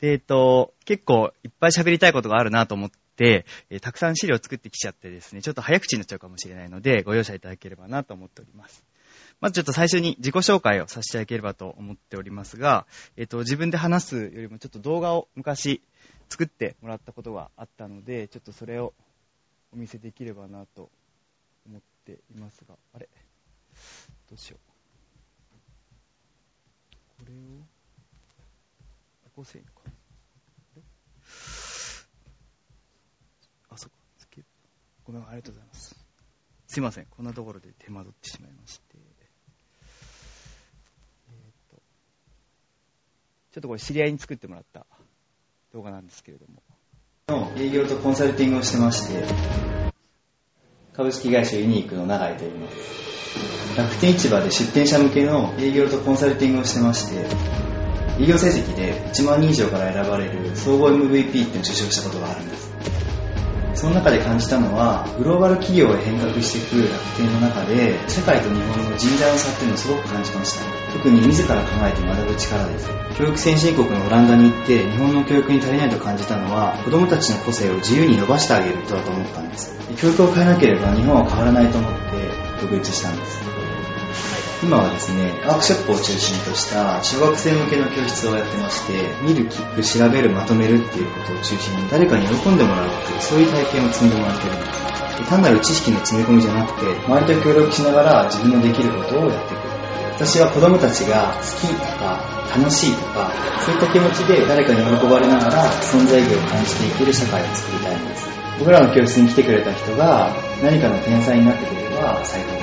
で、えっと、結構いっぱい喋りたいことがあるなと思って、えーたくさん資料を作ってきちゃってですね、ちょっと早口になっちゃうかもしれないので、ご容赦いただければなと思っております。まずちょっと最初に自己紹介をさせていただければと思っておりますが、えっと、自分で話すよりもちょっと動画を昔作ってもらったことがあったので、ちょっとそれをお見せできればなと思っていますが、あれ？どうしよう。これを、起こせんか。あ、そっか、つけ。ごめん、ありがとうございます。すいません、こんなところで手間取ってしまいまして。ちょっとこれ知り合いに作ってもらった動画なんですけれども。の営業とコンサルティングをしてまして、株式会社ユニークの永井と言います。楽天市場で出店者向けの営業とコンサルティングをしてまして、営業成績で1万人以上から選ばれる総合 MVP っていうのを受賞したことがあるんです。その中で感じたのは、グローバル企業へ変革していく楽天の中で、世界と日本の人材の差っていうのをすごく感じました。特に自ら考えて学ぶ力です。教育先進国のオランダに行って、日本の教育に足りないと感じたのは、子供たちの個性を自由に伸ばしてあげることだと思ったんです。教育を変えなければ日本は変わらないと思って独立したんです。今はですね、ワークショップを中心とした小学生向けの教室をやってまして、見る、聞く、調べる、まとめるっていうことを中心に誰かに喜んでもらうっていう、そういう体験を積んでもらってるんです。で単なる知識の詰め込みじゃなくて、周りと協力しながら自分のできることをやっていく。私は子供たちが好きとか楽しいとか、そういった気持ちで誰かに喜ばれながら存在意義を感じていける社会を作りたいんです。僕らの教室に来てくれた人が何かの天才になってくれれば最高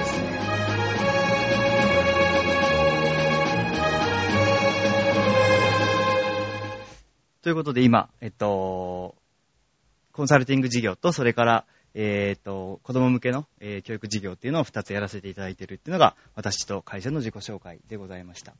ということで今、えっと、コンサルティング事業と、それから、えっと、子供向けの、えー教育事業っていうのを2つやらせていただいているっていうのが、私と会社の自己紹介でございました。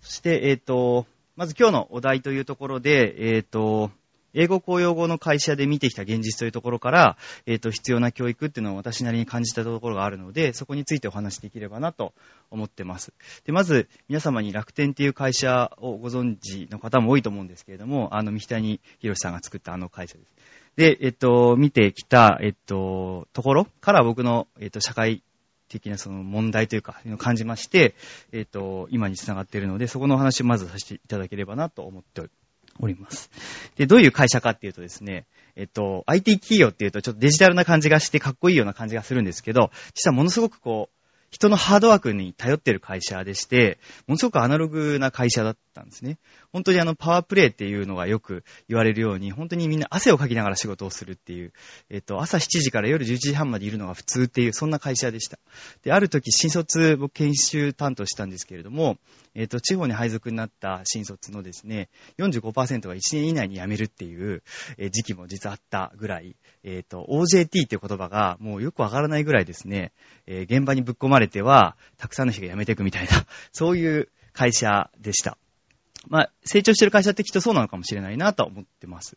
そして、えっと、まず今日のお題というところで、えっと、英語公用語の会社で見てきた現実というところから、えっ、と、必要な教育っていうのを私なりに感じたところがあるので、そこについてお話しできればなと思ってます。で、まず、皆様に楽天っていう会社をご存知の方も多いと思うんですけれども、あの、三木谷博さんが作ったあの会社です。で、えっと、見てきた、えっと、ところから僕の、えっと、社会的なその問題というか、感じまして、えっと、今につながっているので、そこのお話をまずさせていただければなと思っております。おりますで、どういう会社かっていうとですね、えっと、IT 企業っていうとちょっとデジタルな感じがしてかっこいいような感じがするんですけど、実はものすごくこう、人のハードワークに頼ってる会社でして、ものすごくアナログな会社だったんですね。本当にあの、パワープレイっていうのがよく言われるように、本当にみんな汗をかきながら仕事をするっていう、えっと、朝7時から夜11時半までいるのが普通っていう、そんな会社でした。で、ある時、新卒、僕研修担当したんですけれども、えっと、地方に配属になった新卒のですね、45%が1年以内に辞めるっていう、時期も実はあったぐらい、えっと、OJT っていう言葉がもうよくわからないぐらいですね、えー現場にぶっ込まれては、たくさんの人が辞めていくみたいな、そういう会社でした。まあ、成長してる会社ってきっとそうなのかもしれないなと思ってます。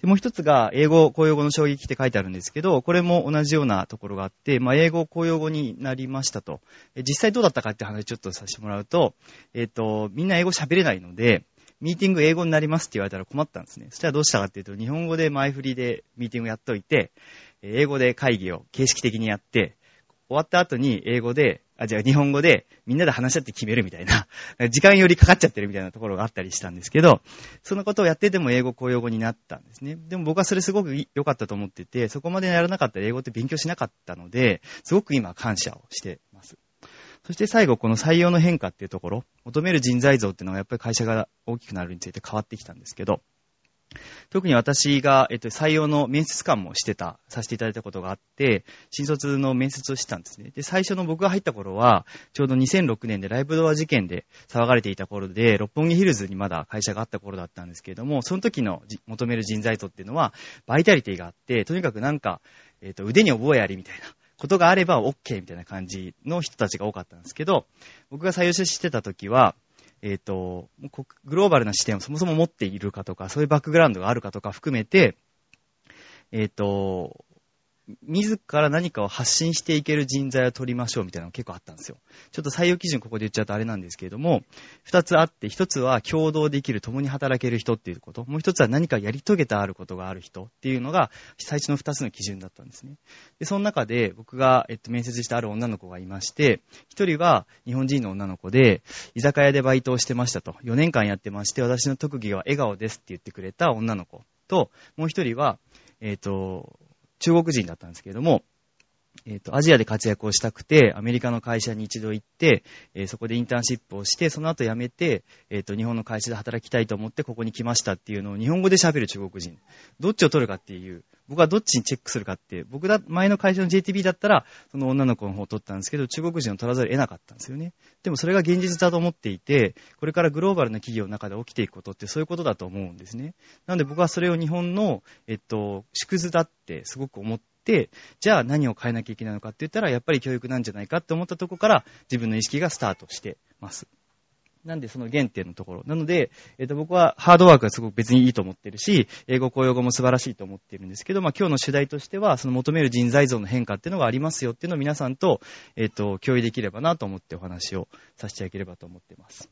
で、もう一つが、英語、公用語の衝撃って書いてあるんですけど、これも同じようなところがあって、まあ、英語、公用語になりましたと。実際どうだったかって話ちょっとさせてもらうと、えっ、と、みんな英語喋れないので、ミーティング英語になりますって言われたら困ったんですね。そしたらどうしたかっていうと、日本語で前振りでミーティングやっといて、英語で会議を形式的にやって、終わった後に英語で、あ、じゃあ日本語でみんなで話し合って決めるみたいな、時間よりかかっちゃってるみたいなところがあったりしたんですけど、そのことをやってても英語公用語になったんですね。でも僕はそれすごく良かったと思ってて、そこまでやらなかったら英語って勉強しなかったので、すごく今感謝をしてます。そして最後、この採用の変化っていうところ、求める人材像っていうのがやっぱり会社が大きくなるについて変わってきたんですけど、特に私が、えっと、採用の面接官もしてた、させていただいたことがあって、新卒の面接をしてたんですね。で、最初の僕が入った頃は、ちょうど2006年でライブドア事件で騒がれていた頃で、六本木ヒルズにまだ会社があった頃だったんですけれども、その時の求める人材像っていうのは、バイタリティがあって、とにかくなんか、えっと、腕に覚えありみたいなことがあれば OK みたいな感じの人たちが多かったんですけど、僕が採用してた時は、えっ、と、グローバルな視点をそもそも持っているかとか、そういうバックグラウンドがあるかとか含めて、えっ、と、自ら何かを発信していける人材を取りましょうみたいなのが結構あったんですよ。ちょっと採用基準ここで言っちゃうとあれなんですけれども、二つあって、一つは共同できる、共に働ける人っていうこと、もう一つは何かやり遂げたあることがある人っていうのが、最初の二つの基準だったんですね。で、その中で僕が、えっと、面接したある女の子がいまして、一人は日本人の女の子で、居酒屋でバイトをしてましたと。4年間やってまして、私の特技は笑顔ですって言ってくれた女の子と、もう一人は、えっ、と、中国人だったんですけれども、えっ、ー、と、アジアで活躍をしたくて、アメリカの会社に一度行って、えー、そこでインターンシップをして、その後辞めて、えっ、ー、と、日本の会社で働きたいと思ってここに来ましたっていうのを日本語で喋る中国人。どっちを取るかっていう、僕はどっちにチェックするかって、僕だ、前の会社の JTB だったら、その女の子の方を取ったんですけど、中国人を取らざるを得なかったんですよね。でもそれが現実だと思っていて、これからグローバルな企業の中で起きていくことってそういうことだと思うんですね。なので僕はそれを日本の、えっと、縮図だってすごく思って、、じゃあ何を変えなきゃいけないのかって言ったら、やっぱり教育なんじゃないかって思ったところから自分の意識がスタートしてます。なんでその原点のところ。なので、えっ、ー、と僕はハードワークがすごく別にいいと思ってるし、英語公用語も素晴らしいと思ってるんですけど、まあ今日の主題としては、その求める人材像の変化っていうのがありますよっていうのを皆さんと、えっ、ー、と、共有できればなと思ってお話をさせてあげればと思ってます。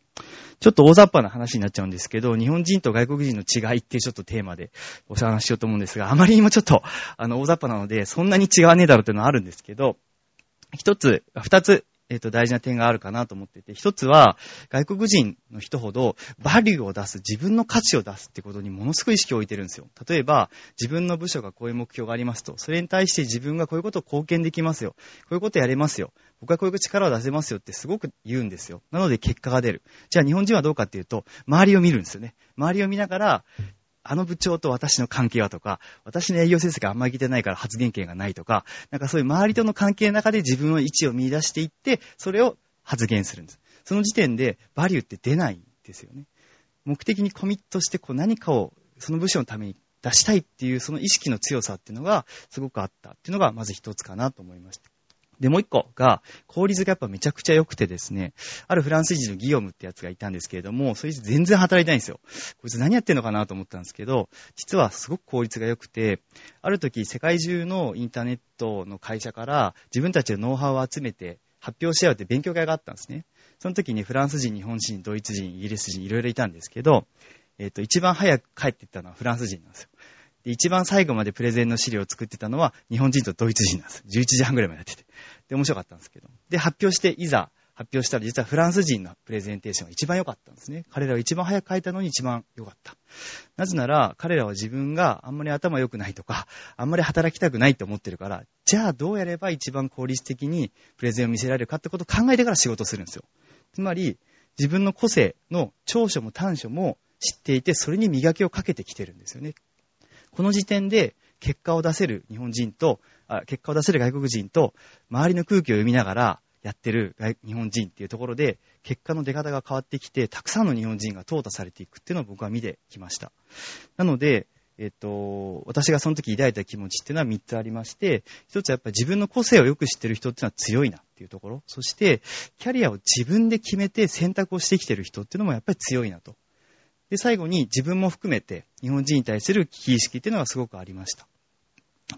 ちょっと大雑把な話になっちゃうんですけど、日本人と外国人の違いっていうちょっとテーマでお話ししようと思うんですが、あまりにもちょっと、あの、大雑把なので、そんなに違わねえだろうっていうのはあるんですけど、一つ、二つえっ、と、大事な点があるかなと思っていて、一つは、外国人の人ほど、バリューを出す、自分の価値を出すってことにものすごい意識を置いてるんですよ。例えば、自分の部署がこういう目標がありますと、それに対して自分がこういうことを貢献できますよ。こういうことやれますよ。僕はこういう力を出せますよってすごく言うんですよ。なので結果が出る。じゃあ日本人はどうかっていうと、周りを見るんですよね。周りを見ながら、あの部長と私の関係はとか、私の営業成績があんまり聞いてないから発言権がないとか、なんかそういう周りとの関係の中で自分の位置を見出していって、それを発言するんです。その時点でバリューって出ないんですよね。目的にコミットしてこう何かをその部署のために出したいっていうその意識の強さっていうのがすごくあったっていうのがまず一つかなと思いました。で、もう一個が、効率がやっぱめちゃくちゃ良くてですね、あるフランス人のギヨムってやつがいたんですけれども、そいつ全然働いてないんですよ。こいつ何やってんのかなと思ったんですけど、実はすごく効率が良くて、ある時世界中のインターネットの会社から自分たちのノウハウを集めて発表し合うって勉強会があったんですね。その時にフランス人、日本人、ドイツ人、イギリス人、いろいろいたんですけど、えっ、と、一番早く帰っていったのはフランス人なんですよ。で、一番最後までプレゼンの資料を作ってたのは日本人とドイツ人なんです。11時半ぐらいまでやってて。で、面白かったんですけど。で、発表して、いざ発表したら実はフランス人のプレゼンテーションが一番良かったんですね。彼らは一番早く書いたのに一番良かった。なぜなら、彼らは自分があんまり頭良くないとか、あんまり働きたくないと思ってるから、じゃあどうやれば一番効率的にプレゼンを見せられるかってことを考えてから仕事するんですよ。つまり、自分の個性の長所も短所も知っていて、それに磨きをかけてきてるんですよね。この時点で結果を出せる日本人と、結果を出せる外国人と、周りの空気を読みながらやってる日本人っていうところで、結果の出方が変わってきて、たくさんの日本人が淘汰されていくっていうのを僕は見てきました。なので、えっと、私がその時抱いた気持ちっていうのは3つありまして、1つはやっぱり自分の個性をよく知ってる人っていうのは強いなっていうところ。そして、キャリアを自分で決めて選択をしてきてる人っていうのもやっぱり強いなと。で、最後に自分も含めて日本人に対する危機意識っていうのがすごくありました。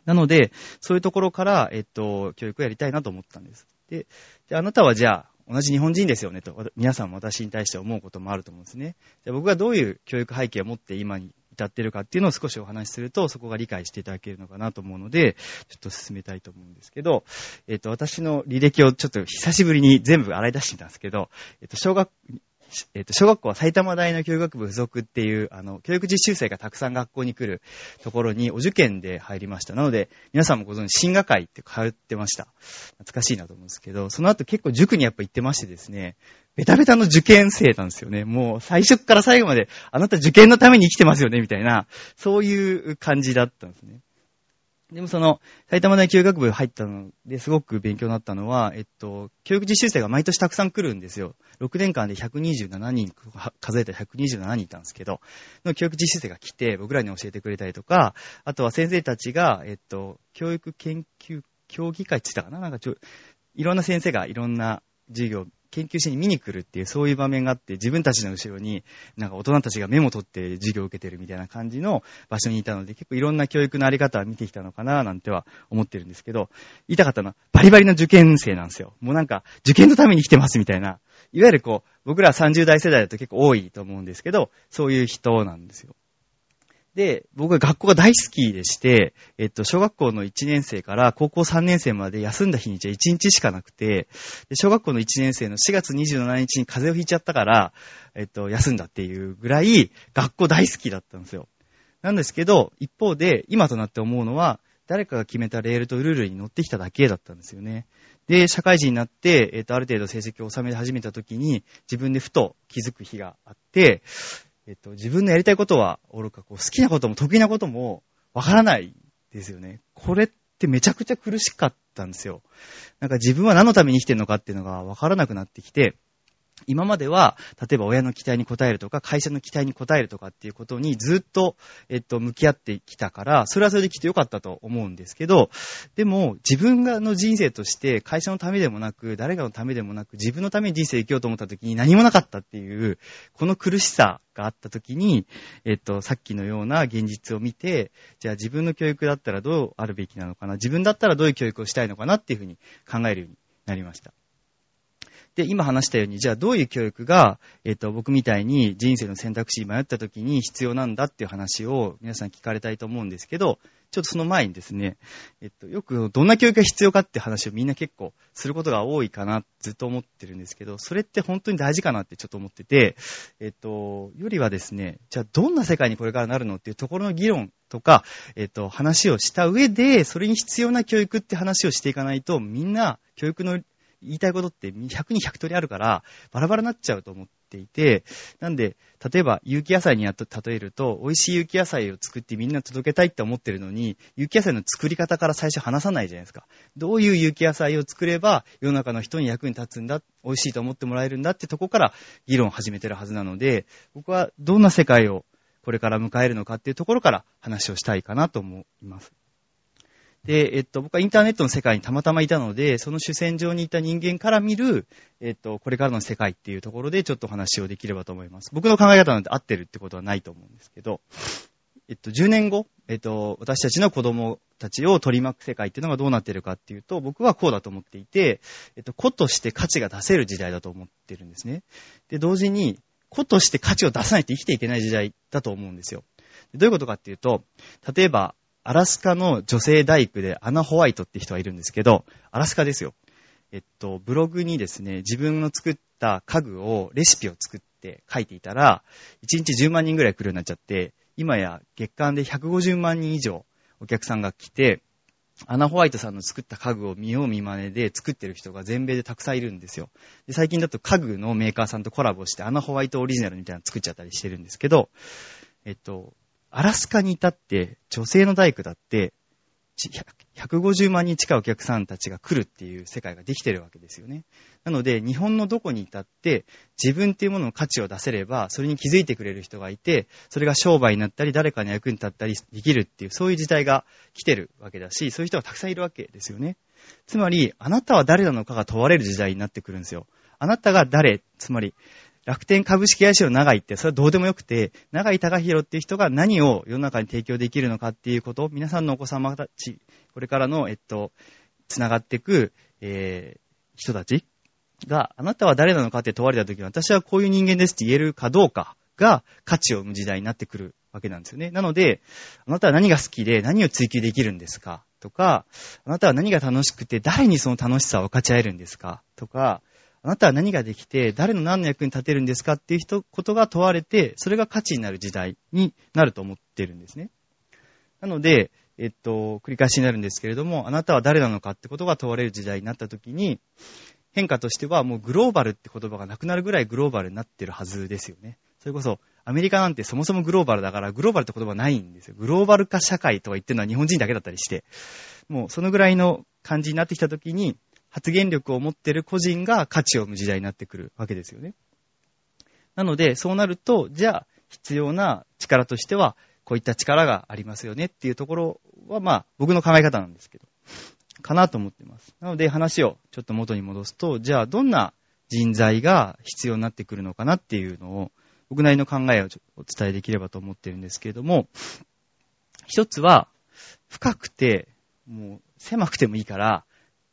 なので、そういうところから、えっと、教育をやりたいなと思ったんです。で、であなたはじゃあ、同じ日本人ですよねと、皆さんも私に対して思うこともあると思うんですね。じゃ僕がどういう教育背景を持って今に至ってるかっていうのを少しお話しすると、そこが理解していただけるのかなと思うので、ちょっと進めたいと思うんですけど、えっ、と、私の履歴をちょっと久しぶりに全部洗い出してみたんですけど、えっ、と、小学、えっと、小学校は埼玉大の教育学部附属っていう、あの、教育実習生がたくさん学校に来るところにお受験で入りました。なので、皆さんもご存知、進学会って通ってました。懐かしいなと思うんですけど、その後結構塾にやっぱ行ってましてですね、ベタベタの受験生なんですよね。もう最初から最後まで、あなた受験のために生きてますよね、みたいな、そういう感じだったんですね。でもその、埼玉大教育学部入ったのですごく勉強になったのは、えっと、教育実習生が毎年たくさん来るんですよ。6年間で127人、数えたら127人いたんですけど、の教育実習生が来て、僕らに教えてくれたりとか、あとは先生たちが、えっと、教育研究協議会って言ったかな？なんかちょ、いろんな先生がいろんな授業、研究しに見に来るっていう、そういう場面があって、自分たちの後ろに、なんか大人たちがメモ取って授業を受けてるみたいな感じの場所にいたので、結構いろんな教育のあり方は見てきたのかな、なんては思ってるんですけど、言いたかったのは、バリバリの受験生なんですよ。もうなんか、受験のために来てますみたいな。いわゆるこう、僕ら30代世代だと結構多いと思うんですけど、そういう人なんですよ。で、僕は学校が大好きでして、えっと、小学校の1年生から高校3年生まで休んだ日にちは1日しかなくて、で小学校の1年生の4月27日に風邪をひいちゃったから、えっと、休んだっていうぐらい、学校大好きだったんですよ。なんですけど、一方で、今となって思うのは、誰かが決めたレールとルールに乗ってきただけだったんですよね。で、社会人になって、えっと、ある程度成績を収め始めた時に、自分でふと気づく日があって、えっと、自分のやりたいことはおろか、こう好きなことも得意なこともわからないですよね。これってめちゃくちゃ苦しかったんですよ。なんか自分は何のために生きてるのかっていうのがわからなくなってきて、今までは、例えば親の期待に応えるとか、会社の期待に応えるとかっていうことにずっと、えっと、向き合ってきたから、それはそれできっと良かったと思うんですけど、でも、自分がの人生として、会社のためでもなく、誰かのためでもなく、自分のために人生生きようと思った時に何もなかったっていう、この苦しさがあった時に、えっと、さっきのような現実を見て、じゃあ自分の教育だったらどうあるべきなのかな、自分だったらどういう教育をしたいのかなっていうふうに考えるようになりました。で、今話したように、じゃあどういう教育が、えっ、と、僕みたいに人生の選択肢に迷った時に必要なんだっていう話を皆さん聞かれたいと思うんですけど、ちょっとその前にですね、えっと、よくどんな教育が必要かって話をみんな結構することが多いかな、ずっと思ってるんですけど、それって本当に大事かなってちょっと思ってて、えっと、よりはですね、じゃあどんな世界にこれからなるのっていうところの議論とか、えっと、話をした上で、それに必要な教育って話をしていかないと、みんな教育の言いたいことって100に100通りあるから、バラバラになっちゃうと思っていて、なんで、例えば有機野菜に例えると、美味しい有機野菜を作ってみんな届けたいって思ってるのに、有機野菜の作り方から最初話さないじゃないですか。どういう有機野菜を作れば世の中の人に役に立つんだ、美味しいと思ってもらえるんだってとこから議論を始めてるはずなので、僕はどんな世界をこれから迎えるのかっていうところから話をしたいかなと思います。で、えっと、僕はインターネットの世界にたまたまいたので、その主戦場にいた人間から見る、えっと、これからの世界っていうところでちょっとお話をできればと思います。僕の考え方なんて合ってるってことはないと思うんですけど、えっと、10年後、えっと、私たちの子供たちを取り巻く世界っていうのがどうなってるかっていうと、僕はこうだと思っていて、えっと、子として価値が出せる時代だと思ってるんですね。で、同時に、子として価値を出さないと生きていけない時代だと思うんですよ。どういうことかっていうと、例えば、アラスカの女性大工でアナ・ホワイトって人がいるんですけど、アラスカですよ。えっと、ブログにですね、自分の作った家具を、レシピを作って書いていたら、1日10万人ぐらい来るようになっちゃって、今や月間で150万人以上お客さんが来て、アナ・ホワイトさんの作った家具を見よう見真似で作ってる人が全米でたくさんいるんですよ。で最近だと家具のメーカーさんとコラボしてアナ・ホワイトオリジナルみたいなの作っちゃったりしてるんですけど、えっと、アラスカに至って女性の大工だって、150万人近いお客さんたちが来るっていう世界ができてるわけですよね。なので、日本のどこに至って、自分っていうものの価値を出せれば、それに気づいてくれる人がいて、それが商売になったり、誰かの役に立ったりできるっていう、そういう時代が来てるわけだし、そういう人がたくさんいるわけですよね。つまり、あなたは誰なのかが問われる時代になってくるんですよ。あなたが誰、つまり、楽天株式会社の長井って、それはどうでもよくて、長井隆弘っていう人が何を世の中に提供できるのかっていうことを、皆さんのお子様たち、これからの、えっと、つながっていく、えー、人たちが、あなたは誰なのかって問われたときに、私はこういう人間ですって言えるかどうかが価値を生む時代になってくるわけなんですよね。なので、あなたは何が好きで何を追求できるんですかとか、あなたは何が楽しくて誰にその楽しさを分かち合えるんですかとか、あなたは何ができて、誰の何の役に立てるんですかっていうことが問われて、それが価値になる時代になると思ってるんですね。なので、えっと、繰り返しになるんですけれども、あなたは誰なのかってことが問われる時代になった時に、変化としてはもうグローバルって言葉がなくなるぐらいグローバルになってるはずですよね。それこそ、アメリカなんてそもそもグローバルだから、グローバルって言葉ないんですよ。グローバル化社会とか言ってるのは日本人だけだったりして、もうそのぐらいの感じになってきた時に、発言力を持っている個人が価値を生む時代になってくるわけですよね。なので、そうなると、じゃあ、必要な力としては、こういった力がありますよねっていうところは、まあ、僕の考え方なんですけど、かなと思ってます。なので、話をちょっと元に戻すと、じゃあ、どんな人材が必要になってくるのかなっていうのを、僕なりの考えをお伝えできればと思ってるんですけれども、一つは、深くて、もう狭くてもいいから、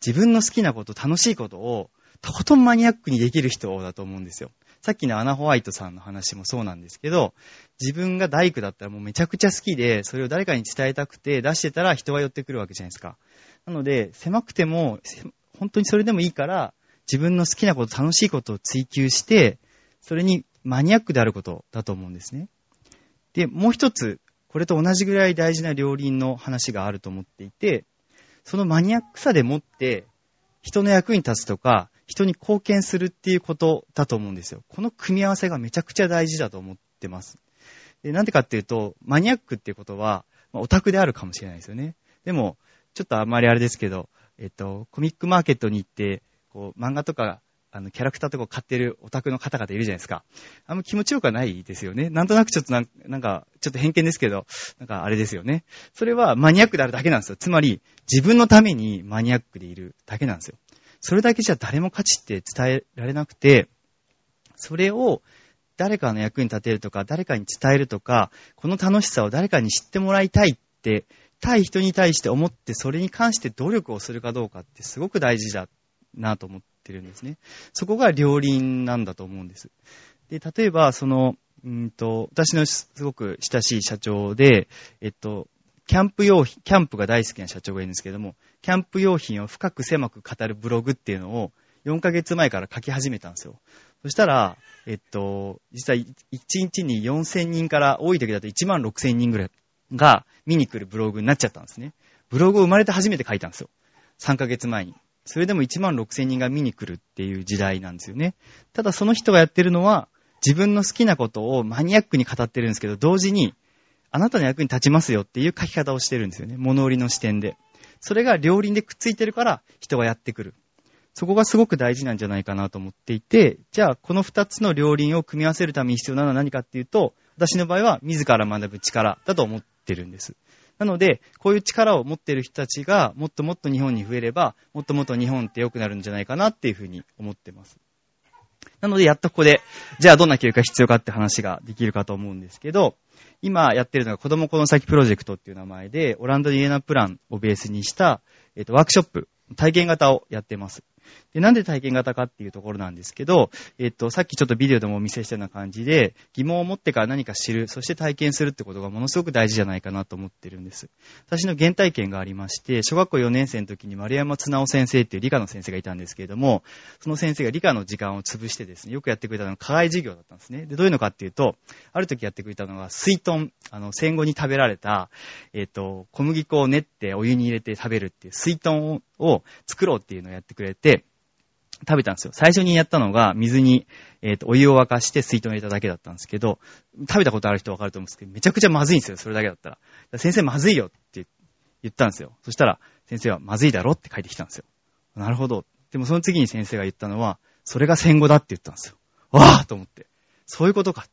自分の好きなこと、楽しいことを、とことんマニアックにできる人だと思うんですよ。さっきのアナ・ホワイトさんの話もそうなんですけど、自分が大工だったらもうめちゃくちゃ好きで、それを誰かに伝えたくて出してたら人は寄ってくるわけじゃないですか。なので、狭くても、本当にそれでもいいから、自分の好きなこと、楽しいことを追求して、それにマニアックであることだと思うんですね。で、もう一つ、これと同じぐらい大事な両輪の話があると思っていて、そのマニアックさでもって、人の役に立つとか、人に貢献するっていうことだと思うんですよ。この組み合わせがめちゃくちゃ大事だと思ってます。でなんでかっていうと、マニアックっていうことは、まあ、オタクであるかもしれないですよね。でも、ちょっとあんまりあれですけど、えっと、コミックマーケットに行って、こう、漫画とか、あの、キャラクターとかを買ってるオタクの方々いるじゃないですか。あんま気持ちよくはないですよね。なんとなくちょっとなんか、ちょっと偏見ですけど、なんかあれですよね。それはマニアックであるだけなんですよ。つまり、自分のためにマニアックでいるだけなんですよ。それだけじゃ誰も価値って伝えられなくて、それを誰かの役に立てるとか、誰かに伝えるとか、この楽しさを誰かに知ってもらいたいって対人に対して思ってそれに関して努力をするかどうかってすごく大事だなと思っててるんですね。そこが両輪なんだと思うんです。で、例えば、その、うんと、私のすごく親しい社長で、えっと、キャンプ用品、キャンプが大好きな社長がいるんですけども、キャンプ用品を深く狭く語るブログっていうのを4ヶ月前から書き始めたんですよ。そしたら、えっと、実は1日に4000人から多い時だと1万6000人ぐらいが見に来るブログになっちゃったんですね。ブログを生まれて初めて書いたんですよ。3ヶ月前に。それでも1万6千人が見に来るっていう時代なんですよね。ただその人がやってるのは、自分の好きなことをマニアックに語ってるんですけど、同時に、あなたの役に立ちますよっていう書き方をしてるんですよね。物売りの視点で。それが両輪でくっついてるから人がやってくる。そこがすごく大事なんじゃないかなと思っていて、じゃあこの二つの両輪を組み合わせるために必要なのは何かっていうと、私の場合は自ら学ぶ力だと思ってるんです。なので、こういう力を持っている人たちがもっともっと日本に増えれば、もっともっと日本って良くなるんじゃないかなっていうふうに思ってます。なので、やっとここで、じゃあどんな教育が必要かって話ができるかと思うんですけど、今やってるのが子供この先プロジェクトっていう名前で、オランダのイエナプランをベースにした、えっ、と、ワークショップ、体験型をやってます。で、なんで体験型かっていうところなんですけど、えっと、さっきちょっとビデオでもお見せしたような感じで、疑問を持ってから何か知る、そして体験するってことがものすごく大事じゃないかなと思ってるんです。私の原体験がありまして、小学校4年生の時に丸山綱夫先生っていう理科の先生がいたんですけれども、その先生が理科の時間を潰してですね、よくやってくれたのが課外授業だったんですね。で、どういうのかっていうと、ある時やってくれたのが、水豚、あの、戦後に食べられた、えっと、小麦粉を練ってお湯に入れて食べるっていう水豚を作ろうっていうのをやってくれて、食べたんですよ。最初にやったのが、水に、えっ、ー、と、お湯を沸かして水筒を入れただけだったんですけど、食べたことある人わかると思うんですけど、めちゃくちゃまずいんですよ、それだけだったら。ら先生まずいよって言ったんですよ。そしたら、先生はまずいだろって書いてきたんですよ。なるほど。でもその次に先生が言ったのは、それが戦後だって言ったんですよ。わーと思って。そういうことか。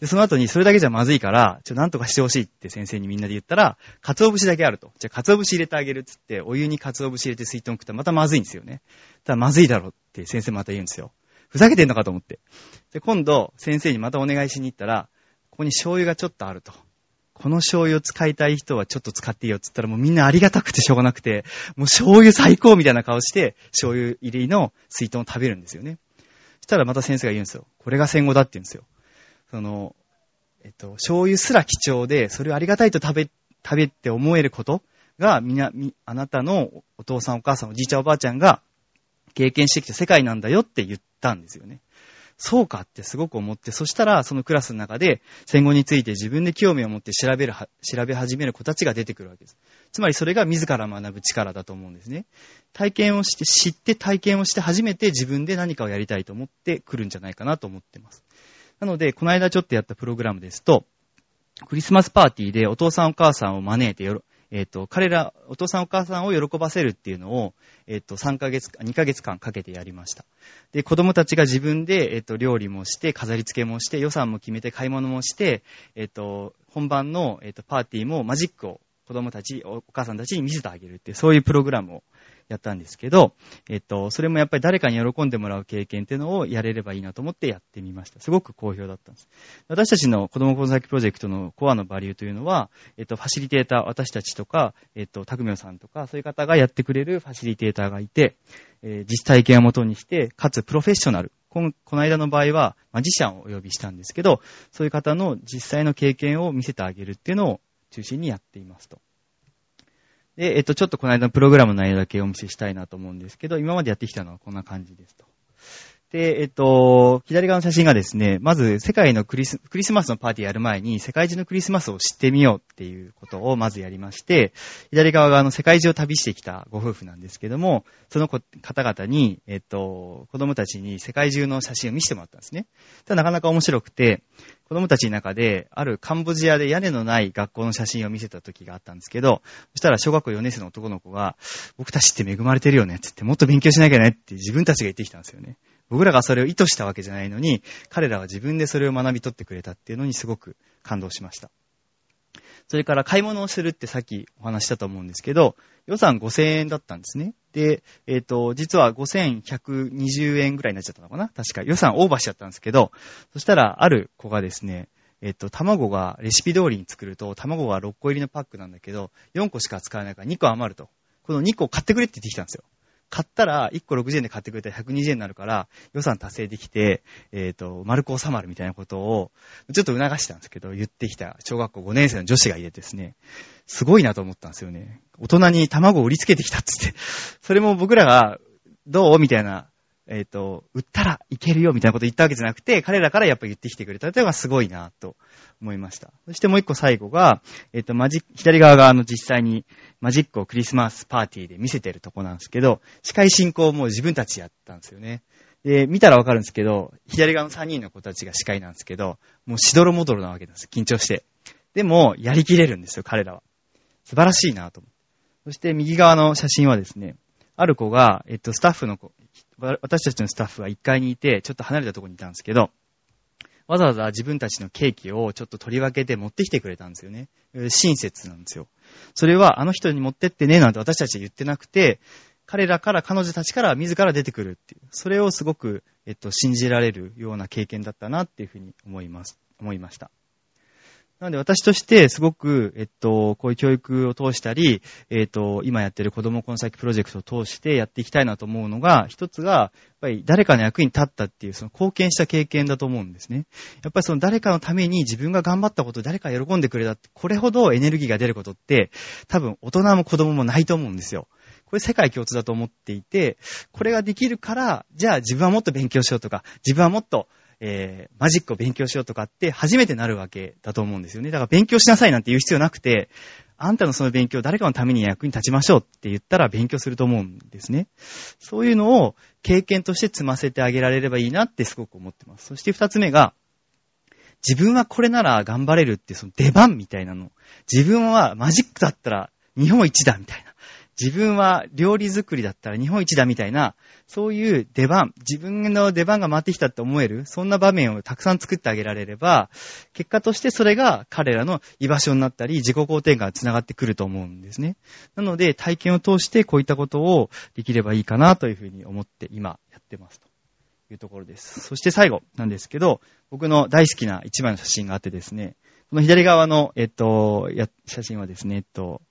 で、その後にそれだけじゃまずいから、ちょ、なんとかしてほしいって先生にみんなで言ったら、鰹節だけあると。じゃあ、鰹節入れてあげるっつって、お湯に鰹節入れて水豚食ったらまたまずいんですよね。ただまずいだろって先生また言うんですよ。ふざけてんのかと思って。で、今度、先生にまたお願いしに行ったら、ここに醤油がちょっとあると。この醤油を使いたい人はちょっと使っていいよっつったらもうみんなありがたくてしょうがなくて、もう醤油最高みたいな顔して、醤油入りの水豚を食べるんですよね。そしたらまた先生が言うんですよ。これが戦後だって言うんですよ。その、えっと、醤油すら貴重で、それをありがたいと食べ、食べって思えることが、みな、み、あなたのお父さんお母さんおじいちゃんおばあちゃんが経験してきた世界なんだよって言ったんですよね。そうかってすごく思って、そしたらそのクラスの中で戦後について自分で興味を持って調べる、調べ始める子たちが出てくるわけです。つまりそれが自ら学ぶ力だと思うんですね。体験をして、知って体験をして初めて自分で何かをやりたいと思ってくるんじゃないかなと思ってます。なので、この間ちょっとやったプログラムですと、クリスマスパーティーでお父さんお母さんを招いてよろ、えっ、ー、と、彼ら、お父さんお母さんを喜ばせるっていうのを、えっ、ー、と、3ヶ月、2ヶ月間かけてやりました。で、子供たちが自分で、えっ、ー、と、料理もして、飾り付けもして、予算も決めて、買い物もして、えっ、と、本番の、えっ、と、パーティーもマジックを子供たち、お母さんたちに見せてあげるっていう、そういうプログラムをやったんですけど、えっと、それもやっぱり誰かに喜んでもらう経験っていうのをやれればいいなと思ってやってみました。すごく好評だったんです。私たちの子供コンサルプロジェクトのコアのバリューというのは、えっと、ファシリテーター、私たちとか、えっと、たくみょさんとか、そういう方がやってくれるファシリテーターがいて、えー、実体験をもとにして、かつプロフェッショナル、このこの間の場合は、マジシャンをお呼びしたんですけど、そういう方の実際の経験を見せてあげるっていうのを中心にやっていますと。で、えっと、ちょっとこの間のプログラムの内容だけお見せしたいなと思うんですけど、今までやってきたのはこんな感じですと。で、えっと、左側の写真がですね、まず世界のクリスクリスマスのパーティーやる前に世界中のクリスマスを知ってみようっていうことをまずやりまして、左側があの世界中を旅してきたご夫婦なんですけども、その方々に、えっと、子供たちに世界中の写真を見せてもらったんですね。ただなかなか面白くて、子供たちの中で、あるカンボジアで屋根のない学校の写真を見せた時があったんですけど、そしたら小学校4年生の男の子が、僕たちって恵まれてるよねって言って、もっと勉強しなきゃねって自分たちが言ってきたんですよね。僕らがそれを意図したわけじゃないのに、彼らは自分でそれを学び取ってくれたっていうのにすごく感動しました。それから買い物をするってさっきお話したと思うんですけど、予算5000円だったんですね。で、えっ、ー、と、実は5120円ぐらいになっちゃったのかな？確か予算オーバーしちゃったんですけど、そしたらある子がですね、えっ、と、卵がレシピ通りに作ると、卵が6個入りのパックなんだけど、4個しか使わないから2個余ると。この2個買ってくれって言ってきたんですよ。買ったら、1個60円で買ってくれたら120円になるから、予算達成できて、えっ、ー、と、丸く収まるみたいなことを、ちょっと促したんですけど、言ってきた小学校5年生の女子がいてですね、すごいなと思ったんですよね。大人に卵を売りつけてきたっつって。それも僕らが、どう？みたいなえっ、ー、と、売ったらいけるよみたいなこと言ったわけじゃなくて、彼らからやっぱ言ってきてくれたというのがすごいなと思いました。そしてもう一個最後が、えっ、ー、と、マジ左側があの実際にマジックをクリスマスパーティーで見せてるとこなんですけど、司会進行も自分たちやったんですよね。で、見たらわかるんですけど、左側の3人の子たちが司会なんですけど、もうしどろもどろなわけなんです。緊張して。でも、やりきれるんですよ、彼らは。素晴らしいなと思って。そして右側の写真はですね、ある子が、えっと、スタッフの子、私たちのスタッフは1階にいて、ちょっと離れたところにいたんですけど、わざわざ自分たちのケーキをちょっと取り分けて持ってきてくれたんですよね。親切なんですよ。それはあの人に持ってってねなんて私たちは言ってなくて、彼らから、彼女たちから自ら出てくるっていう、それをすごく、えっと、信じられるような経験だったなっていうふうに思います、思いました。なので私としてすごく、えっと、こういう教育を通したり、えっと、今やってる子供この先プロジェクトを通してやっていきたいなと思うのが、一つが、やっぱり誰かの役に立ったっていう、その貢献した経験だと思うんですね。やっぱりその誰かのために自分が頑張ったこと、誰か喜んでくれたって、これほどエネルギーが出ることって、多分大人も子供もないと思うんですよ。これ世界共通だと思っていて、これができるから、じゃあ自分はもっと勉強しようとか、自分はもっとえー、マジックを勉強しようとかって初めてなるわけだと思うんですよね。だから勉強しなさいなんて言う必要なくて、あんたのその勉強誰かのために役に立ちましょうって言ったら勉強すると思うんですね。そういうのを経験として積ませてあげられればいいなってすごく思ってます。そして二つ目が、自分はこれなら頑張れるってその出番みたいなの。自分はマジックだったら日本一だみたいな。自分は料理作りだったら日本一だみたいな、そういう出番、自分の出番が回ってきたって思える、そんな場面をたくさん作ってあげられれば、結果としてそれが彼らの居場所になったり、自己肯定感が繋がってくると思うんですね。なので、体験を通してこういったことをできればいいかなというふうに思って今やってますというところです。そして最後なんですけど、僕の大好きな一枚の写真があってですね、この左側の、えっと、写真はですね、えっと、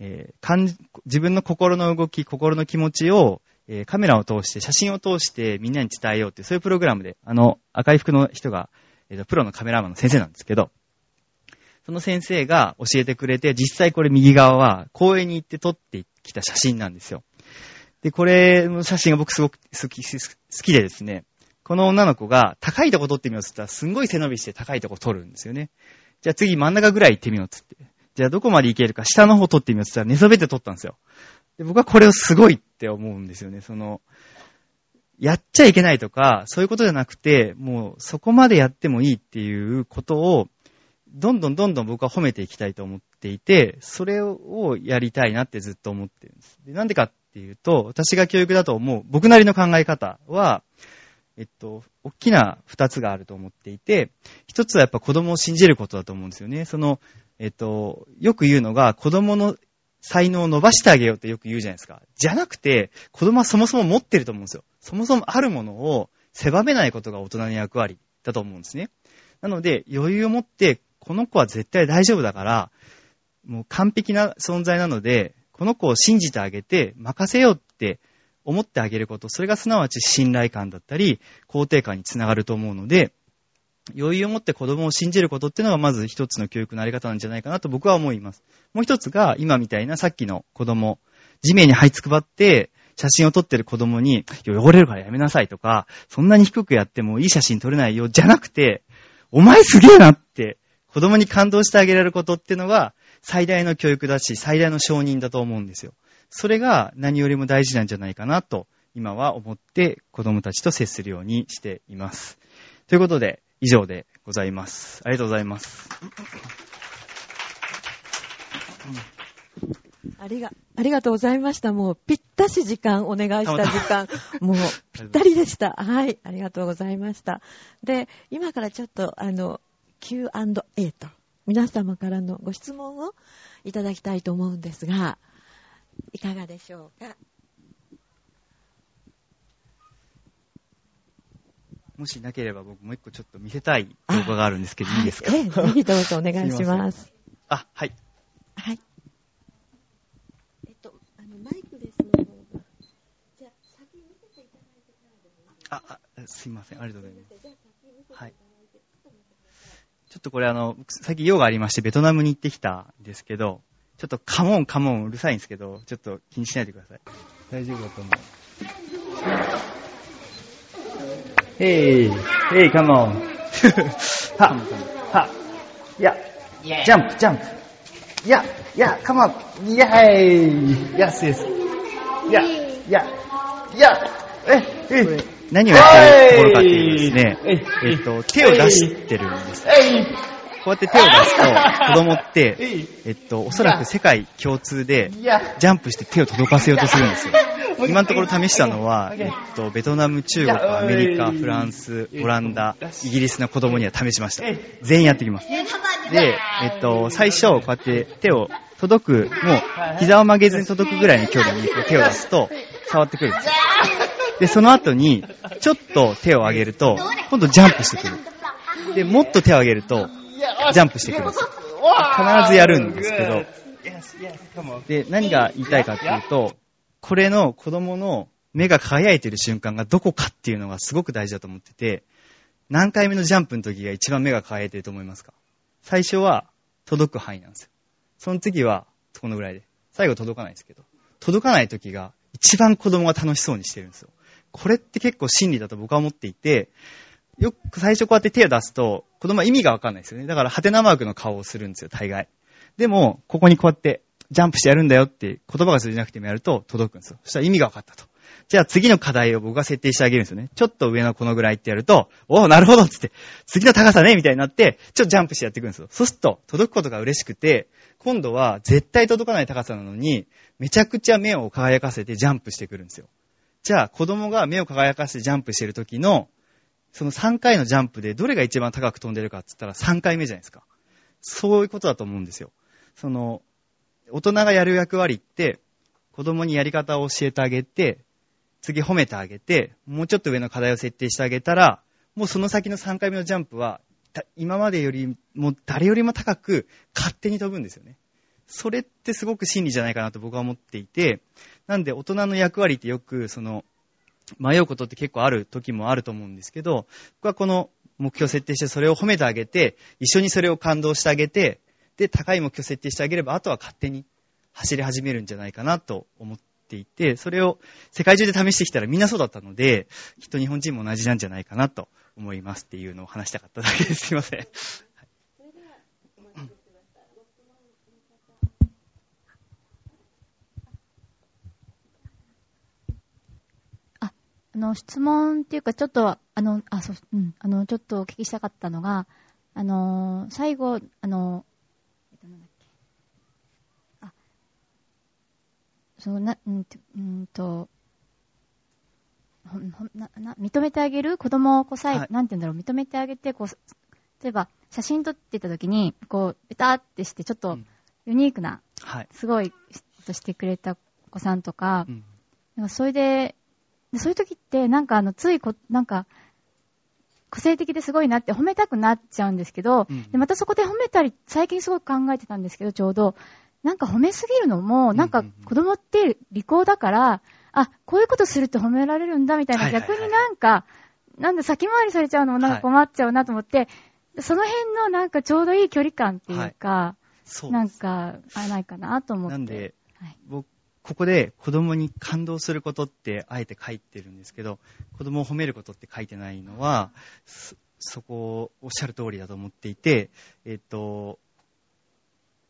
えー、自分の心の動き、心の気持ちを、えー、カメラを通して、写真を通してみんなに伝えようっていう、そういうプログラムで、あの、赤い服の人が、えーと、プロのカメラマンの先生なんですけど、その先生が教えてくれて、実際これ右側は公園に行って撮ってきた写真なんですよ。で、これの写真が僕すごく好き、好きでですね、この女の子が高いとこ撮ってみようって言ったら、すんごい背伸びして高いとこ撮るんですよね。じゃあ次真ん中ぐらい行ってみようって言って。じゃあどこまで行けるか下の方撮ってみようって言ったら寝そべって撮ったんですよ。で僕はこれをすごいって思うんですよね。その、やっちゃいけないとか、そういうことじゃなくて、もうそこまでやってもいいっていうことを、どんどんどんどん僕は褒めていきたいと思っていて、それをやりたいなってずっと思ってるんです。なんでかっていうと、私が教育だと思う僕なりの考え方は、えっと、大きな二つがあると思っていて、一つはやっぱ子供を信じることだと思うんですよね。その、えっと、よく言うのが、子供の才能を伸ばしてあげようってよく言うじゃないですか。じゃなくて、子供はそもそも持ってると思うんですよ。そもそもあるものを狭めないことが大人の役割だと思うんですね。なので、余裕を持って、この子は絶対大丈夫だから、もう完璧な存在なので、この子を信じてあげて、任せようって思ってあげること、それがすなわち信頼感だったり、肯定感につながると思うので、余裕を持って子供を信じることっていうのがまず一つの教育のあり方なんじゃないかなと僕は思います。もう一つが、今みたいなさっきの子供、地面に這いつくばって、写真を撮ってる子供に、汚れるからやめなさいとか、そんなに低くやってもいい写真撮れないよ、じゃなくて、お前すげえなって、子供に感動してあげられることっていうのが、最大の教育だし、最大の承認だと思うんですよ。それが何よりも大事なんじゃないかなと、今は思って子供たちと接するようにしています。ということで、以上でございます。ありがとうございます。ありが、ありがとうございました。もう、ぴったし時間、お願いした時間、もう、ぴったりでした。はい、ありがとうございました。で、今からちょっと、あの、Q&A と、皆様からのご質問をいただきたいと思うんですが、いかがでしょうか？もしなければ僕もう一個ちょっと見せたい動画があるんですけど、いいですか、ええ、ぜひどうぞお願いします。あ、はい。はい。えっと、あの、マイクですのじゃあ、先見せていただいてからでもあ、あ、すいません。ありがとうございます。はい。ちょっとこれあの、最近用がありまして、ベトナムに行ってきたんですけど、ちょっとカモンカモンうるさいんですけど、ちょっと気にしないでください。大丈夫だと思う。Hey, hey, come on. は、は、や、ジャンプ、ジャンプ。や、や、come on. イェーイ Yes, yes. や、や、や、え、え、何をやってるところかっていうとですね、えっと、手を出してるんです。こうやって手を出すと、子供って、えっと、おそらく世界共通で、ジャンプして手を届かせようとするんですよ。今のところ試したのは、えっと、ベトナム、中国、アメリカ、フランス、オランダ、イギリスの子供には試しました。全員やってきます。で、えっと、最初、こうやって手を届く、もう、膝を曲げずに届くぐらいの距離に手を出すと、触ってくるんですよ。で、その後に、ちょっと手を上げると、今度ジャンプしてくる。で、もっと手を上げると、ジャンプしてくるんですよ。必ずやるんですけど、で、何が言いたいかっていうと、これの子供の目が輝いてる瞬間がどこかっていうのがすごく大事だと思ってて、何回目のジャンプの時が一番目が輝いてると思いますか？最初は届く範囲なんですよ。その次はこのぐらいで。最後届かないですけど。届かない時が一番子供が楽しそうにしてるんですよ。これって結構真理だと僕は思っていて、よく最初こうやって手を出すと、子供は意味がわかんないですよね。だから、ハテナマークの顔をするんですよ、大概。でも、ここにこうやってジャンプしてやるんだよって言葉が通じなくてもやると届くんですよ。そしたら意味が分かったと。じゃあ次の課題を僕が設定してあげるんですよね。ちょっと上のこのぐらいってやると、おお、なるほどっつって、次の高さねみたいになって、ちょっとジャンプしてやっていくんですよ。そうすると、届くことが嬉しくて、今度は絶対届かない高さなのに、めちゃくちゃ目を輝かせてジャンプしてくるんですよ。じゃあ、子供が目を輝かせてジャンプしてる時の、その3回のジャンプでどれが一番高く飛んでるかって言ったら3回目じゃないですか。そういうことだと思うんですよ。その、大人がやる役割って、子供にやり方を教えてあげて、次褒めてあげて、もうちょっと上の課題を設定してあげたら、もうその先の3回目のジャンプは、今までよりも誰よりも高く勝手に飛ぶんですよね。それってすごく真理じゃないかなと僕は思っていて、なんで大人の役割ってよく、その、迷うことって結構ある時もあると思うんですけど、僕はこの目標設定してそれを褒めてあげて、一緒にそれを感動してあげて、で、高い目標設定してあげれば、あとは勝手に走り始めるんじゃないかなと思っていて、それを世界中で試してきたらみんなそうだったので、きっと日本人も同じなんじゃないかなと思いますっていうのを話したかっただけです。すいません。あの、質問っていうか、ちょっと、あの、あ、そう、うん、あの、ちょっとお聞きしたかったのが、あの、最後、あの、そうな、うんうんと、ほほなな認めてあげる？子供をこうさえ、はい、なんて言うんだろう、認めてあげて、こう、例えば、写真撮ってた時に、こう、ベタってして、ちょっと、ユニークな、はい、すごい、ことしてくれたお子さんとか、うん。なんかそれで、でそういう時って、なんかあの、ついこ、なんか、個性的ですごいなって褒めたくなっちゃうんですけど、うん。でまたそこで褒めたり、最近すごく考えてたんですけど、ちょうど、なんか褒めすぎるのも、なんか子供って利口だから、あ、こういうことすると褒められるんだみたいな、逆になんか、なんだ先回りされちゃうのもなんか困っちゃうなと思って、その辺のなんかちょうどいい距離感っていうか、なんか、あないかなと思って。なんで、はい。僕、ここで子供に感動することってあえて書いてるんですけど、子供を褒めることって書いてないのは、そそこおっしゃる通りだと思っていて、えっと、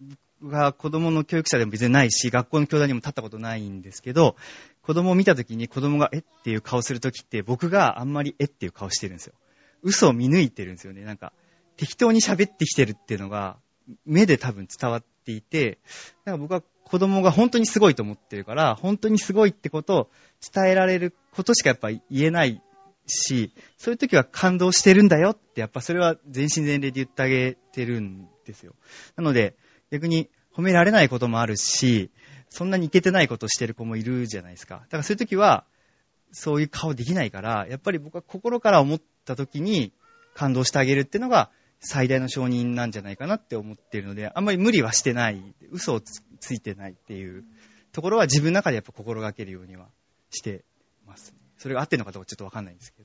僕が子供の教育者でも別にないし、学校の教壇にも立ったことないんですけど、子供を見たときに子供がえっていう顔するときって僕があんまりえっていう顔してるんですよ。嘘を見抜いてるんですよね。なんか、適当に喋ってきてるっていうのが、目で多分伝わっていて、だか僕は子供が本当にすごいと思ってるから、本当にすごいってことを伝えられることしかやっぱ言えないし、そういう時は感動してるんだよって、やっぱそれは全身全霊で言ってあげてるんですよ。なので、逆に褒められないこともあるし、そんなにいけてないことをしてる子もいるじゃないですか。だからそういう時は、そういう顔できないから、やっぱり僕は心から思った時に感動してあげるっていうのが最大の承認なんじゃないかなって思ってるので、あんまり無理はしてない、嘘をつついてないっていうところは自分の中でやっぱ心がけるようにはしてます、それが合ってるのかどうかちょっとわかんないんですけど。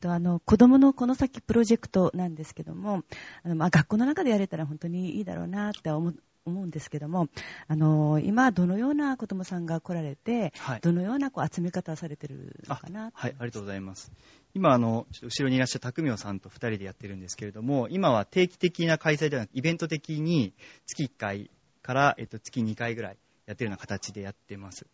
と、あの、子供のこの先プロジェクトなんですけども、あの、まあ、学校の中でやれたら本当にいいだろうなって思う思うんですけども、あの、今どのような子供さんが来られて、はいどのようなこう集め方をされてるのかなはい、ありがとうございます。今、あの、後ろにいらっしゃる匠雄さんと二人でやってるんですけれども、今は定期的な開催ではなく、イベント的に月1回から、えっと、月2回ぐらいやってるような形でやってます。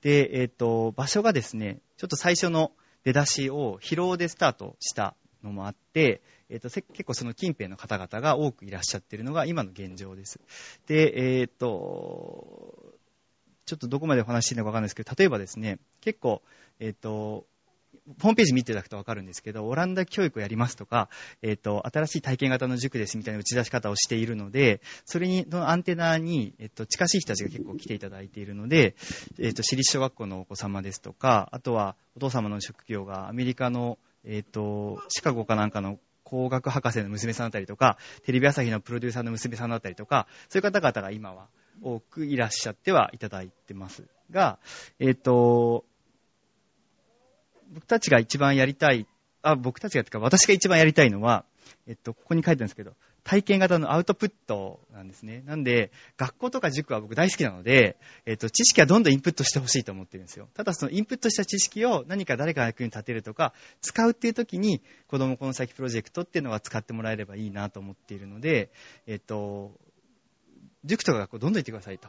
で、えっと、場所がですね、ちょっと最初の出だしを疲労でスタートしたのもあって、えーと、結構その近辺の方々が多くいらっしゃってるのが今の現状です。で、えっと、ちょっとどこまでお話ししていいのかわかんないですけど、例えばですね、結構、えっ、と、ホームページ見ていただくとわかるんですけど、オランダ教育をやりますとか、えっ、と、新しい体験型の塾ですみたいな打ち出し方をしているので、それに、のアンテナに、えっ、と、近しい人たちが結構来ていただいているので、えっ、と、私立小学校のお子様ですとか、あとは、お父様の職業がアメリカの、えっ、と、シカゴかなんかの工学博士の娘さんだったりとか、テレビ朝日のプロデューサーの娘さんだったりとか、そういう方々が今は多くいらっしゃってはいただいてますが、えっ、と、僕たちが一番やりたい、あ、僕たちがっていうか私が一番やりたいのは、えっと、ここに書いてあるんですけど、体験型のアウトプットなんですね。なんで、学校とか塾は僕大好きなので、えっと、知識はどんどんインプットしてほしいと思ってるんですよ。ただそのインプットした知識を何か誰かの役に立てるとか、使うっていう時に、子供この先プロジェクトっていうのは使ってもらえればいいなと思っているので、えっと、塾とか学校どんどん行ってくださいと。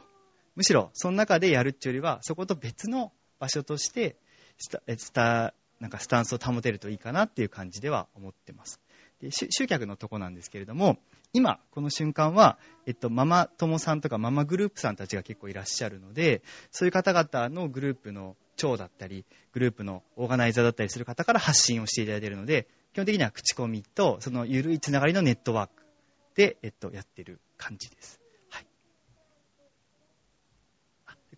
むしろ、その中でやるっていうよりは、そこと別の場所として、スタ、なんかスタンスを保てるといいかなっていう感じでは思ってます。で集客のとこなんですけれども、今、この瞬間は、えっと、ママ友さんとかママグループさんたちが結構いらっしゃるので、そういう方々のグループの長だったり、グループのオーガナイザーだったりする方から発信をしていただいているので、基本的には口コミと、その緩いつながりのネットワークで、えっと、やってる感じです。はい。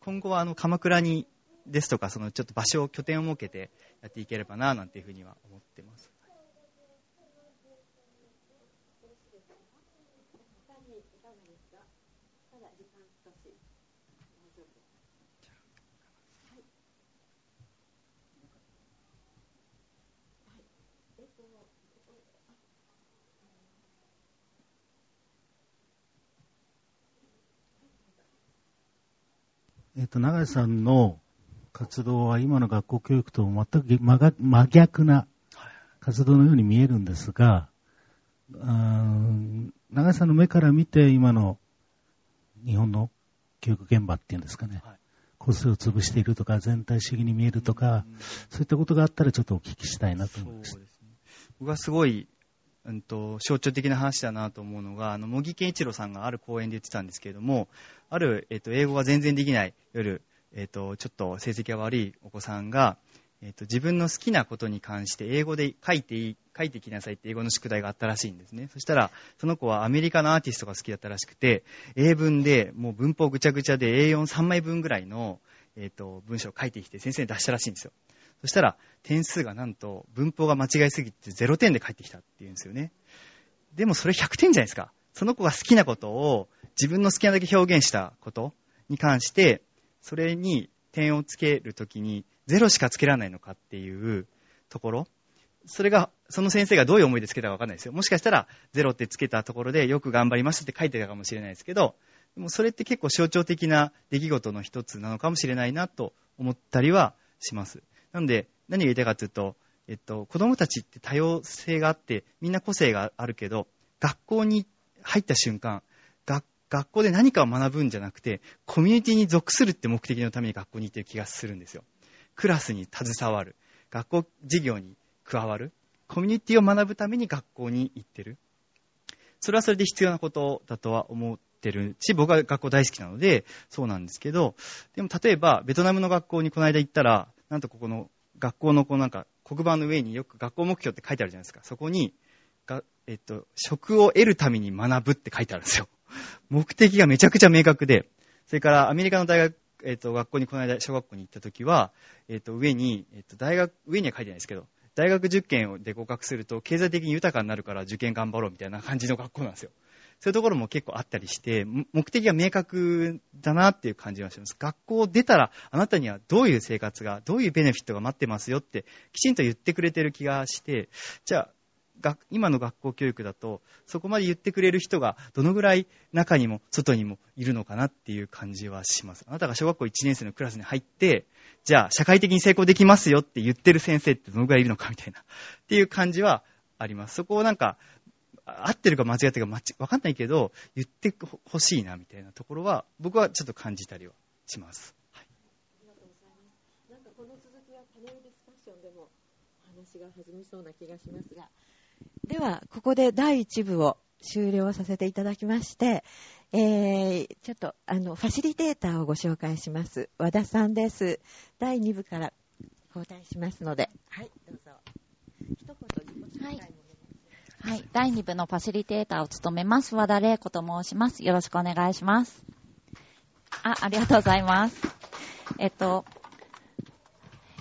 今後は、あの、鎌倉に、ですとか、そのちょっと場所を、拠点を設けてやっていければな、なんていうふうには思ってます。えっと、永井さんの活動は今の学校教育と全く真逆な活動のように見えるんですが、あー永井さんの目から見て今の日本の教育現場っていうんですかね、はい。個性を潰しているとか、全体主義に見えるとか、そういったことがあったらちょっとお聞きしたいなと思いました。僕はすごい、うんと、象徴的な話だなと思うのが、あの、茂木健一郎さんがある講演で言ってたんですけれども、ある、えっ、と、英語が全然できない夜、えっ、と、ちょっと成績が悪いお子さんが、えっ、と、自分の好きなことに関して英語で書いていい、書いてきなさいって英語の宿題があったらしいんですね。そしたら、その子はアメリカのアーティストが好きだったらしくて、英文でもう文法ぐちゃぐちゃで A43 枚分ぐらいの、えっ、と、文章を書いてきて先生に出したらしいんですよ。そしたら、点数がなんと文法が間違いすぎて0点で返ってきたって言うんですよね。でもそれ100点じゃないですか。その子が好きなことを自分の好きなだけ表現したことに関して、それに点をつけるときに0しかつけられないのかっていうところ。それが、その先生がどういう思いでつけたかわかんないですよ。もしかしたら0ってつけたところでよく頑張りましたって書いてたかもしれないですけど、でもそれって結構象徴的な出来事の一つなのかもしれないなと思ったりはします。なので、何が言いたいかというと、えっと、子供たちって多様性があって、みんな個性があるけど、学校に入った瞬間、学校で何かを学ぶんじゃなくて、コミュニティに属するって目的のために学校に行ってる気がするんですよ。クラスに携わる。学校授業に加わる。コミュニティを学ぶために学校に行ってる。それはそれで必要なことだとは思ってるし、僕は学校大好きなので、そうなんですけど、でも例えば、ベトナムの学校にこの間行ったら、なんとここの学校のこうなんか黒板の上によく学校目標って書いてあるじゃないですか。そこに、がえっと、職を得るために学ぶって書いてあるんですよ。目的がめちゃくちゃ明確で、それからアメリカの大学、えっと、学校にこの間、小学校に行った時は、えっと、上に、えっと、大学、上には書いてないですけど、大学受験で合格すると経済的に豊かになるから受験頑張ろうみたいな感じの学校なんですよ。そういうところも結構あったりして、目的が明確だなっていう感じがします。学校を出たら、あなたにはどういう生活が、どういうベネフィットが待ってますよって、きちんと言ってくれてる気がして、じゃあ、今の学校教育だと、そこまで言ってくれる人がどのぐらい中にも外にもいるのかなっていう感じはします。あなたが小学校1年生のクラスに入って、じゃあ社会的に成功できますよって言ってる先生ってどのぐらいいるのかみたいな、っていう感じはあります。そこをなんか、合ってるか間違ってるかわかんないけど、言ってほしいなみたいなところは、僕はちょっと感じたりはします。はい、ありがとうございます。なんかこの続きはパネルディスカッションでもお話が弾みそうな気がしますが、では、ここで第1部を終了させていただきまして、えー、ちょっと、あの、ファシリテーターをご紹介します。和田さんです。第2部から交代しますので、はい、どうぞ。一言自己紹介も、はいはい。第2部のファシリテーターを務めます。和田玲子と申します。よろしくお願いします。あ、ありがとうございます。えっと、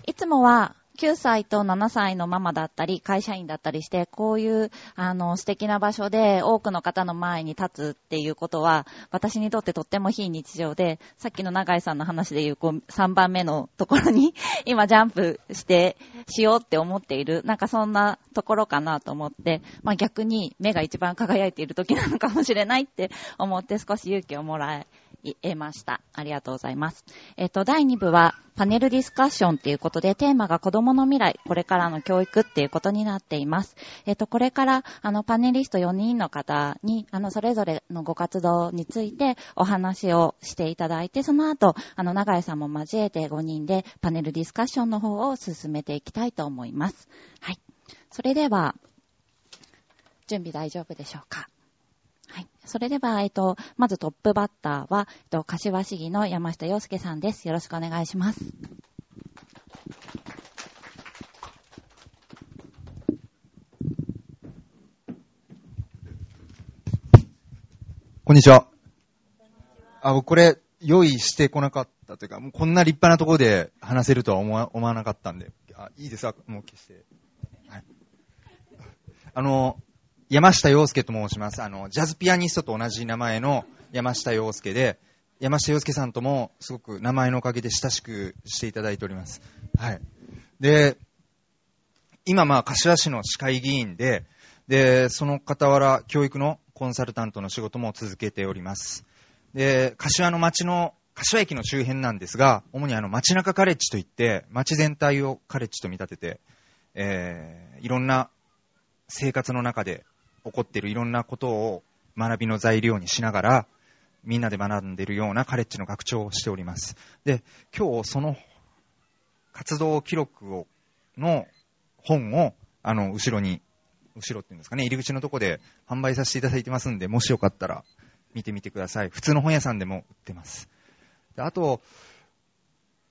いつもは9歳と7歳のママだったり、会社員だったりして、こういう、あの、素敵な場所で多くの方の前に立つっていうことは、私にとってとっても非日常で、さっきの永井さんの話でいう、こう、3番目のところに 今ジャンプして、しようって思っている、なんかそんなところかなと思って、まあ逆に目が一番輝いている時なのかもしれないって思って少し勇気をもらえ、得ました。ありがとうございます。えっと、第2部はパネルディスカッションっていうことで、テーマが子供の未来、これからの教育っていうことになっています。えっと、これから、あの、パネリスト4人の方に、あの、それぞれのご活動についてお話をしていただいて、その後、あの、長井さんも交えて5人でパネルディスカッションの方を進めていきたいと思います。はい。それでは、準備大丈夫でしょうか？それでは、えっと、まずトップバッターは、えっと、柏市議の山下洋介さんです。よろしくお願いします。こんにちは。あ、僕これ、用意してこなかったというか、もうこんな立派なところで話せるとは思わ思わなかったんで、あいいですか？もう消して。はい。あの、山下洋介と申します。あの、ジャズピアニストと同じ名前の山下洋介で、山下洋介さんともすごく名前のおかげで親しくしていただいております。はい。で、今まあ柏市の市会議員で、で、その傍ら教育のコンサルタントの仕事も続けております。で、柏の町の、柏駅の周辺なんですが、主にあの街中カレッジといって、街全体をカレッジと見立てて、えー、いろんな生活の中で起こっているいろんなことを学びの材料にしながら、みんなで学んでいるようなカレッジの学長をしております。で、今日その活動記録を、の本を、あの、後ろに、後ろっていうんですかね、入り口のとこで販売させていただいてますんで、もしよかったら見てみてください。普通の本屋さんでも売ってます。であと、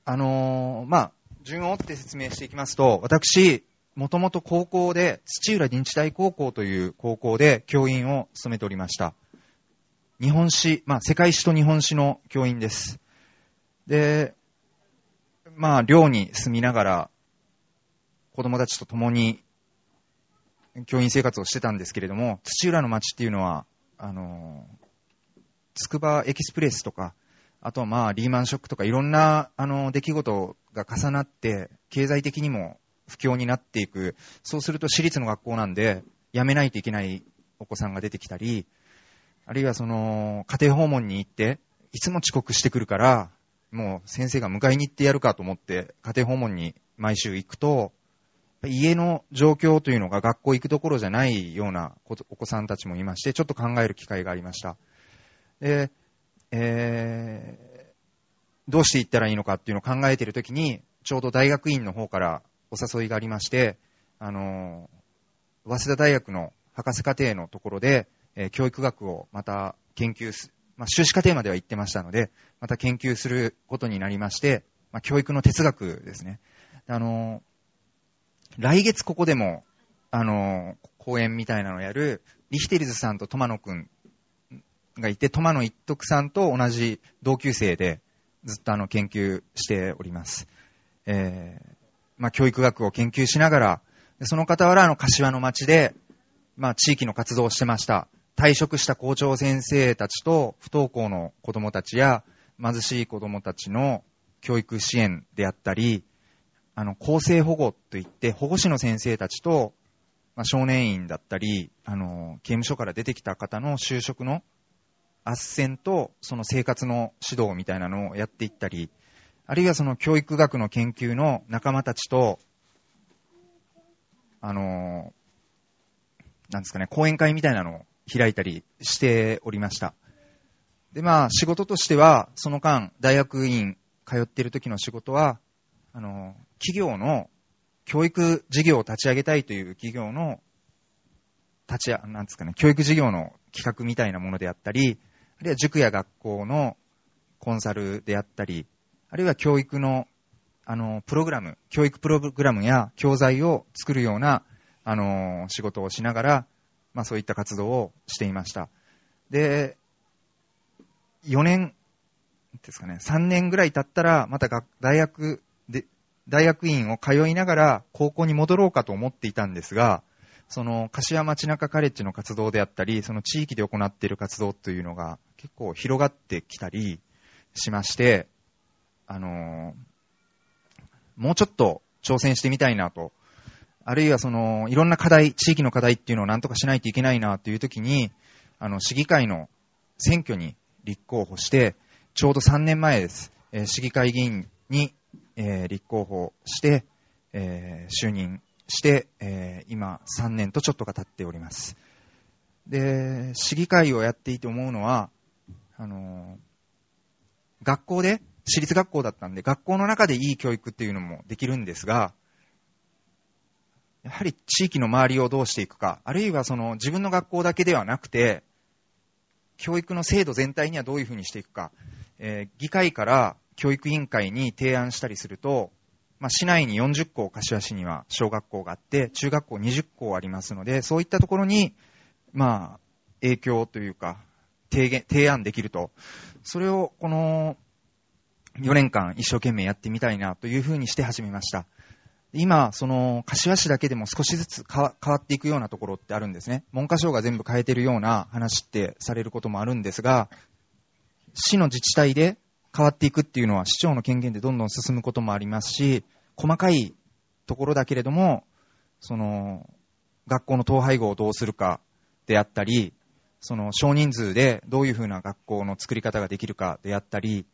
あのーまあ、順を追って説明していきますと、私、もともと高校で、土浦日大高校という高校で教員を務めておりました。日本史、まあ、世界史と日本史の教員です。で、まあ、寮に住みながら、子供たちと共に教員生活をしてたんですけれども、土浦の町っていうのは、あの、つくばエキスプレスとか、あとはまあ、リーマンショックとかいろんな、あの、出来事が重なって、経済的にも不況になっていく。そうすると私立の学校なんで、辞めないといけないお子さんが出てきたり、あるいはその、家庭訪問に行って、いつも遅刻してくるから、もう先生が迎えに行ってやるかと思って、家庭訪問に毎週行くと、家の状況というのが学校行くどころじゃないようなお子さんたちもいまして、ちょっと考える機会がありました。で、えーどうして行ったらいいのかっていうのを考えているときに、ちょうど大学院の方からお誘いがありまして、あの早稲田大学の博士課程のところで、え教育学をまた研究す、まあ、修士課程までは行ってましたので、また研究することになりまして、まあ、教育の哲学ですね。あの来月ここでも、あの講演みたいなのをやる、リヒテルズさんとトマノくんがいて、トマノ一徳さんと同じ同級生で、ずっとあの研究しております。えーまあ、教育学を研究しながら、その傍らあの柏の町で、まあ、地域の活動をしてました。退職した校長先生たちと不登校の子供たちや貧しい子供たちの教育支援であったり、あの、公正保護といって保護士の先生たちと、まあ、少年院だったり、あの、刑務所から出てきた方の就職の斡旋とその生活の指導みたいなのをやっていったり、あるいはその教育学の研究の仲間たちと、あの、なんですかね、講演会みたいなのを開いたりしておりました。で、まあ、仕事としては、その間、大学院通っている時の仕事は、あの、企業の教育事業を立ち上げたいという企業の立ち上、なんですかね、教育事業の企画みたいなものであったり、あるいは塾や学校のコンサルであったり、あるいは教育の、あの、プログラム、教育プログラムや教材を作るような、あの、仕事をしながら、まあそういった活動をしていました。で、4年ですかね、3年ぐらい経ったら、また学大学で、大学院を通いながら高校に戻ろうかと思っていたんですが、その、柏町中カレッジの活動であったり、その地域で行っている活動というのが結構広がってきたりしまして、あのもうちょっと挑戦してみたいなと。あるいはその、いろんな課題、地域の課題っていうのをなんとかしないといけないなという時に、あの、市議会の選挙に立候補して、ちょうど3年前です。えー市議会議員に、えー立候補して、えー就任して、え今3年とちょっとが経っております。で、市議会をやっていて思うのは、あの学校で、私立学校だったんで、学校の中でいい教育っていうのもできるんですが、やはり地域の周りをどうしていくか、あるいはその自分の学校だけではなくて、教育の制度全体にはどういうふうにしていくか、えー議会から教育委員会に提案したりすると、まあ、市内に40校、柏市には小学校があって、中学校20校ありますので、そういったところに、まあ、影響というか、提言、提案できると。それを、この、4年間一生懸命やってみたいなというふうにして始めました。今、その、柏市だけでも少しずつ変わっていくようなところってあるんですね。文科省が全部変えてるような話ってされることもあるんですが、市の自治体で変わっていくっていうのは市長の権限でどんどん進むこともありますし、細かいところだけれども、その、学校の統廃合をどうするかであったり、その少人数でどういうふうな学校の作り方ができるかであったり、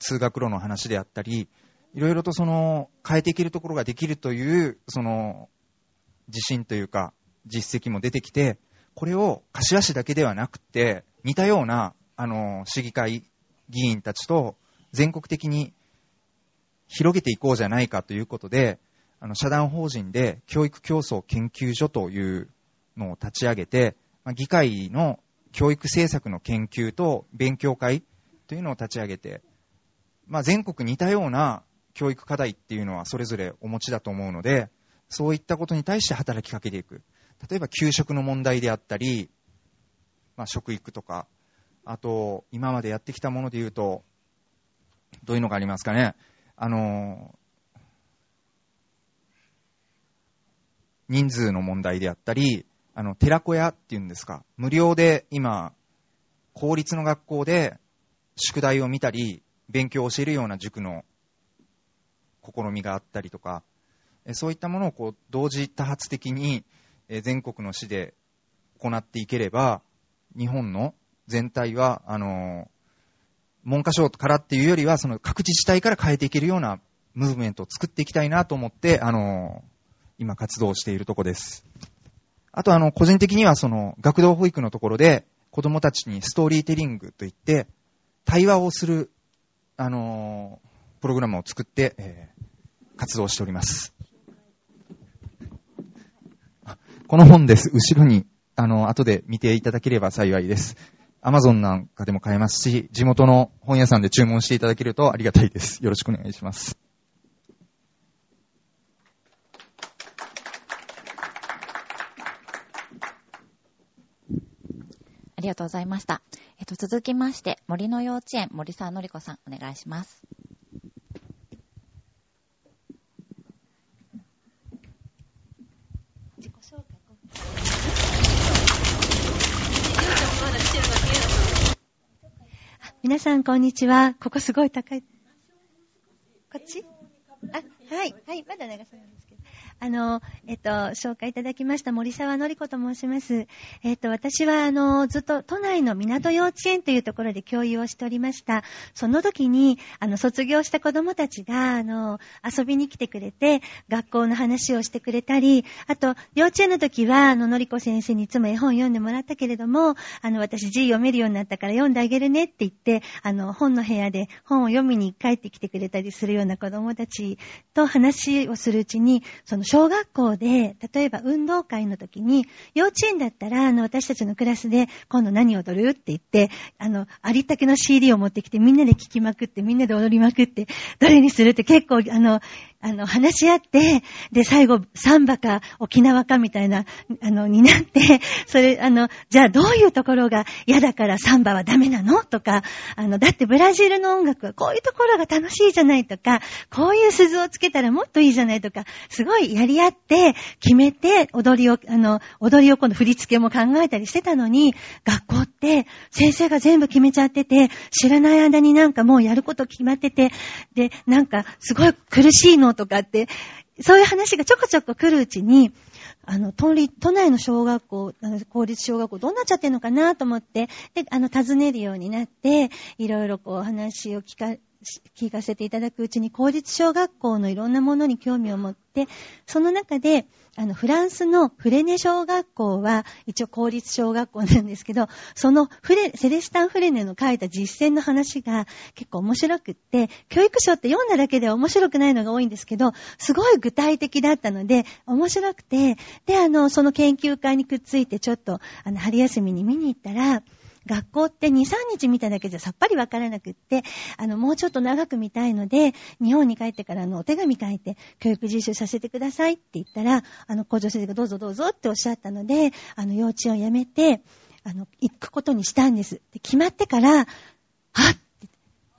通学路の話であったり、いろいろとその変えていけるところができるという、その自信というか実績も出てきて、これを柏市だけではなくて、似たようなあの、市議会議員たちと全国的に広げていこうじゃないかということで、あの、社団法人で教育競争研究所というのを立ち上げて、まあ、議会の教育政策の研究と勉強会というのを立ち上げて、まあ、全国似たような教育課題っていうのはそれぞれお持ちだと思うので、そういったことに対して働きかけていく。例えば給食の問題であったり、まあ、食育とか、あと、今までやってきたもので言うと、どういうのがありますかね。あの、人数の問題であったり、あの、寺子屋っていうんですか、無料で今、公立の学校で宿題を見たり、勉強を教えるような塾の試みがあったりとか、そういったものをこう同時多発的に全国の市で行っていければ、日本の全体は、あの、文科省からっていうよりは、その各自治体から変えていけるようなムーブメントを作っていきたいなと思って、あの、今活動しているとこです。あと、あの、個人的にはその、学童保育のところで、子供たちにストーリーテリングといって、対話をする、あの、プログラムを作って、えー、活動しております。この本です。後ろに、あの、後で見ていただければ幸いです。アマゾンなんかでも買えますし、地元の本屋さんで注文していただけるとありがたいです。よろしくお願いします。ありがとうございました。えっと、続きまして、森の幼稚園、森沢のり子さん、お願いします。皆さん、こんにちは。ここすごい高い。こっち？あ、はい、はい、まだ長さなんです。あの、えっと、紹介いただきました森沢のり子と申します。えっと、私は、あの、ずっと都内の港幼稚園というところで教諭をしておりました。その時に、あの、卒業した子供たちが、あの、遊びに来てくれて、学校の話をしてくれたり、あと、幼稚園の時は、あの、のりこ先生にいつも絵本読んでもらったけれども、あの、私字読めるようになったから読んであげるねって言って、あの、本の部屋で本を読みに帰ってきてくれたりするような子供たちと話をするうちに、その小学校で、例えば運動会の時に、幼稚園だったら、あの、私たちのクラスで、今度何踊るって言って、あの、ありったけの CD を持ってきて、みんなで聴きまくって、みんなで踊りまくって、どれにするって結構、あの、あの、話し合って、で、最後、サンバか沖縄かみたいな、あの、になって、それ、あの、じゃあどういうところが嫌だからサンバはダメなの？とか、あの、だってブラジルの音楽はこういうところが楽しいじゃないとか、こういう鈴をつけたらもっといいじゃないとか、すごいやり合って、決めて、踊りを、あの、踊りを今度振り付けも考えたりしてたのに、学校って先生が全部決めちゃってて、知らない間になんかもうやること決まってて、で、なんかすごい苦しいのとかって、そういう話がちょこちょこ来るうちに、あの、都内の小学校、公立小学校どうなっちゃってんのかなと思って、で、あの、尋ねるようになって、いろいろこう話を聞か、聞かせていただくうちに公立小学校のいろんなものに興味を持って、その中で、あの、フランスのフレネ小学校は、一応公立小学校なんですけど、そのフレ、セレスタン・フレネの書いた実践の話が結構面白くって、教育書って読んだだけでは面白くないのが多いんですけど、すごい具体的だったので、面白くて、で、あの、その研究会にくっついてちょっと、あの、春休みに見に行ったら、学校って2、3日見ただけじゃさっぱりわからなくって、あの、もうちょっと長く見たいので、日本に帰ってからのお手紙書いて、教育実習させてくださいって言ったら、あの、校長先生がどうぞどうぞっておっしゃったので、あの、幼稚園を辞めて、あの、行くことにしたんです。で決まってから、はって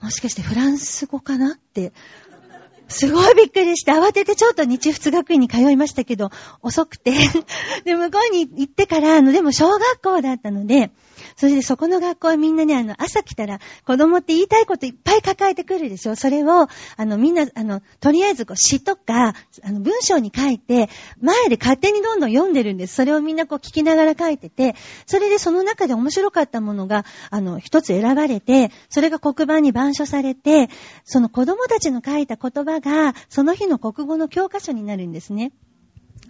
もしかしてフランス語かなってすごいびっくりして、慌ててちょっと日仏学院に通いましたけど、遅くて で、向こうに行ってから、あの、でも小学校だったので、それでそこの学校はみんなね、あの、朝来たら子供って言いたいこといっぱい抱えてくるでしょ。それを、あの、みんな、あの、とりあえずこう詩とか、あの、文章に書いて、前で勝手にどんどん読んでるんです。それをみんなこう聞きながら書いてて、それでその中で面白かったものが、あの、一つ選ばれて、それが黒板に板書されて、その子供たちの書いた言葉が、その日の国語の教科書になるんですね。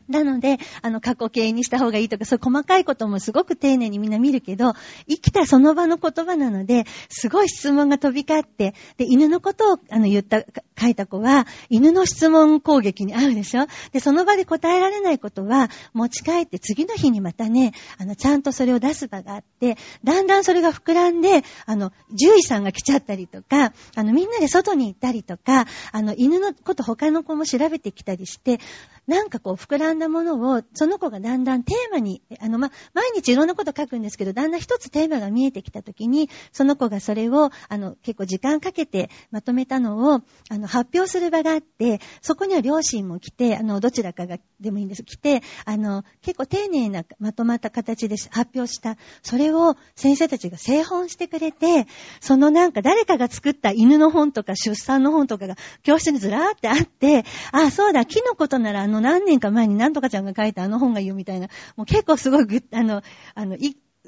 なので、あの、過去形にした方がいいとか、そういう細かいこともすごく丁寧にみんな見るけど、生きたその場の言葉なので、すごい質問が飛び交って、で、犬のことを、あの、言った、書いた子は、犬の質問攻撃に合うでしょ？で、その場で答えられないことは、持ち帰って次の日にまたね、あの、ちゃんとそれを出す場があって、だんだんそれが膨らんで、あの、獣医さんが来ちゃったりとか、あの、みんなで外に行ったりとか、あの、犬のこと他の子も調べてきたりして、なんかこう膨らんんだものを、その子がだんだんテーマに、あの、ま、毎日いろんなこと書くんですけど、だんだん一つテーマが見えてきたときに、その子がそれを、あの、結構時間かけてまとめたのを、あの、発表する場があって、そこには両親も来て、あの、どちらかがでもいいんです。来て、あの、結構丁寧なまとまった形で発表した。それを先生たちが製本してくれて、そのなんか誰かが作った犬の本とか出産の本とかが教室にずらーってあって、あ、そうだ、木のことならあの何年か前になんとかちゃんが書いたあの本が言うみたいな、もう結構すごいぐ、あの、あの、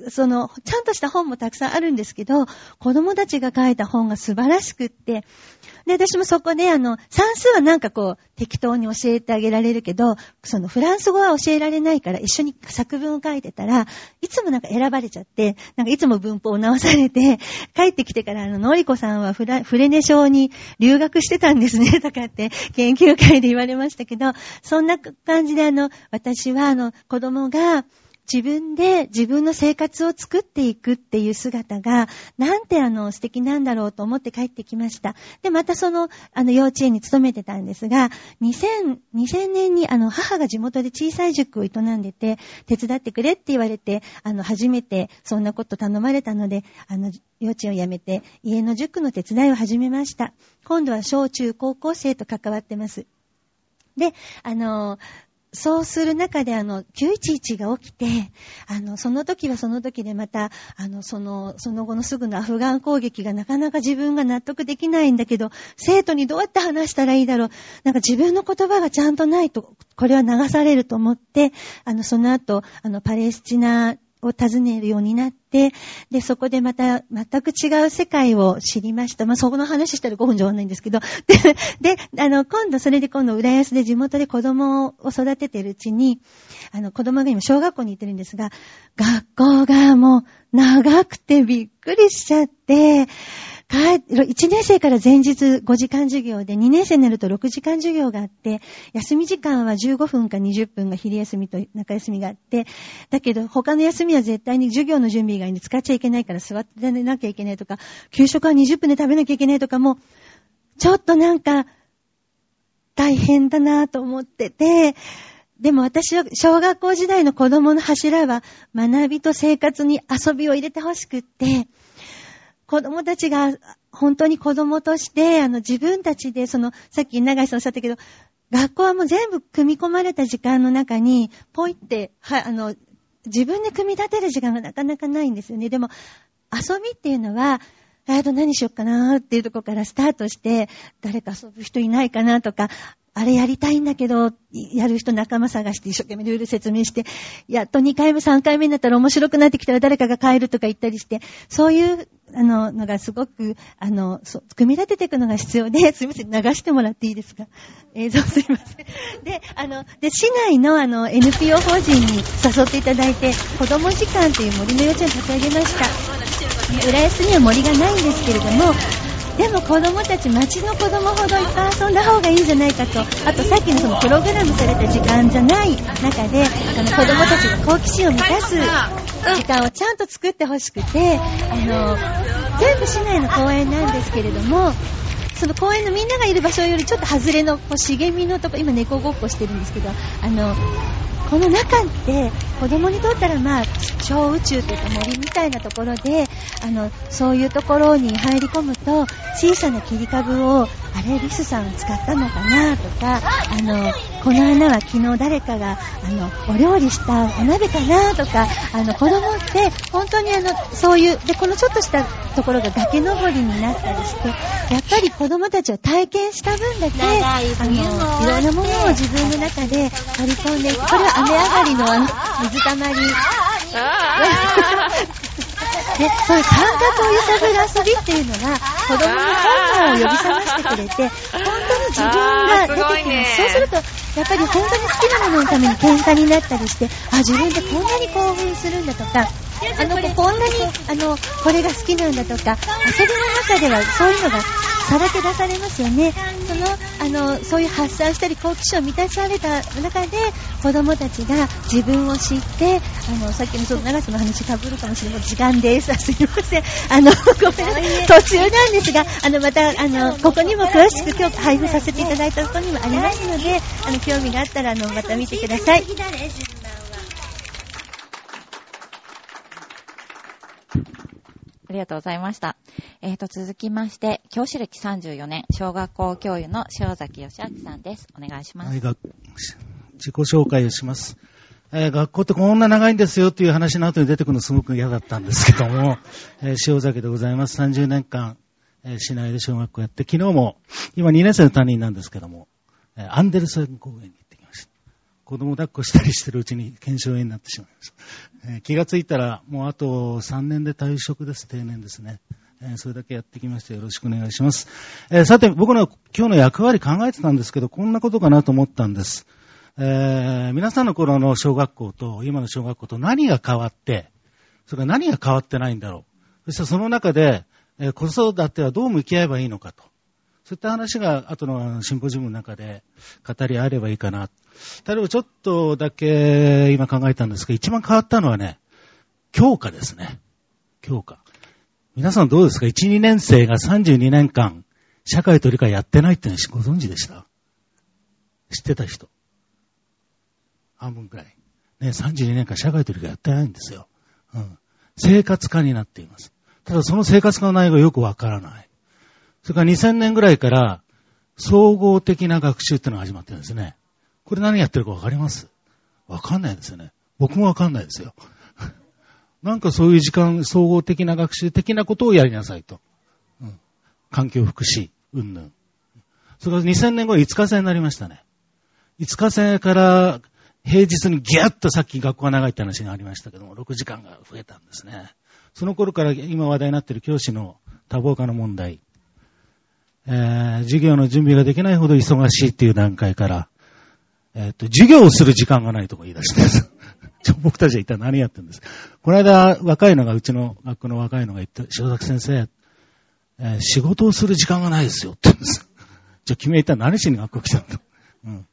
その、ちゃんとした本もたくさんあるんですけど、子供たちが書いた本が素晴らしくって、で、私もそこで、あの、算数はなんかこう、適当に教えてあげられるけど、そのフランス語は教えられないから一緒に作文を書いてたら、いつもなんか選ばれちゃって、なんかいつも文法を直されて、帰ってきてからあの、ノリコさんはフラフレネ省に留学してたんですね、とかって研究会で言われましたけど、そんな感じであの、私はあの、子供が、自分で自分の生活を作っていくっていう姿が、なんてあの素敵なんだろうと思って帰ってきました。で、またその、あの幼稚園に勤めてたんですが、2000、2000年にあの母が地元で小さい塾を営んでて、手伝ってくれって言われて、あの初めてそんなこと頼まれたので、あの幼稚園を辞めて家の塾の手伝いを始めました。今度は小中高校生と関わってます。で、あの、そうする中で、あの、911が起きて、あの、その時はその時でまた、あの、その、その後のすぐのアフガン攻撃がなかなか自分が納得できないんだけど、生徒にどうやって話したらいいだろう。なんか自分の言葉がちゃんとないと、これは流されると思って、あの、その後、あの、パレスチナを訪ねるようになって、で、そこでまた全く違う世界を知りました。まあ、そこの話したら5分じゃ終わんないんですけど、で、で、あの、今度、それで今度、浦安で地元で子供を育ててるうちに、あの、子供が今、小学校に行ってるんですが、学校がもう、長くてびっくりしちゃって、はい。1年生から前日5時間授業で、2年生になると6時間授業があって、休み時間は15分か20分が昼休みと中休みがあって、だけど他の休みは絶対に授業の準備以外に使っちゃいけないから座ってなきゃいけないとか、給食は20分で食べなきゃいけないとかも、ちょっとなんか、大変だなと思ってて、でも私は小学校時代の子供の柱は学びと生活に遊びを入れてほしくって、子供たちが本当に子供として、あの自分たちで、その、さっき長井さんおっしゃったけど、学校はもう全部組み込まれた時間の中に、ポイって、は、あの、自分で組み立てる時間がなかなかないんですよね。でも、遊びっていうのは、あと何しよっかなーっていうところからスタートして、誰か遊ぶ人いないかなとか、あれやりたいんだけど、やる人仲間探して一生懸命ルール説明して、やっと2回目3回目になったら面白くなってきたら誰かが帰るとか言ったりして、そういうあの、のがすごく、あの、組み立てていくのが必要で、すいません、流してもらっていいですか？映像すいません。で、あの、で、市内のあの、NPO 法人に誘っていただいて、子供時間という森の幼稚園を立ち上げました。浦安には森がないんですけれども、でも子供たち、街の子供ほどいっぱい遊んだ方がいいんじゃないかと、あとさっきのそのプログラムされた時間じゃない中で、あの子供たちが好奇心を満たす時間をちゃんと作ってほしくて、あの、全部市内の公園なんですけれども、その公園のみんながいる場所よりちょっと外れのこう茂みのとこ、今猫ごっこしてるんですけど、あの、この中って子供にとったらまあ小宇宙というか森みたいなところであのそういうところに入り込むと小さな切り株をあれリスさん使ったのかなとかあのこの穴は昨日誰かがあのお料理したお鍋かなとかあの子供って本当にあのそういうでこのちょっとしたところが崖登りになったりしてやっぱり子供たちは体験した分だけあのいろんなものを自分の中で取り込んでいくこれは雨上がりのあの水たまり。で、そういう感覚を揺さぶる遊びっていうのが、子供の本能を呼び覚ましてくれて、本当に自分が出てきます。すねそうすると、やっぱり本当に好きなもののために喧嘩になったりして、あ、自分ってこんなに興奮するんだとか、あの子こんなに、あの、これが好きなんだとか、遊びの中ではそういうのがさらけ出されますよね。その、あの、そういう発散したり好奇心を満たされた中で、子供たちが自分を知って、あの、さっきのその長さの話かぶるかもしれない。時間です。すいません。あの、ごめんなさい。途中なんですが、あの、また、あの、ここにも詳しく今日配布させていただいたころにもありますので、あの、興味があったら、あの、また見てください。ありがとうございました。えーと、続きまして、教師歴34年、小学校教諭の塩崎義明さんです。お願いします。はい、自己紹介をします。えー学校ってこんな長いんですよっていう話の後に出てくるのすごく嫌だったんですけども、えー塩崎でございます。30年間、えー市内で小学校やって、昨日も、今2年生の担任なんですけども、えーアンデルセン公園に。子供抱っこしたりしてるうちに検証炎になってしまいました。えー気がついたら、もうあと3年で退職です。定年ですね。えーそれだけやってきましてよろしくお願いします。えーさて、僕の今日の役割考えてたんですけど、こんなことかなと思ったんです。え皆さんの頃の小学校と今の小学校と何が変わって、それから何が変わってないんだろう。そしてその中で、え子育てはどう向き合えばいいのかと。そういった話が後のシンポジウムの中で語り合えればいいかな。例えばちょっとだけ今考えたんですが、一番変わったのはね、教科ですね。教科。皆さんどうですか ?1、2年生が32年間、社会と理科やってないってのはご存知でした？知ってた人半分くらい。ね、32年間社会と理科やってないんですよ。うん。生活科になっています。ただその生活科の内容がよくわからない。それから2000年ぐらいから、総合的な学習ってのが始まってるんですね。これ何やってるかわかります？わかんないですよね。僕もわかんないですよ。なんかそういう時間、総合的な学習的なことをやりなさいと。うん。環境福祉、うんぬん。それから2000年後は5日制になりましたね。5日制から平日にギャッとさっき学校が長いって話がありましたけども、6時間が増えたんですね。その頃から今話題になっている教師の多忙化の問題。えー、授業の準備ができないほど忙しいっていう段階から、えっ、と、授業をする時間がないとか言い出して です。僕たちは一体何やってるんですこの間、若いのが、うちの学校の若いのが言って、塩崎先生、えー仕事をする時間がないですよって言うんです。じゃあ君は一体何しに学校来たんだうん。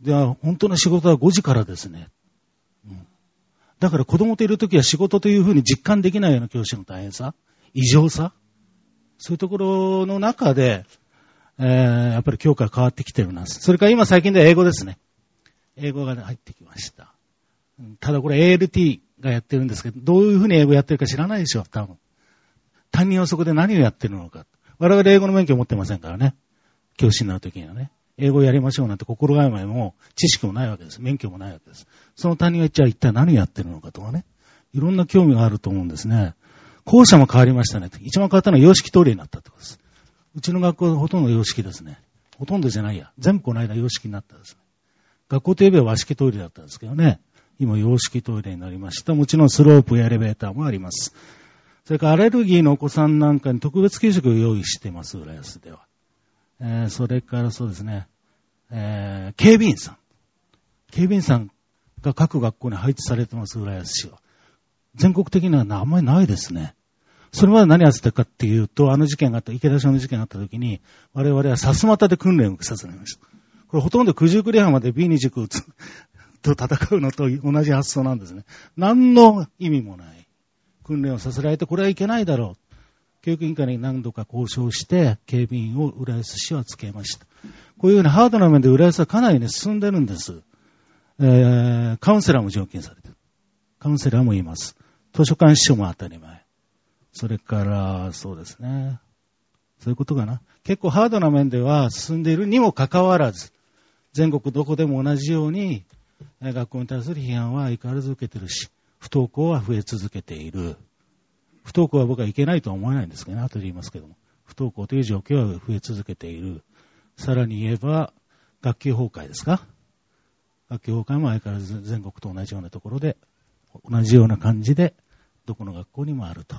では、本当の仕事は5時からですね。うん。だから子供といるときは仕事というふうに実感できないような教師の大変さ、異常さ、そういうところの中で、えー、やっぱり教科が変わってきてるんです。それから今最近では英語ですね。英語が入ってきました。ただこれ ALT がやってるんですけど、どういうふうに英語やってるか知らないでしょ、多分。担任はそこで何をやってるのか。我々英語の免許を持ってませんからね。教師になるときにはね。英語をやりましょうなんて心構えも知識もないわけです。免許もないわけです。その担任がじゃあ一体何をやってるのかとかね。いろんな興味があると思うんですね。校舎も変わりましたね。一番変わったのは洋式トイレになったってことです。うちの学校はほとんど洋式ですね。ほとんどじゃないや。全部この間洋式になったですね。学校といえば和式トイレだったんですけどね。今洋式トイレになりました。もちろんスロープやエレベーターもあります。それからアレルギーのお子さんなんかに特別給食を用意してます、浦安では。えー、それからそうですね、えー、警備員さん。警備員さんが各学校に配置されてます、浦安市は。全国的にはあんまりないですね。それまで何やってたかっていうと、あの事件があった、池田署の事件があった時に、我々はさすまたで訓練をさせられました。これほとんど九十九里浜で B 二軸をつ と戦うのと同じ発想なんですね。何の意味もない。訓練をさせられて、これはいけないだろう。教育委員会に何度か交渉して、警備員を浦安市はつけました。こういうようなハードな面で浦安はかなりね、進んでるんです。えー、カウンセラーも常勤されてる。カウンセラーもいます。図書館司書も当たり前。それから、そうですね。そういうことかな。結構ハードな面では進んでいるにもかかわらず、全国どこでも同じように、学校に対する批判は相変わらず受けてるし、不登校は増え続けている。不登校は僕はいけないとは思わないんですけどね、後で言いますけども。不登校という状況は増え続けている。さらに言えば、学級崩壊ですか？学級崩壊も相変わらず全国と同じようなところで、同じような感じで、どこの学校にもあると。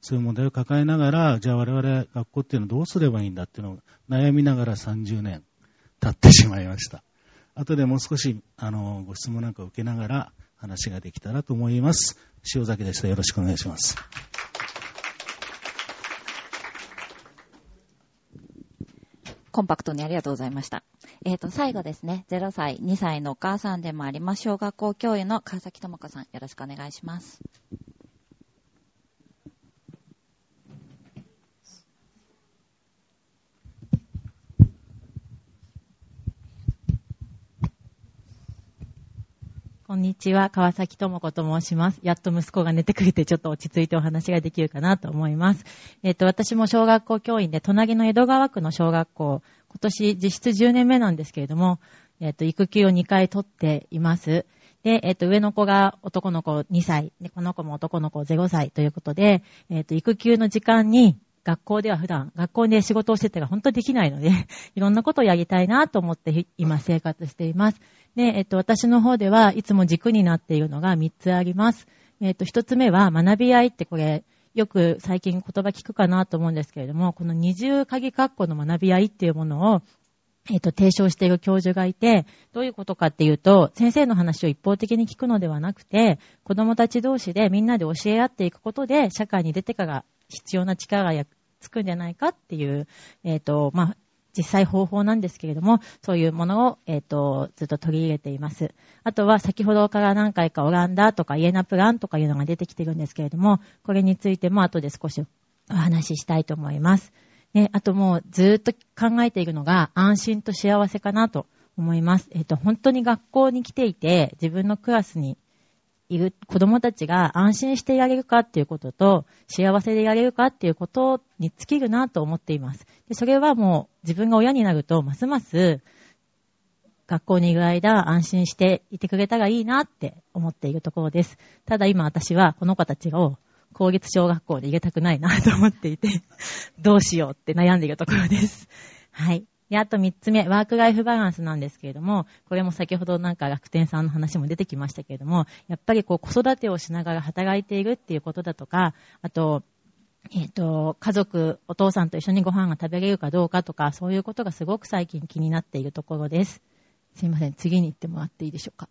そういう問題を抱えながら、じゃあ我々学校っていうのはどうすればいいんだっていうのを悩みながら30年経ってしまいました。後でもう少し、あの、ご質問なんかを受けながら話ができたらと思います。塩崎でした。よろしくお願いします。コンパクトにありがとうございました。えっ、と、最後ですね、0歳、2歳のお母さんでもあります、小学校教諭の川崎智子さん、よろしくお願いします。こんにちは、川崎智子と申します。やっと息子が寝てくれて、ちょっと落ち着いてお話ができるかなと思います。えっ、と、私も小学校教員で、隣の江戸川区の小学校、今年実質10年目なんですけれども、えっ、と、育休を2回取っています。で、えっ、と、上の子が男の子2歳、で、この子も男の子0歳ということで、えっ、と、育休の時間に、学校では普段、学校で仕事をしててが本当にできないので、いろんなことをやりたいなと思って今生活しています。で、えっと、私の方ではいつも軸になっているのが3つあります。えっと、1つ目は学び合いってこれ、よく最近言葉聞くかなと思うんですけれども、この二重鍵括弧の学び合いっていうものを、えっと、提唱している教授がいて、どういうことかっていうと、先生の話を一方的に聞くのではなくて、子供たち同士でみんなで教え合っていくことで、社会に出てから必要な力がつくんじゃないかっていう、えっ、と、まあ、実際方法なんですけれども、そういうものを、えっ、と、ずっと取り入れています。あとは、先ほどから何回かオランダとかイエナプランとかいうのが出てきてるんですけれども、これについても後で少しお話ししたいと思います。ね、あともうずっと考えているのが安心と幸せかなと思います。えっ、と、本当に学校に来ていて、自分のクラスにいる子供たちが安心していられるかっていうことと、幸せでいられるかっていうことに尽きるなと思っています。で、それはもう自分が親になると、ますます学校にいる間安心していてくれたらいいなって思っているところです。ただ今私はこの子たちを公立小学校で入れたくないなと思っていて、どうしようって悩んでいるところです。はい。で、あと三つ目、ワークライフバランスなんですけれども、これも先ほどなんか楽天さんの話も出てきましたけれども、やっぱりこう子育てをしながら働いているっていうことだとか、あと、えっ、と、家族、お父さんと一緒にご飯が食べれるかどうかとか、そういうことがすごく最近気になっているところです。すいません、次に行ってもらっていいでしょうか。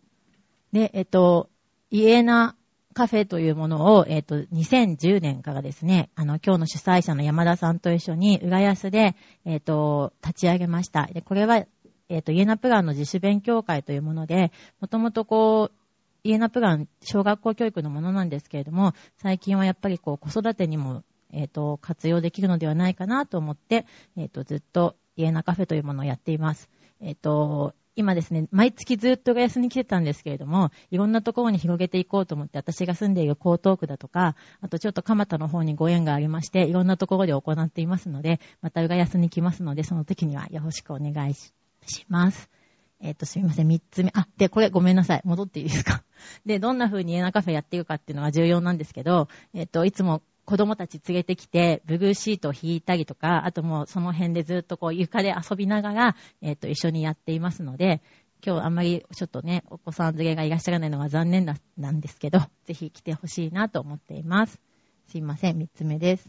で、えっ、と、イエナカフェというものを、えっ、と、2010年からですね、あの、今日の主催者の山田さんと一緒に、浦安で、えっ、と、立ち上げました。で、これは、えっ、と、イエナプランの自主勉強会というもので、もともとこう、イエナプラン、小学校教育のものなんですけれども、最近はやっぱりこう、子育てにも、えっ、と、活用できるのではないかなと思って、えっ、と、ずっとイエナカフェというものをやっています。えっ、と、今ですね、毎月ずっと浦安に来てたんですけれども、いろんなところに広げていこうと思って、私が住んでいる江東区だとか、あとちょっと蒲田の方にご縁がありまして、いろんなところで行っていますので、また浦安に来ますので、その時にはよろしくお願いします。えっ、と、すみません、三つ目。あ、で、これごめんなさい。戻っていいですか？で、どんな風にエナカフェやっているかっていうのが重要なんですけど、えっ、と、いつも子供たち連れてきて、ブルーシートを引いたりとか、あともうその辺でずっとこう床で遊びながら、えっ、と、一緒にやっていますので、今日あんまりちょっとね、お子さん連れがいらっしゃらないのが残念ななんですけど、ぜひ来てほしいなと思っています。すいません、三つ目です。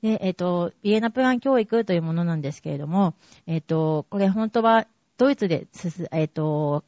で、えっ、と、ビエナプラン教育というものなんですけれども、えっ、と、これ本当はドイツで、えっ、と、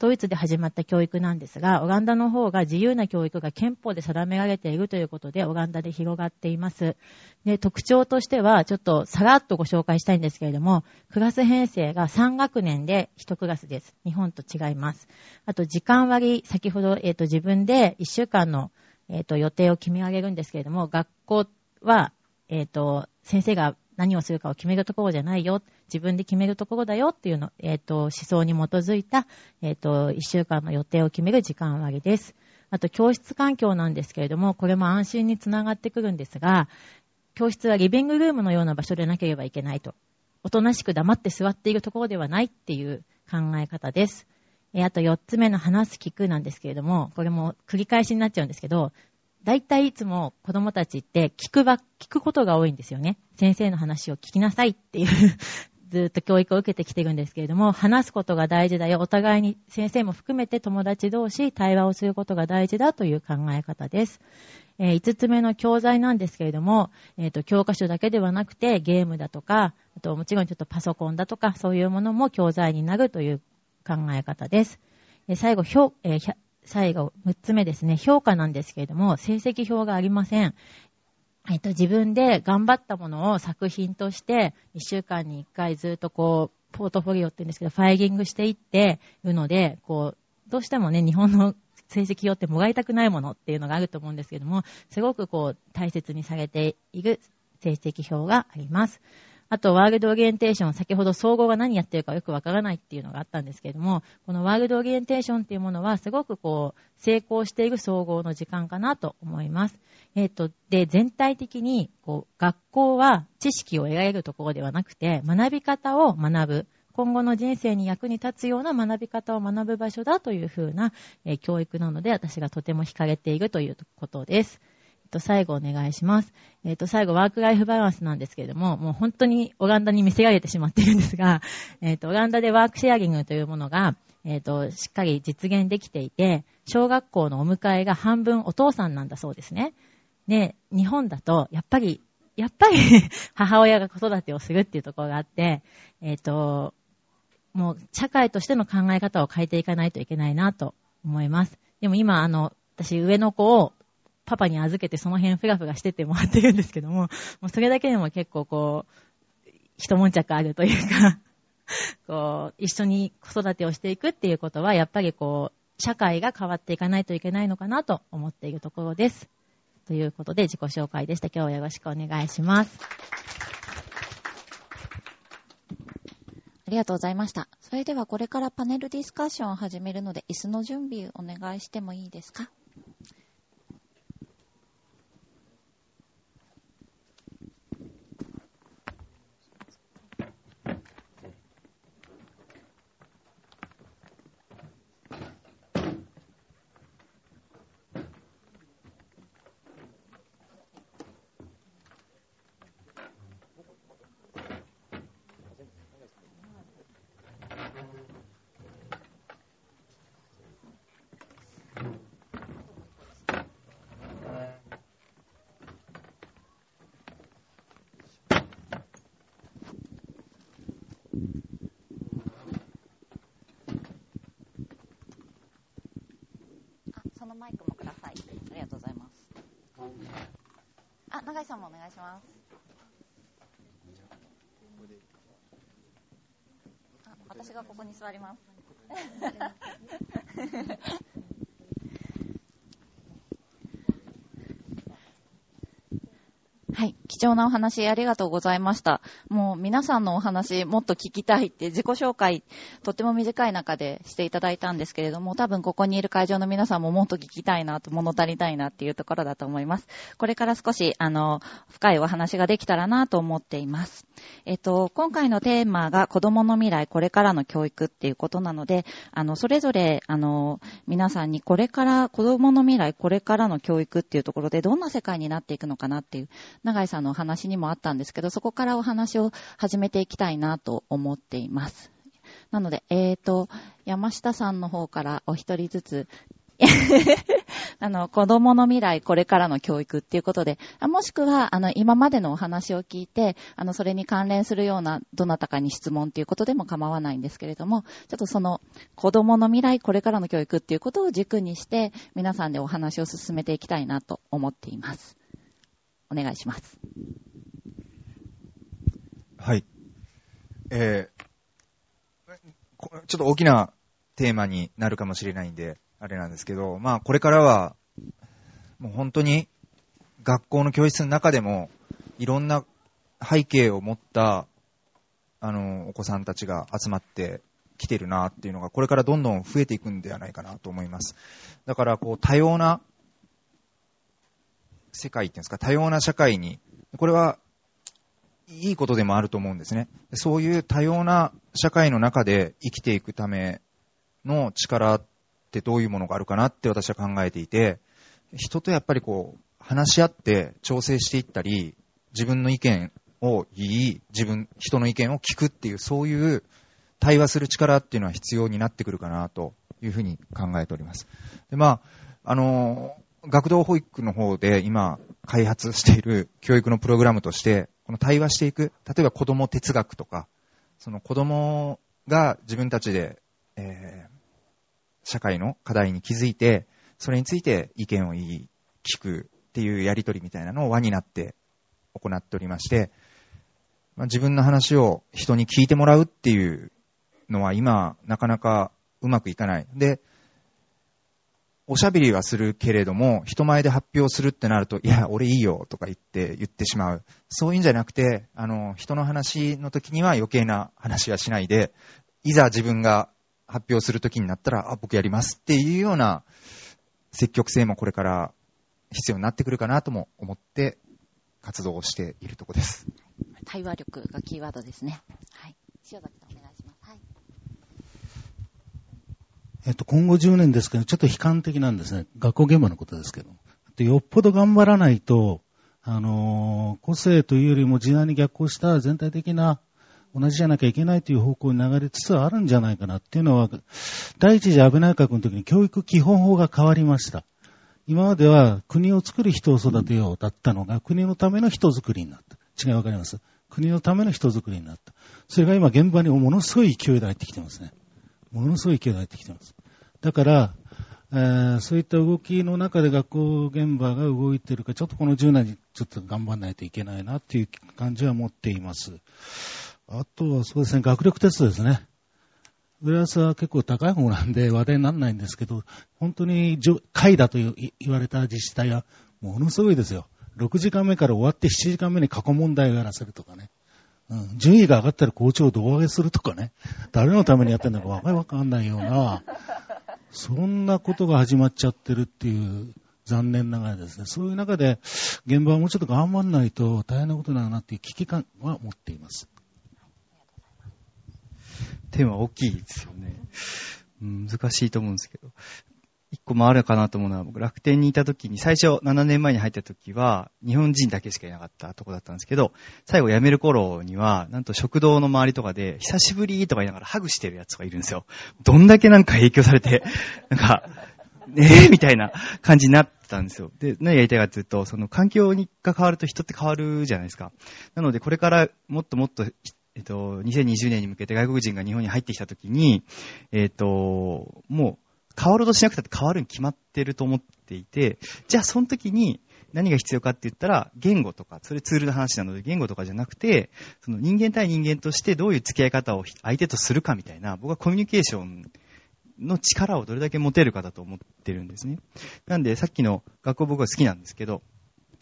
ドイツで始まった教育なんですが、オランダの方が自由な教育が憲法で定められているということで、オランダで広がっています。で、特徴としては、ちょっとさらっとご紹介したいんですけれども、クラス編成が3学年で1クラスです。日本と違います。あと、時間割、先ほど、えっ、と、自分で1週間の、えっ、と、予定を決め上げるんですけれども、学校は、えっ、と、先生が何をするかを決めるところじゃないよ。自分で決めるところだよっていうの、えっ、と、思想に基づいた、えっ、と、一週間の予定を決める時間割です。あと、教室環境なんですけれども、これも安心につながってくるんですが、教室はリビングルームのような場所でなければいけないと。おとなしく黙って座っているところではないっていう考え方です。えあと4つ目の話す聞くなんですけれども、これも繰り返しになっちゃうんですけど、大体いつも子供たちって聞くば、聞くことが多いんですよね。先生の話を聞きなさいっていう ずっと教育を受けてきてるんですけれども、話すことが大事だよ。お互いに先生も含めて友達同士対話をすることが大事だという考え方です。えー、5つ目の教材なんですけれども、えっ、ー、と、教科書だけではなくて、ゲームだとか、あともちろんちょっとパソコンだとか、そういうものも教材になるという考え方です。えー、最後、評、えー、最後、6つ目ですね、評価なんですけれども、成績表がありません。えっと、自分で頑張ったものを作品として、1週間に1回ずっとこう、ポートフォリオって言うんですけど、ファイリングしていってるので、こう、どうしてもね、日本の成績表ってもらいたくないものっていうのがあると思うんですけども、すごくこう、大切にされている成績表があります。あと、ワールドオリエンテーション、先ほど総合が何やってるかよくわからないっていうのがあったんですけれども、このワールドオリエンテーションっていうものは、すごくこう、成功している総合の時間かなと思います。えっ、ー、と、で、全体的に、こう、学校は知識を得られるところではなくて、学び方を学ぶ。今後の人生に役に立つような学び方を学ぶ場所だというふうな、えー、教育なので、私がとても惹かれているということです。と、最後お願いします。えっ、と、最後、ワークライフバランスなんですけれども、もう本当にオランダに見せられてしまっているんですが、えっ、と、オランダでワークシェアリングというものが、えっ、と、しっかり実現できていて、小学校のお迎えが半分お父さんなんだそうですね。で、日本だと、やっぱり、やっぱり 母親が子育てをするっていうところがあって、えっ、と、もう社会としての考え方を変えていかないといけないなと思います。でも今、あの、私上の子をパパに預けてその辺ふがふがしてってもらってるんですけども、もうそれだけでも結構こう、一悶着あるというか こう、一緒に子育てをしていくっていうことは、やっぱりこう、社会が変わっていかないといけないのかなと思っているところです。ということで自己紹介でした。今日はよろしくお願いします。ありがとうございました。それではこれからパネルディスカッションを始めるので、椅子の準備お願いしてもいいですかのマイクもください。ありがとうございます。あ、永井さんもお願いします。あ、私がここに座ります。はい。貴重なお話ありがとうございました。もう皆さんのお話もっと聞きたいって自己紹介とっても短い中でしていただいたんですけれども、多分ここにいる会場の皆さんももっと聞きたいなと、物足りたいなっていうところだと思います。これから少し、あの、深いお話ができたらなと思っています。えっと、今回のテーマが子供の未来、これからの教育っていうことなので、あの、それぞれ、あの、皆さんにこれから子供の未来、これからの教育っていうところでどんな世界になっていくのかなっていう、永井さんのお話にもあったんですけど、そこからお話を始めていきたいなと思っています。なので、えーと、山下さんの方からお一人ずつ あの、子供の未来、これからの教育っていうことで、もしくは、あの、今までのお話を聞いて、あの、それに関連するような、どなたかに質問っていうことでも構わないんですけれども、ちょっとその、子供の未来、これからの教育っていうことを軸にして、皆さんでお話を進めていきたいなと思っています。お願いします。はい。えー、ちょっと大きなテーマになるかもしれないんで、あれなんですけど、まあこれからは、もう本当に学校の教室の中でも、いろんな背景を持った、あの、お子さんたちが集まってきてるなっていうのが、これからどんどん増えていくんではないかなと思います。だから、こう、多様な世界っていうんですか、多様な社会に、これはいいことでもあると思うんですね。そういう多様な社会の中で生きていくための力ってどういうものがあるかなって私は考えていて、人とやっぱりこう、話し合って調整していったり、自分の意見を言い、自分、人の意見を聞くっていう、そういう対話する力っていうのは必要になってくるかなというふうに考えております。で、まあ、あの、学童保育の方で今開発している教育のプログラムとして、この対話していく、例えば子供哲学とか、その子供が自分たちで、えー、社会の課題に気づいて、それについて意見を言い、聞くっていうやりとりみたいなのを輪になって行っておりまして、まあ、自分の話を人に聞いてもらうっていうのは今、なかなかうまくいかない。で、おしゃべりはするけれども、人前で発表するってなると、いや、俺いいよとか言って言ってしまう。そういうんじゃなくて、あの、人の話の時には余計な話はしないで、いざ自分が発表する時になったら、あ、僕やりますっていうような積極性もこれから必要になってくるかなとも思って活動をしているとこです。対話力がキーワードですね。はい。塩崎さんお願。い。えっと、今後10年ですけど、ちょっと悲観的なんですね。学校現場のことですけど。よっぽど頑張らないと、あのー、個性というよりも時代に逆行した全体的な同じじゃなきゃいけないという方向に流れつつあるんじゃないかなっていうのは、第一次安倍内閣の時に教育基本法が変わりました。今までは国を作る人を育てようだったのが、国のための人づくりになった。違いわかります？国のための人づくりになった。それが今現場にものすごい勢いで入ってきてますね。ものすごい勢いで入ってきてます。だから、えー、そういった動きの中で学校現場が動いているか、ちょっとこの10年にちょっと頑張らないといけないなっていう感じは持っています。あとはそうですね、学力テストですね。浦安は結構高い方なんで話題にならないんですけど、本当に下位だと言われた自治体はものすごいですよ。6時間目から終わって7時間目に過去問題をやらせるとかね。うん、順位が上がったら校長を胴上げするとかね。誰のためにやってんだかわかわかんないような、そんなことが始まっちゃってるっていう残念ながらですね。そういう中で現場はもうちょっと頑張んないと大変なことだなっていう危機感は持っています。点は大きいですよね。難しいと思うんですけど。一個もあるかなと思うのは、僕楽天にいた時に、最初7年前に入った時は、日本人だけしかいなかったとこだったんですけど、最後辞める頃には、なんと食堂の周りとかで、久しぶりとか言いながらハグしてるやつがいるんですよ。どんだけなんか影響されて、なんか、ねえみたいな感じになってたんですよ。で、何やりたいかっていうと、その環境が変わると人って変わるじゃないですか。なので、これからもっともっとえっと、2020年に向けて外国人が日本に入ってきたときに、えっと、もう変わろうとしなくたって変わるに決まってると思っていて、じゃあその時に何が必要かって言ったら、言語とか、それツールの話なので言語とかじゃなくて、その人間対人間としてどういう付き合い方を相手とするかみたいな、僕はコミュニケーションの力をどれだけ持てるかだと思ってるんですね。なんでさっきの学校僕は好きなんですけど、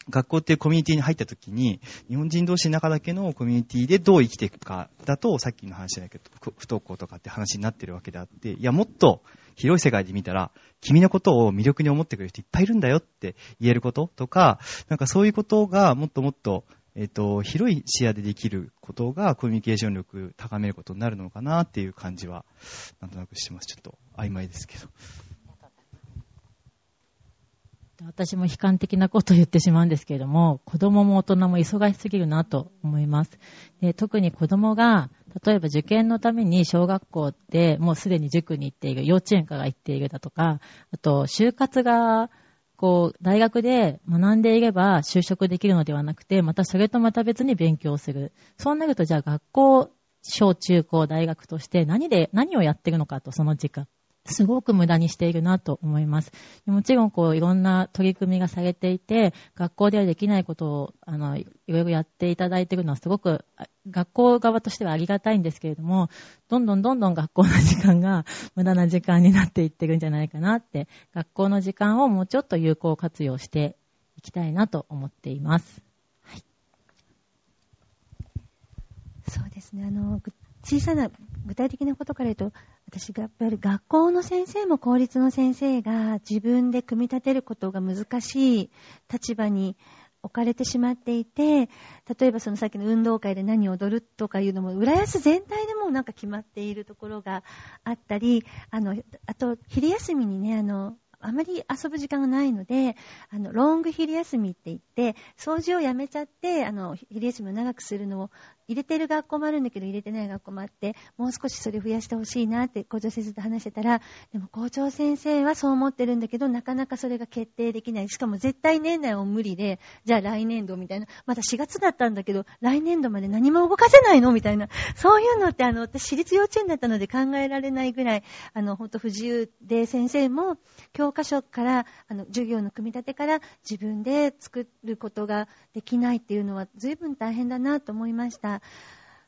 学校っていうコミュニティに入った時に、日本人同士の中だけのコミュニティでどう生きていくかだと、さっきの話だけど、不登校とかって話になってるわけであって、いや、もっと広い世界で見たら、君のことを魅力に思ってくれる人いっぱいいるんだよって言えることとか、なんかそういうことがもっともっと、えっ、と、広い視野でできることがコミュニケーション力高めることになるのかなっていう感じは、なんとなくしてます。ちょっと曖昧ですけど。私も悲観的なことを言ってしまうんですけれども、子供も大人も忙しすぎるなと思います。で特に子供が、例えば受験のために小学校でもうすでに塾に行っている、幼稚園から行っているだとか、あと、就活が、こう、大学で学んでいれば就職できるのではなくて、またそれとまた別に勉強する。そうなると、じゃあ学校、小中高大学として何で、何をやってるのかと、その時間。すごく無駄にしているなと思います。もちろん、こう、いろんな取り組みがされていて、学校ではできないことを、あの、いろいろやっていただいているのはすごく、学校側としてはありがたいんですけれども、どんどんどんどん学校の時間が 無駄な時間になっていってるんじゃないかなって、学校の時間をもうちょっと有効活用していきたいなと思っています。はい、そうですね。あの、小さな具体的なことから言うと、私がやっぱり学校の先生も公立の先生が自分で組み立てることが難しい立場に置かれてしまっていて、例えばそのさっきの運動会で何を踊るとかいうのも、浦安全体でもなんか決まっているところがあったり、あの、あと、昼休みにね、あの、あまり遊ぶ時間がないので、あの、ロング昼休みって言って、掃除をやめちゃって、あの、昼休みを長くするのを入れてる学校もあるんだけど入れてない学校もあって、もう少しそれ増やしてほしいなって校長先生と話してたら、でも校長先生はそう思ってるんだけど、なかなかそれが決定できない。しかも絶対年内は無理で、じゃあ来年度みたいな、まだ4月だったんだけど、来年度まで何も動かせないのみたいな。そういうのってあの、私立幼稚園だったので考えられないぐらい、あの、ほんと不自由で先生も教科書から、あの、授業の組み立てから自分で作ることができないっていうのは随分大変だなと思いました。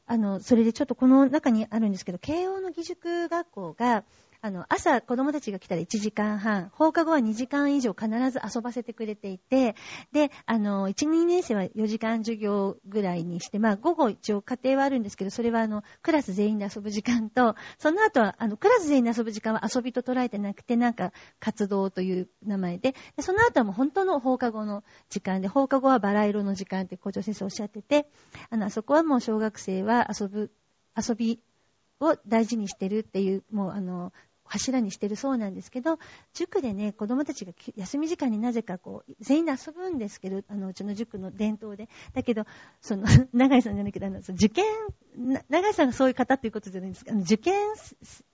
あの、それでちょっとこの中にあるんですけど、慶応の義塾学校が、あの、朝子供たちが来たら1時間半、放課後は2時間以上必ず遊ばせてくれていて、で、あの、1、2年生は4時間授業ぐらいにして、まあ、午後一応家庭はあるんですけど、それはあの、クラス全員で遊ぶ時間と、その後は、あの、クラス全員で遊ぶ時間は遊びと捉えてなくて、なんか、活動という名前で、でその後はもう本当の放課後の時間で、放課後はバラ色の時間って校長先生おっしゃってて、あの、あそこはもう小学生は遊ぶ、遊びを大事にしてるっていう、もうあの、柱にしてるそうなんですけど、塾でね、子供たちが休み時間になぜかこう、全員で遊ぶんですけど、あの、うちの塾の伝統で。だけど、その、長井さんじゃないけど、あの、受験、長井さんがそういう方っていうことじゃないんですか、あの、受験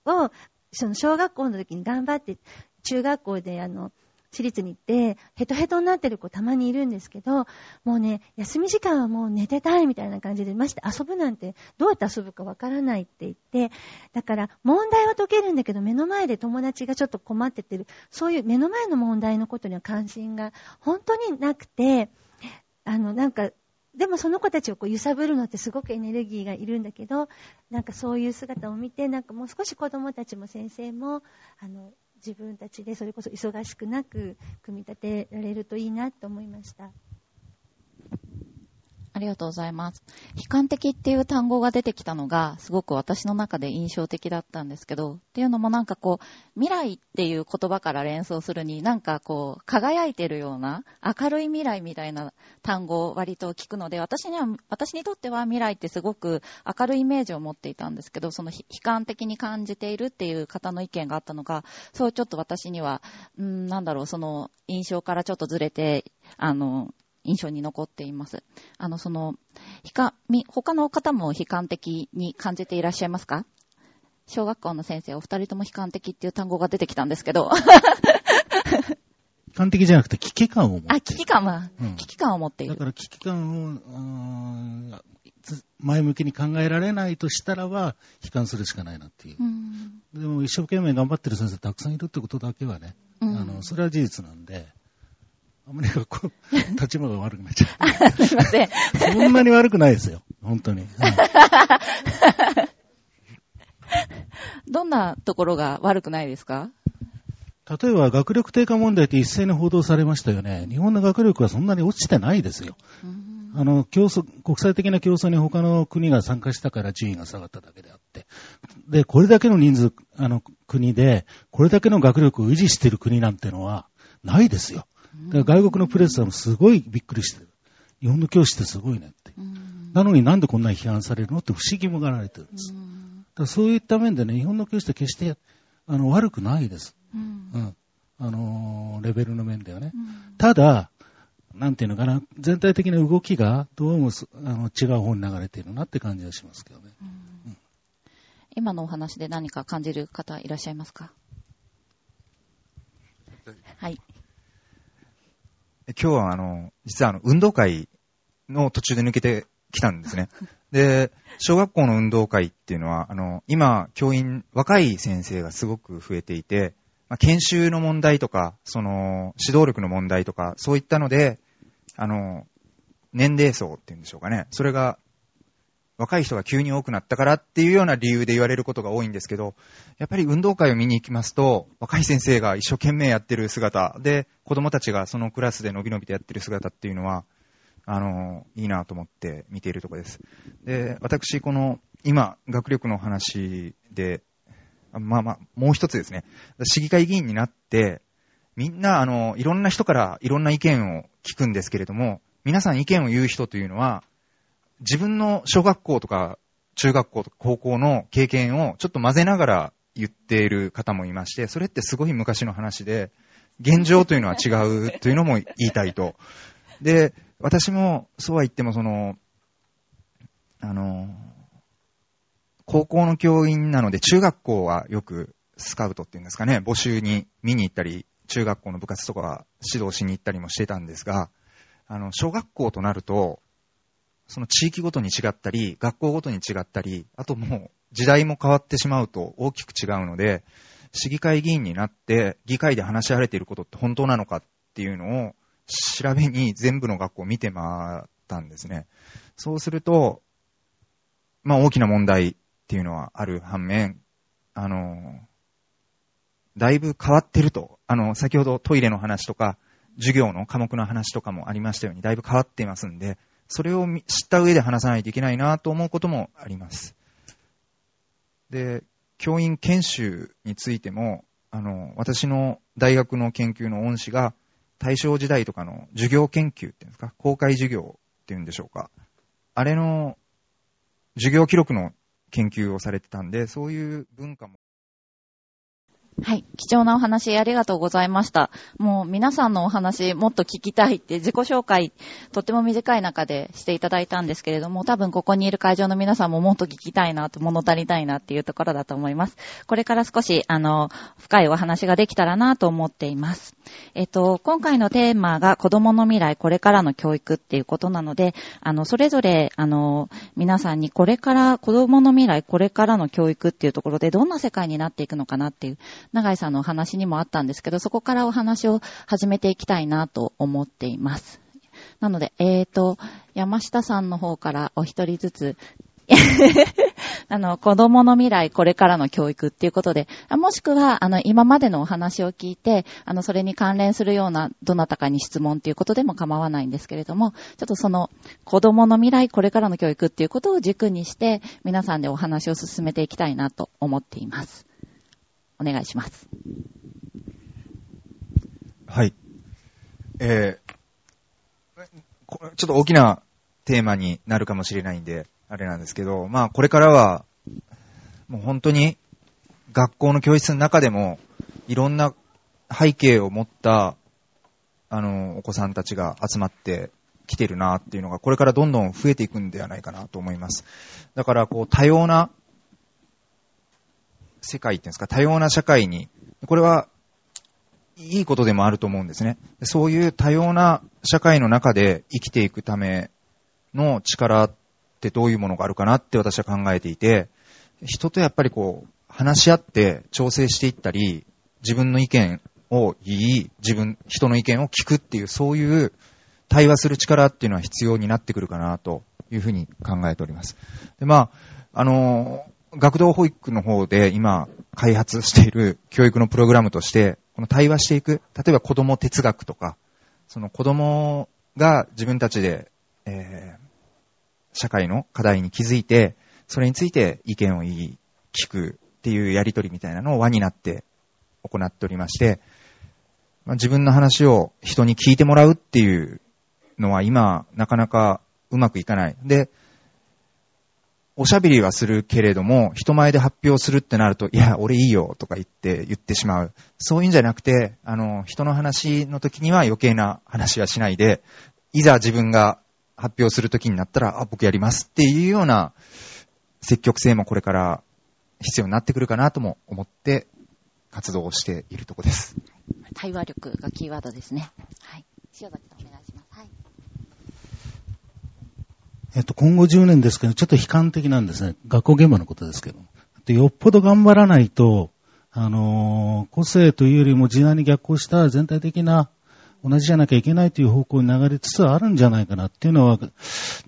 を、その、小学校の時に頑張って、中学校であの、私立に行って、ヘトヘトになってる子たまにいるんですけど、もうね、休み時間はもう寝てたいみたいな感じで、まして遊ぶなんてどうやって遊ぶかわからないって言って、だから問題は解けるんだけど、目の前で友達がちょっと困っててる、そういう目の前の問題のことには関心が本当になくて、あの、なんか、でもその子たちをこう揺さぶるのってすごくエネルギーがいるんだけど、なんかそういう姿を見て、なんかもう少し子供たちも先生も、あの、自分たちでそれこそ忙しくなく組み立てられるといいなと思いました。ありがとうございます。悲観的っていう単語が出てきたのが、すごく私の中で印象的だったんですけど、っていうのもなんかこう、未来っていう言葉から連想するに、なんかこう、輝いてるような、明るい未来みたいな単語を割と聞くので、私には、私にとっては未来ってすごく明るいイメージを持っていたんですけど、その悲観的に感じているっていう方の意見があったのが、そうちょっと私には、うん、なんだろう、その印象からちょっとずれて、あの、印象に残っています。あの、その、悲観、他の方も悲観的に感じていらっしゃいますか？小学校の先生お二人とも悲観的っていう単語が出てきたんですけど。悲観的じゃなくて危機感を持っている。あ、危機感は、うん、危機感を持っている。だから危機感を、前向きに考えられないとしたらば、悲観するしかないなっていう。うん、でも一生懸命頑張ってる先生たくさんいるってことだけはね、うん、あの、それは事実なんで、あんまりこう、立場が悪くなっちゃう。すいません。そんなに悪くないですよ。本当に。どんなところが悪くないですか？例えば学力低下問題って一斉に報道されましたよね。日本の学力はそんなに落ちてないですよ。あの、競争、国際的な競争に他の国が参加したから順位が下がっただけであって。で、これだけの人数、あの、国で、これだけの学力を維持している国なんてのは、ないですよ。だから外国のプレスはすごいびっくりしてる。日本の教師ってすごいねって。なのになんでこんなに批判されるのって不思議もがられてるんです。だからそういった面でね、日本の教師って決してあの悪くないです。うん。あのー、レベルの面ではね。ただ、なんていうのかな、全体的な動きがどうもあの違う方に流れているなって感じがしますけどね。うん、今のお話で何か感じる方いらっしゃいますか？はい。今日はあの、実はあの、運動会の途中で抜けてきたんですね。で、小学校の運動会っていうのは、あの、今、教員、若い先生がすごく増えていて、まあ、研修の問題とか、その、指導力の問題とか、そういったので、あの、年齢層っていうんでしょうかね。それが若い人が急に多くなったからっていうような理由で言われることが多いんですけど、やっぱり運動会を見に行きますと、若い先生が一生懸命やってる姿で、子供たちがそのクラスで伸び伸びとやってる姿っていうのは、あの、いいなと思って見ているところです。で、私、この、今、学力の話で、まあまあ、もう一つですね。市議会議員になって、みんな、あの、いろんな人からいろんな意見を聞くんですけれども、皆さん意見を言う人というのは、自分の小学校とか中学校とか高校の経験をちょっと混ぜながら言っている方もいまして、それってすごい昔の話で、現状というのは違うというのも言いたいと。で、私もそうは言ってもその、あの、高校の教員なので中学校はよくスカウトっていうんですかね、募集に見に行ったり、中学校の部活とか指導しに行ったりもしてたんですが、あの、小学校となると、その地域ごとに違ったり、学校ごとに違ったり、あともう時代も変わってしまうと大きく違うので、市議会議員になって議会で話し合われていることって本当なのかっていうのを調べに全部の学校を見て回ったんですね。そうすると、まあ大きな問題っていうのはある反面、あの、だいぶ変わってると。あの、先ほどトイレの話とか、授業の科目の話とかもありましたように、だいぶ変わっていますんで、それを知った上で話さないといけないなと思うこともあります。で、教員研修についても、あの、私の大学の研究の恩師が、大正時代とかの授業研究っていうんですか、公開授業っていうんでしょうか。あれの授業記録の研究をされてたんで、そういう文化もはい。貴重なお話ありがとうございました。もう皆さんのお話もっと聞きたいって自己紹介とっても短い中でしていただいたんですけれども、多分ここにいる会場の皆さんももっと聞きたいなと、物足りたいなっていうところだと思います。これから少し、あの、深いお話ができたらなと思っています。えっと、今回のテーマが子供の未来、これからの教育っていうことなので、あの、それぞれ、あの、皆さんにこれから子供の未来、これからの教育っていうところでどんな世界になっていくのかなっていう、長井さんのお話にもあったんですけど、そこからお話を始めていきたいなと思っています。なので、えーと、山下さんの方からお一人ずつ あの、子供の未来、これからの教育っていうことで、もしくは、あの、今までのお話を聞いて、あの、それに関連するような、どなたかに質問っていうことでも構わないんですけれども、ちょっとその、子供の未来、これからの教育っていうことを軸にして、皆さんでお話を進めていきたいなと思っています。お願いします。はい。えー、ちょっと大きなテーマになるかもしれないんで、あれなんですけど、まあこれからは、もう本当に学校の教室の中でも、いろんな背景を持った、あの、お子さんたちが集まってきてるなっていうのが、これからどんどん増えていくんではないかなと思います。だから、こう、多様な世界っていうんですか、多様な社会に、これは、いいことでもあると思うんですね。そういう多様な社会の中で生きていくための力ってどういうものがあるかなって私は考えていて、人とやっぱりこう、話し合って調整していったり、自分の意見を言い、自分、人の意見を聞くっていう、そういう対話する力っていうのは必要になってくるかなというふうに考えております。で、まあ、あの学童保育の方で今開発している教育のプログラムとして、この対話していく、例えば子供哲学とか、その子供が自分たちで、えー、社会の課題に気づいて、それについて意見を言い、聞くっていうやりとりみたいなのを輪になって行っておりまして、まあ、自分の話を人に聞いてもらうっていうのは今なかなかうまくいかない。で、おしゃべりはするけれども、人前で発表するってなると、いや、俺いいよとか言って言ってしまう。そういうんじゃなくて、あの、人の話の時には余計な話はしないで、いざ自分が発表する時になったら、あ、僕やりますっていうような積極性もこれから必要になってくるかなとも思って活動をしているとこです。対話力がキーワードですね。はい。塩崎さんお願いします。えっと、今後10年ですけど、ちょっと悲観的なんですね。学校現場のことですけど。よっぽど頑張らないと、あのー、個性というよりも時代に逆行した全体的な同じじゃなきゃいけないという方向に流れつつあるんじゃないかなっていうのは、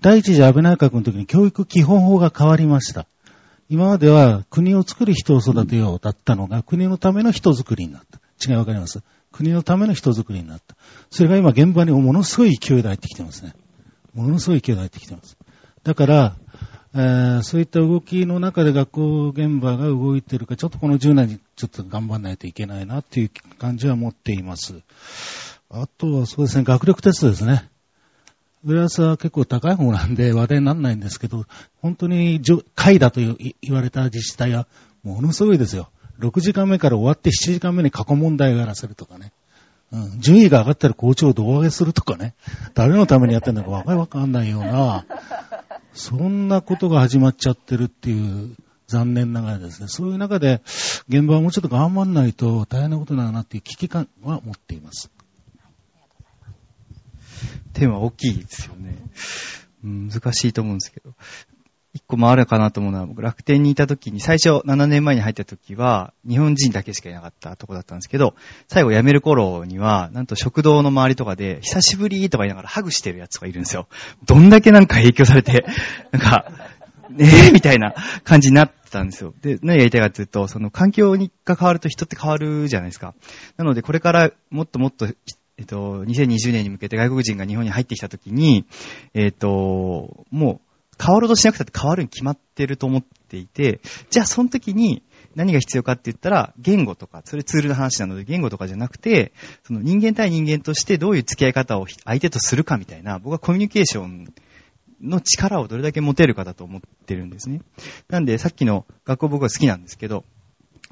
第一次安倍内閣の時に教育基本法が変わりました。今までは国を作る人を育てようだったのが、国のための人づくりになった。違いわかります？国のための人づくりになった。それが今現場にものすごい勢いで入ってきてますね。ものすごい勢いが入ってきてます。だから、えー、そういった動きの中で学校現場が動いているか、ちょっとこの10年にちょっと頑張らないといけないなっていう感じは持っています。あとはそうですね、学力テストですね。浦安は結構高い方なんで話題にならないんですけど、本当に下位だと言われた自治体はものすごいですよ。6時間目から終わって7時間目に過去問題がらせるとかね。うん、順位が上がったら校長を胴上げするとかね、誰のためにやってんだかわかわかんないような、そんなことが始まっちゃってるっていう、残念ながらですね、そういう中で、現場はもうちょっと頑張んないと大変なことになるなっていう危機感は持っています。テーマ大きいですよね。難しいと思うんですけど。一個もあるかなと思うのは、僕楽天にいた時に、最初7年前に入った時は、日本人だけしかいなかったとこだったんですけど、最後辞める頃には、なんと食堂の周りとかで、久しぶりとか言いながらハグしてるやつがいるんですよ。どんだけなんか影響されて、なんか、ねえみたいな感じになってたんですよ。で、何が言いたいかっていうと、その環境が変わると人って変わるじゃないですか。なので、これからもっともっと、えっと、2020年に向けて外国人が日本に入ってきたときに、えっと、もう変わろうとしなくたって変わるに決まってると思っていて、じゃあその時に何が必要かって言ったら、言語とか、それツールの話なので言語とかじゃなくて、その人間対人間としてどういう付き合い方を相手とするかみたいな、僕はコミュニケーションの力をどれだけ持てるかだと思ってるんですね。なんでさっきの学校僕は好きなんですけど、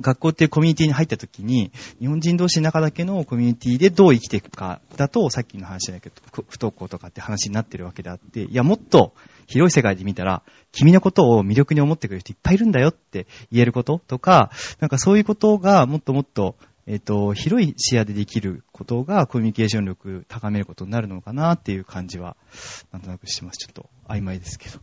学校っていうコミュニティに入った時に、日本人同士の中だけのコミュニティでどう生きていくかだと、さっきの話じゃないけど、不登校とかって話になってるわけであって、いや、もっと広い世界で見たら、君のことを魅力に思ってくれる人いっぱいいるんだよって言えることとか、なんかそういうことがもっともっと、えっ、と、広い視野でできることがコミュニケーション力高めることになるのかなっていう感じは、なんとなくしてます。ちょっと曖昧ですけど。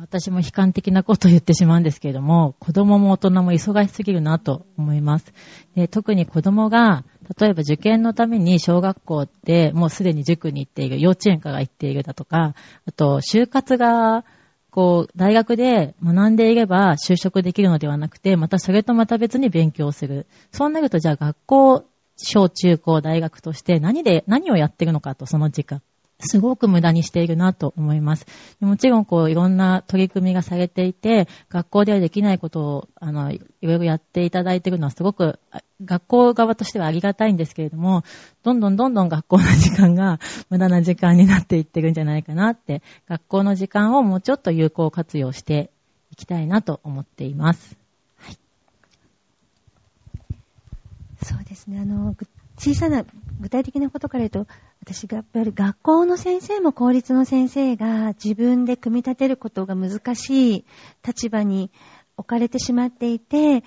私も悲観的なことを言ってしまうんですけれども、子供も大人も忙しすぎるなと思います。で特に子供が、例えば受験のために小学校ってもうすでに塾に行っている、幼稚園から行っているだとか、あと、就活が、こう、大学で学んでいれば就職できるのではなくて、またそれとまた別に勉強する。そうなると、じゃあ学校、小中高大学として何で、何をやってるのかと、その時間。すごく無駄にしているなと思います。もちろん、こう、いろんな取り組みがされていて、学校ではできないことを、あの、いろいろやっていただいているのはすごく、学校側としてはありがたいんですけれども、どんどんどんどん学校の時間が 無駄な時間になっていってるんじゃないかなって、学校の時間をもうちょっと有効活用していきたいなと思っています。はいそうですね。あの、小さな具体的なことから言うと、私がやっぱり学校の先生も公立の先生が自分で組み立てることが難しい立場に置かれてしまっていて、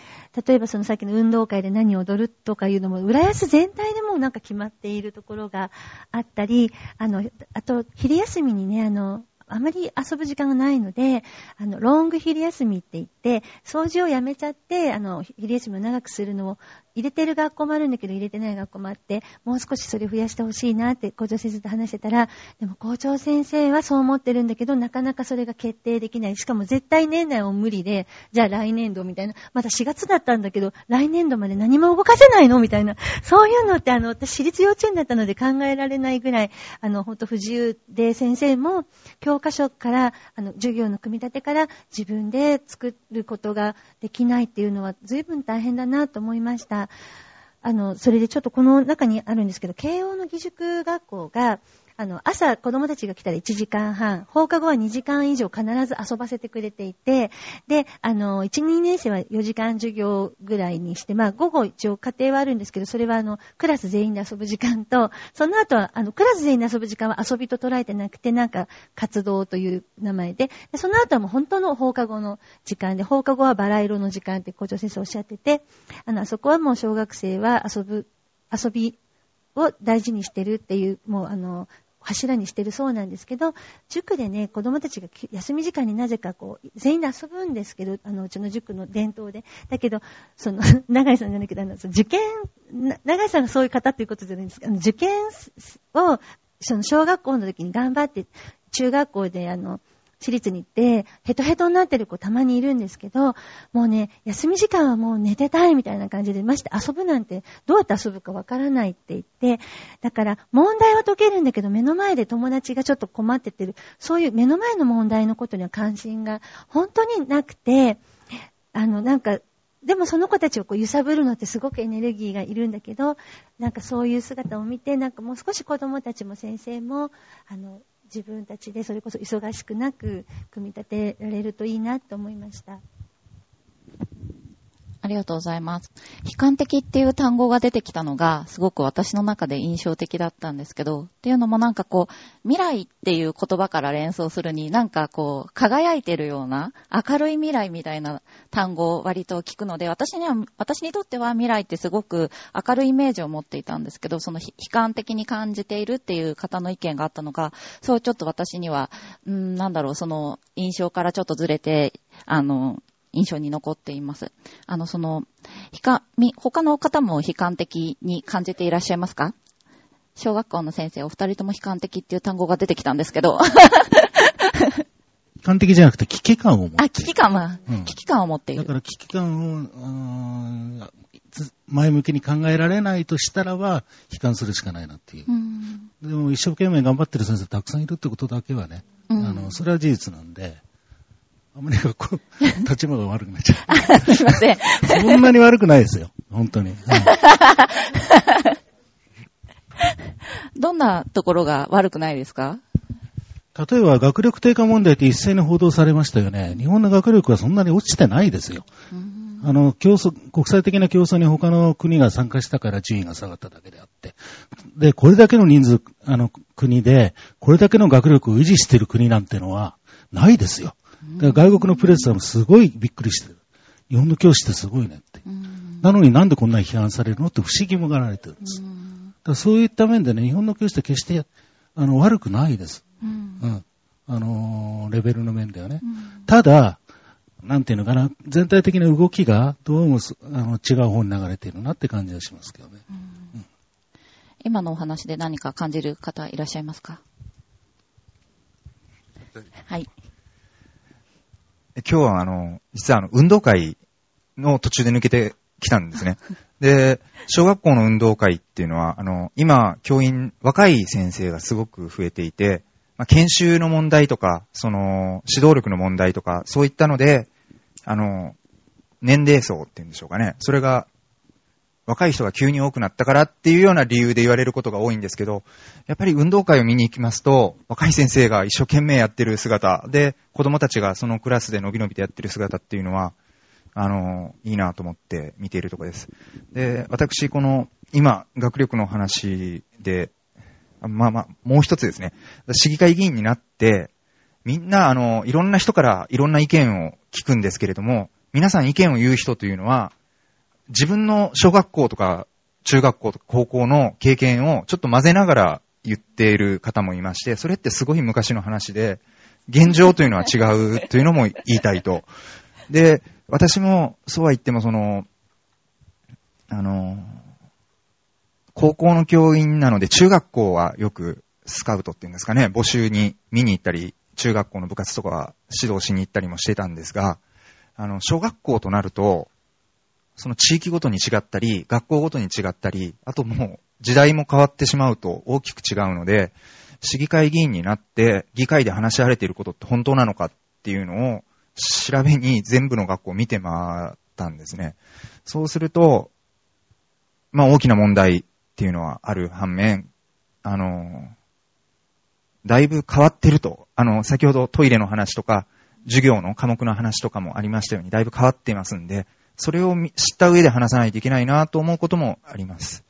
例えばそのさっきの運動会で何を踊るとかいうのも、浦安全体でもなんか決まっているところがあったり、あの、あと、昼休みにね、あの、あまり遊ぶ時間がないので、あの、ロング昼休みって言って、掃除をやめちゃって、あの、昼休みを長くするのを入れてる学校もあるんだけど入れてない学校もあって、もう少しそれを増やしてほしいなって校長先生と話してたら、でも校長先生はそう思ってるんだけど、なかなかそれが決定できない。しかも絶対年内は無理で、じゃあ来年度みたいな、まだ4月だったんだけど、来年度まで何も動かせないの？みたいな。そういうのってあの、私私立幼稚園だったので考えられないぐらい、あの、ほんと不自由で先生も教教科書から、あの、授業の組み立てから自分で作ることができないっていうのは随分大変だなと思いました。あの、それでちょっとこの中にあるんですけど、慶応の義塾学校が、あの、朝子供たちが来たら1時間半、放課後は2時間以上必ず遊ばせてくれていて、で、あの、1、2年生は4時間授業ぐらいにして、まあ午後一応家庭はあるんですけど、それはあの、クラス全員で遊ぶ時間と、その後は、あの、クラス全員で遊ぶ時間は遊びと捉えてなくて、なんか活動という名前で、でその後はもう本当の放課後の時間で、放課後はバラ色の時間って校長先生おっしゃってて、あの、あそこはもう小学生は遊ぶ、遊びを大事にしてるっていう、もうあの、柱にしてるそうなんですけど、塾でね、子供たちが休み時間になぜかこう、全員で遊ぶんですけど、あの、うちの塾の伝統で。だけど、その、長井さんじゃないけど、あの、受験、長井さんがそういう方っていうことじゃないんですけど、受験を、その小学校の時に頑張って、中学校であの、私立に行って、ヘトヘトになってる子たまにいるんですけど、もうね、休み時間はもう寝てたいみたいな感じで、まして遊ぶなんてどうやって遊ぶかわからないって言って、だから問題は解けるんだけど目の前で友達がちょっと困っててる、そういう目の前の問題のことには関心が本当になくて、あの、なんか、でもその子たちをこう揺さぶるのってすごくエネルギーがいるんだけど、なんかそういう姿を見て、なんかもう少し子供たちも先生も、あの、自分たちでそれこそ忙しくなく組み立てられるといいなと思いました。ありがとうございます。悲観的っていう単語が出てきたのが、すごく私の中で印象的だったんですけど、っていうのもなんかこう、未来っていう言葉から連想するに、なんかこう、輝いてるような、明るい未来みたいな単語を割と聞くので、私には、私にとっては未来ってすごく明るいイメージを持っていたんですけど、その悲観的に感じているっていう方の意見があったのが、そうちょっと私には、うん、なんだろう、その印象からちょっとずれて、あの、印象に残っています。あの、その、悲観、他の方も悲観的に感じていらっしゃいますか？小学校の先生、お二人とも悲観的っていう単語が出てきたんですけど。悲観的じゃなくて危機感を持っている。あ、危機感は、うん、危機感を持っている。だから危機感を、前向きに考えられないとしたらば、悲観するしかないなっていう。うでも一生懸命頑張ってる先生たくさんいるってことだけはね、あの、それは事実なんで、あまりこう、立場が悪くなっちゃう。すいません。そんなに悪くないですよ。本当に。どんなところが悪くないですか？例えば学力低下問題って一斉に報道されましたよね。日本の学力はそんなに落ちてないですよ。あの、競争、国際的な競争に他の国が参加したから順位が下がっただけであって。で、これだけの人数、あの、国で、これだけの学力を維持している国なんてのは、ないですよ。だから外国のプレスはすごいびっくりしてる。日本の教師ってすごいねって。なのになんでこんなに批判されるのって不思議もがられてるんです。だからそういった面でね、日本の教師って決してあの悪くないです。うん。あのー、レベルの面ではね。ただ、なんていうのかな、全体的な動きがどうもあの違う方に流れているなって感じがしますけどね。うん、今のお話で何か感じる方いらっしゃいますか？はい。今日はあの、実はあの、運動会の途中で抜けてきたんですね。で、小学校の運動会っていうのは、あの、今、教員、若い先生がすごく増えていて、まあ、研修の問題とか、その、指導力の問題とか、そういったので、あの、年齢層っていうんでしょうかね。それが若い人が急に多くなったからっていうような理由で言われることが多いんですけど、やっぱり運動会を見に行きますと、若い先生が一生懸命やってる姿で、子供たちがそのクラスで伸び伸びとやってる姿っていうのは、あの、いいなと思って見ているところです。で、私、この、今、学力の話で、まあまあ、もう一つですね。市議会議員になって、みんな、あの、いろんな人からいろんな意見を聞くんですけれども、皆さん意見を言う人というのは、自分の小学校とか中学校とか高校の経験をちょっと混ぜながら言っている方もいまして、それってすごい昔の話で、現状というのは違うというのも言いたいと。で、私もそうは言ってもその、あの、高校の教員なので中学校はよくスカウトっていうんですかね、募集に見に行ったり、中学校の部活とか指導しに行ったりもしてたんですが、あの、小学校となると、その地域ごとに違ったり、学校ごとに違ったり、あともう時代も変わってしまうと大きく違うので、市議会議員になって議会で話し合われていることって本当なのかっていうのを調べに全部の学校を見て回ったんですね。そうすると、まあ大きな問題っていうのはある反面、あの、だいぶ変わってると。あの、先ほどトイレの話とか、授業の科目の話とかもありましたように、だいぶ変わっていますんで、それを知った上で話さないといけないなと思うこともあります。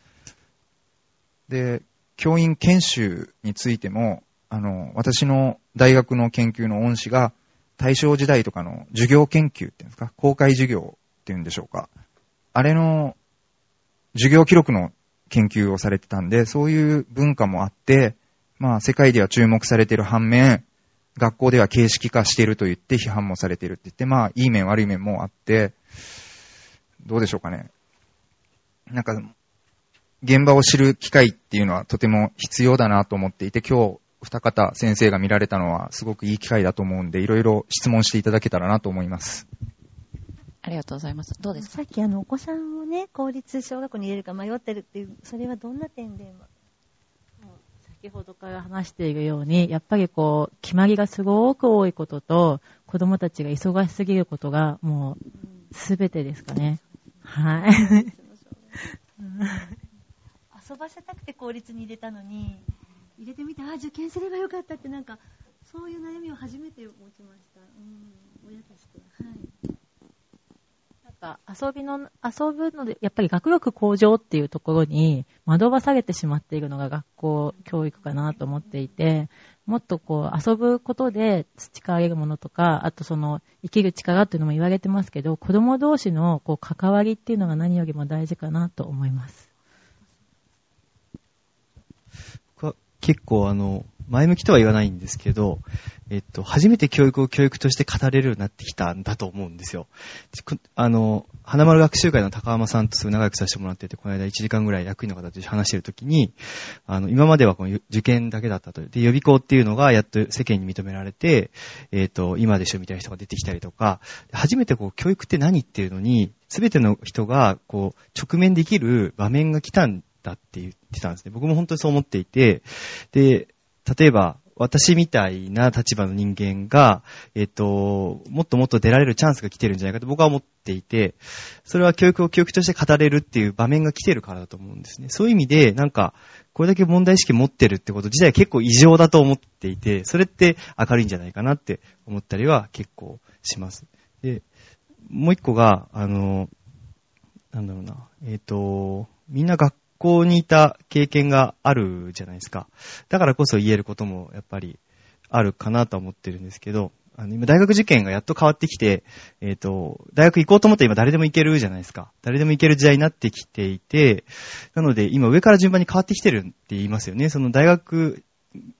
で、教員研修についても、あの、私の大学の研究の恩師が、大正時代とかの授業研究っていうんですか、公開授業っていうんでしょうか。あれの授業記録の研究をされてたんで、そういう文化もあって、まあ世界では注目されてる反面、学校では形式化していると言って批判もされてるって言って、まあいい面悪い面もあって、どうでしょうかね。なんか、現場を知る機会っていうのはとても必要だなと思っていて、今日、二方先生が見られたのはすごくいい機会だと思うんで、いろいろ質問していただけたらなと思います。ありがとうございます。どうですか？さっきあの、お子さんをね、公立小学校に入れるか迷ってるっていう、それはどんな点で先ほどから話しているように、やっぱりこう、決まりがすごく多いことと、子供たちが忙しすぎることが、もう、すべてですかね。はい。遊ばせたくて公立に入れたのに、入れてみて、ああ、受験すればよかったって、なんか、そういう悩みを初めて持ちました。うん、親としては。はい。なんか遊びの、遊ぶので、やっぱり学力向上っていうところに惑わされてしまっているのが学校教育かなと思っていて、もっとこう遊ぶことで培われるものとか、あとその生きる力っていうのも言われてますけど、子供同士のこう関わりっていうのが何よりも大事かなと思います。僕は結構あの、前向きとは言わないんですけど、えっと、初めて教育を教育として語れるようになってきたんだと思うんですよ。あの、花丸学習会の高浜さんとすごい仲良くさせてもらってて、この間1時間ぐらい役員の方と話してるときに、あの、今まではこの受験だけだったと。で、予備校っていうのがやっと世間に認められて、えっと、今でしょみたいな人が出てきたりとか、初めてこう、教育って何っていうのに、すべての人が、こう、直面できる場面が来たんだって言ってたんですね。僕も本当にそう思っていて、で、例えば、私みたいな立場の人間が、えっ、と、もっともっと出られるチャンスが来てるんじゃないかと僕は思っていて、それは教育を教育として語れるっていう場面が来てるからだと思うんですね。そういう意味で、なんか、これだけ問題意識持ってるってこと自体結構異常だと思っていて、それって明るいんじゃないかなって思ったりは結構します。で、もう一個が、あの、なんだろうな、えっ、と、みんな学校にいた経験があるじゃないですか。だからこそ言えることもやっぱりあるかなと思ってるんですけど、あの今大学受験がやっと変わってきて、えっ、と、大学行こうと思ったら今誰でも行けるじゃないですか。誰でも行ける時代になってきていて、なので今上から順番に変わってきてるって言いますよね。その大学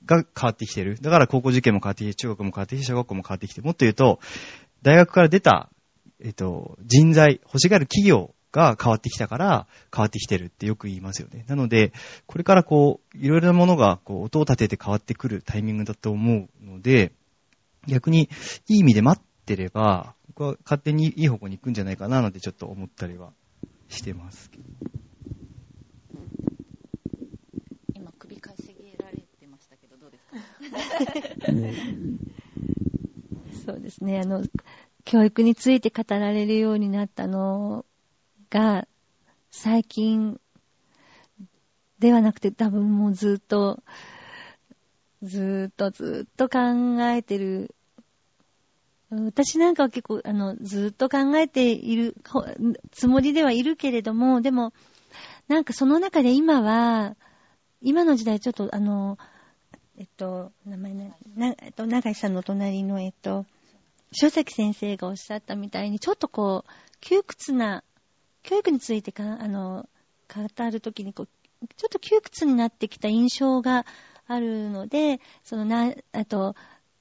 が変わってきてる。だから高校受験も変わってきて、中学も変わってきて、小学校も変わってきて、もっと言うと、大学から出た、えっ、と、人材、欲しがる企業が変わってきたから変わってきてるってよく言いますよね。なので、これからこう、いろいろなものがこう音を立てて変わってくるタイミングだと思うので、逆にいい意味で待ってれば、僕は勝手にいい方向に行くんじゃないかななんてちょっと思ったりはしてます。今、首かしげられてましたけど、どうですか そうですね。あの、教育について語られるようになったのが、最近ではなくて多分もうずっと、ずっとずっと考えてる。私なんかは結構、あの、ずっと考えているつもりではいるけれども、でも、なんかその中で今は、今の時代ちょっとあの、えっと、名前な、な、えっと、長井さんの隣の、えっと、書崎先生がおっしゃったみたいに、ちょっとこう、窮屈な、教育についてか、あの、語るときにこう、ちょっと窮屈になってきた印象があるので、そのな、あと、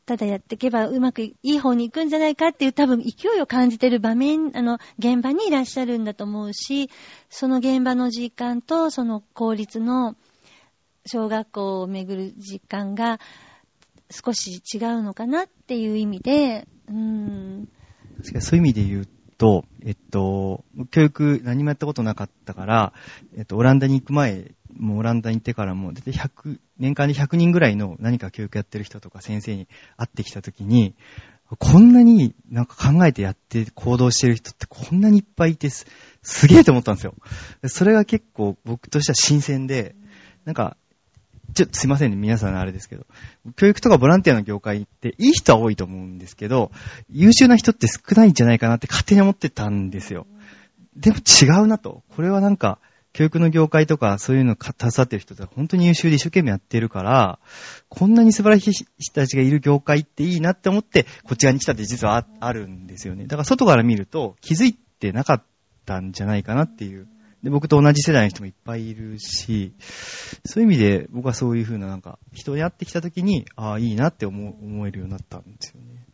ただやっていけばうまくいい方に行くんじゃないかっていう多分勢いを感じてる場面、あの、現場にいらっしゃるんだと思うし、その現場の時間とその公立の小学校をめぐる時間が少し違うのかなっていう意味で、うーん、確かにそういう意味で言うと、えっと、教育何もやったことなかったから、えっと、オランダに行く前、もうオランダに行ってからも、だいたい100、年間で100人ぐらいの何か教育やってる人とか先生に会ってきたときに、こんなになんか考えてやって行動してる人ってこんなにいっぱいいてす、すげえと思ったんですよ。それが結構僕としては新鮮で、なんか、ちょっとすいませんね、皆さんあれですけど。教育とかボランティアの業界っていい人は多いと思うんですけど、優秀な人って少ないんじゃないかなって勝手に思ってたんですよ。でも違うなと。これはなんか、教育の業界とかそういうの携わってる人って本当に優秀で一生懸命やってるから、こんなに素晴らしい人たちがいる業界っていいなって思って、こっち側に来たって実はああるんですよね。だから外から見ると気づいてなかったんじゃないかなっていう。で、僕と同じ世代の人もいっぱいいるし、そういう意味で僕はそういう風ななんか、人に会ってきた時に、ああ、いいなって思思えるようになったんですよね。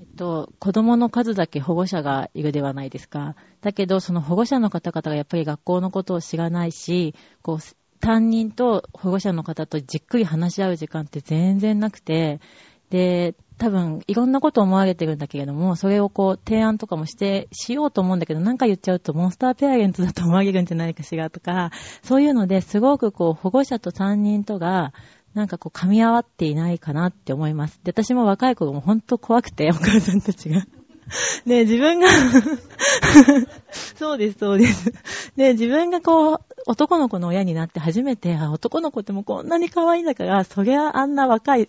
えっと、子供の数だけ保護者がいるではないですか。だけど、その保護者の方々がやっぱり学校のことを知らないし、こう、担任と保護者の方とじっくり話し合う時間って全然なくて、で、多分、いろんなこと思われてるんだけれども、それをこう、提案とかもして、しようと思うんだけど、なんか言っちゃうと、モンスターペアレンツだと思われるんじゃないかしらとか、そういうのですごくこう、保護者と担任とが、なんかこう、噛み合わっていないかなって思います。で、私も若い頃も本当怖くて、お母さんたちが。で、自分が そうです、そうです。で、自分がこう、男の子の親になって初めて、あ、男の子ってもうこんなに可愛いんだから、そりゃあんな若い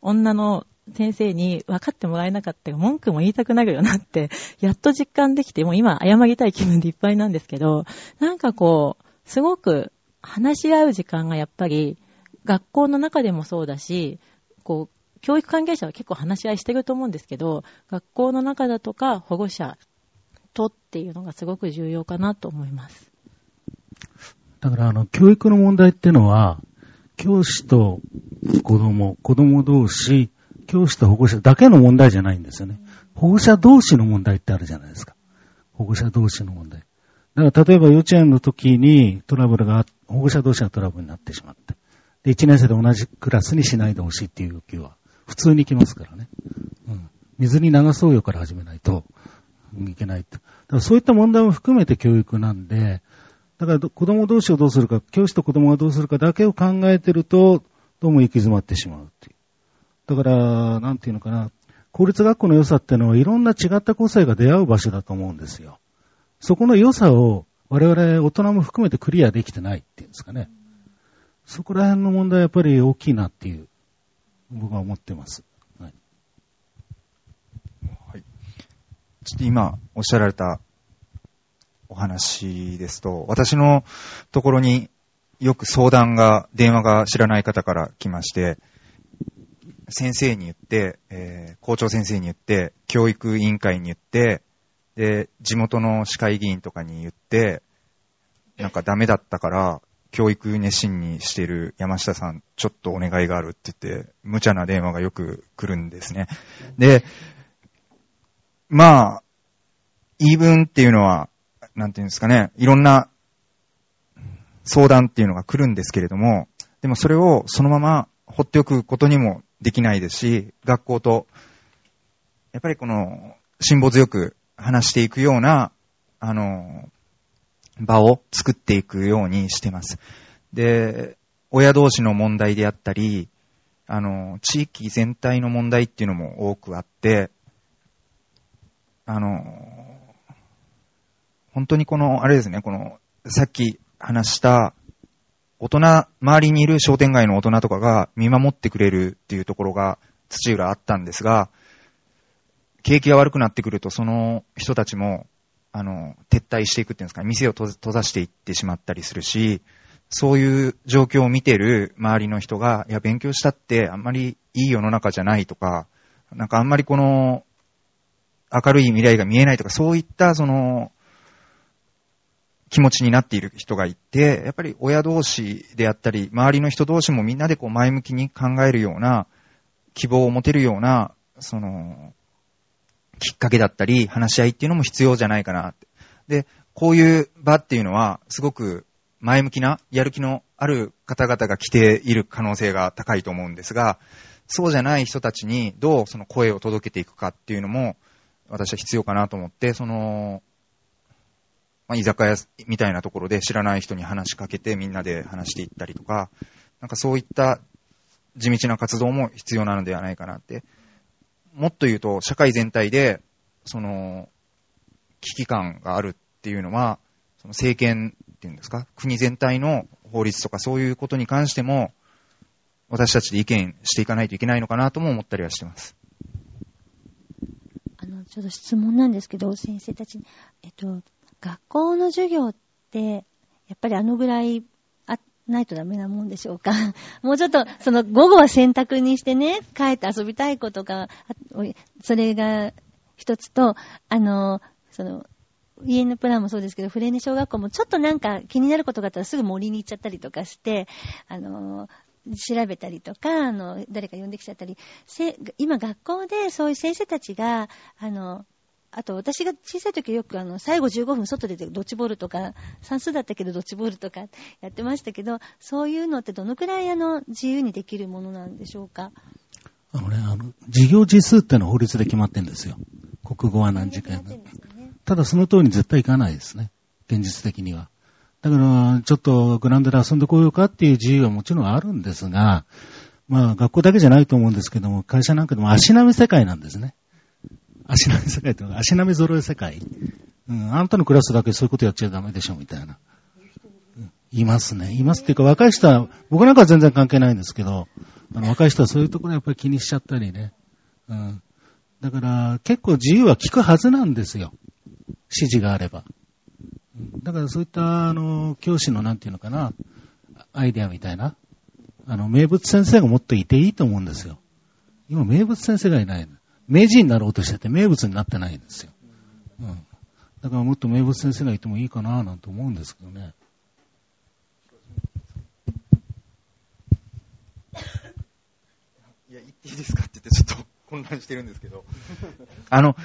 女の先生に分かってもらえなかった文句も言いたくなるよなって、やっと実感できて、もう今謝りたい気分でいっぱいなんですけど、なんかこう、すごく話し合う時間がやっぱり、学校の中でもそうだし、こう、教育関係者は結構話し合いしてると思うんですけど、学校の中だとか保護者とっていうのがすごく重要かなと思います。だから、あの、教育の問題ってのは、教師と子供、子供同士、教師と保護者だけの問題じゃないんですよね。保護者同士の問題ってあるじゃないですか。保護者同士の問題。だから、例えば幼稚園の時にトラブルが、保護者同士がトラブルになってしまって。で、1年生で同じクラスにしないでほしいっていう要求は、普通に来ますからね。うん。水に流そうよから始めないといけないと。だからそういった問題も含めて教育なんで、だから子供同士をどうするか、教師と子供がどうするかだけを考えてると、どうも行き詰まってしまう。だから、なんていうのかな、公立学校の良さってのは、いろんな違った個性が出会う場所だと思うんですよ。そこの良さを、我々大人も含めてクリアできてないっていうんですかね。そこら辺の問題はやっぱり大きいなっていう、僕は思ってます。はい。ちょっと今おっしゃられたお話ですと、私のところによく相談が、電話が知らない方から来まして、先生に言って、えー校長先生に言って、教育委員会に言って、で、地元の市会議員とかに言って、なんかダメだったから、教育熱心にしている山下さん、ちょっとお願いがあるって言って、無茶な電話がよく来るんですね。で、まあ、言い分っていうのは、なんていうんですかね、いろんな相談っていうのが来るんですけれども、でもそれをそのまま放っておくことにもできないですし、学校と、やっぱりこの、辛抱強く話していくような、あの、場を作っていくようにしてます。で、親同士の問題であったり、あの、地域全体の問題っていうのも多くあって、あの、本当にこの、あれですね、この、さっき話した、大人、周りにいる商店街の大人とかが見守ってくれるっていうところが土浦あったんですが、景気が悪くなってくるとその人たちも、あの、撤退していくっていうんですか、店を閉ざ閉ざしていってしまったりするし、そういう状況を見てる周りの人が、いや、勉強したってあんまりいい世の中じゃないとか、なんかあんまりこの、明るい未来が見えないとか、そういったその、気持ちになっている人がいて、やっぱり親同士であったり、周りの人同士もみんなでこう前向きに考えるような、希望を持てるような、その、きっかけだったり、話し合いっていうのも必要じゃないかなって。で、こういう場っていうのは、すごく前向きな、やる気のある方々が来ている可能性が高いと思うんですが、そうじゃない人たちにどうその声を届けていくかっていうのも、私は必要かなと思って、その、まあ、居酒屋みたいなところで知らない人に話しかけてみんなで話していったりとか、なんかそういった地道な活動も必要なのではないかなって。もっと言うと、社会全体で、その、危機感があるっていうのは、その政権っていうんですか、国全体の法律とかそういうことに関しても、私たちで意見していかないといけないのかなとも思ったりはしてます。あの、ちょっと質問なんですけど、先生たちに、えっと、学校の授業って、やっぱりあのぐらい、あ、ないとダメなもんでしょうか？もうちょっと、その、午後は選択にしてね、帰って遊びたいことが、あそれが一つと、あの、その、家のプランもそうですけど、フレーネ小学校もちょっとなんか気になることがあったらすぐ森に行っちゃったりとかして、あの、調べたりとか、あの、誰か呼んできちゃったり、せ今学校でそういう先生たちが、あの、あと私が小さい時よくあの、最後15分外でドッジボールとか、算数だったけどドッジボールとかやってましたけど、そういうのってどのくらいあの、自由にできるものなんでしょうか？あのね、あの、授業時数ってのは法律で決まってんですよ。国語は何時間ただその通りに絶対いかないですね。現実的には。だから、ちょっとグラウンドで遊んでこようかっていう自由はもちろんあるんですが、まあ学校だけじゃないと思うんですけども、会社なんかでも足並み世界なんですね。足並み世界って足並み揃え世界。うん、あんたのクラスだけそういうことやっちゃダメでしょ、みたいな。うんいますね。いますっていうか、若い人は、僕なんかは全然関係ないんですけど、あの若い人はそういうところやっぱり気にしちゃったりね。うん。だから、結構自由は効くはずなんですよ。指示があれば。うんだからそういった、あの、教師のなんていうのかな、アイデアみたいな、あの、名物先生がもっといていいと思うんですよ。今、名物先生がいない。名人になろうとしてて名物になってないんですよ。うん。だからもっと名物先生がいてもいいかななんて思うんですけどね。いや、言っていいですかって言ってちょっと混乱してるんですけど。あの、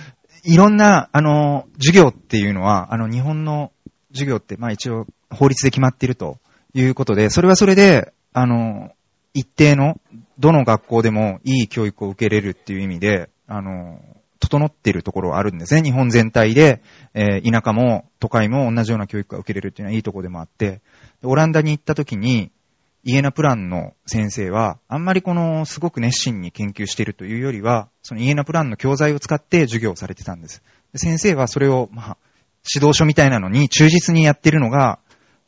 いろんな、あの、授業っていうのは、あの、日本の授業って、まあ一応法律で決まっているということで、それはそれで、あの、一定の、どの学校でもいい教育を受けれるっていう意味で、あの、整っているところはあるんですね。日本全体で、えー田舎も都会も同じような教育が受けれるっていうのはいいところでもあって、オランダに行った時に、イエナプランの先生は、あんまりこの、すごく熱心に研究しているというよりは、そのイエナプランの教材を使って授業をされてたんです。で先生はそれを、まあ、指導書みたいなのに忠実にやってるのが、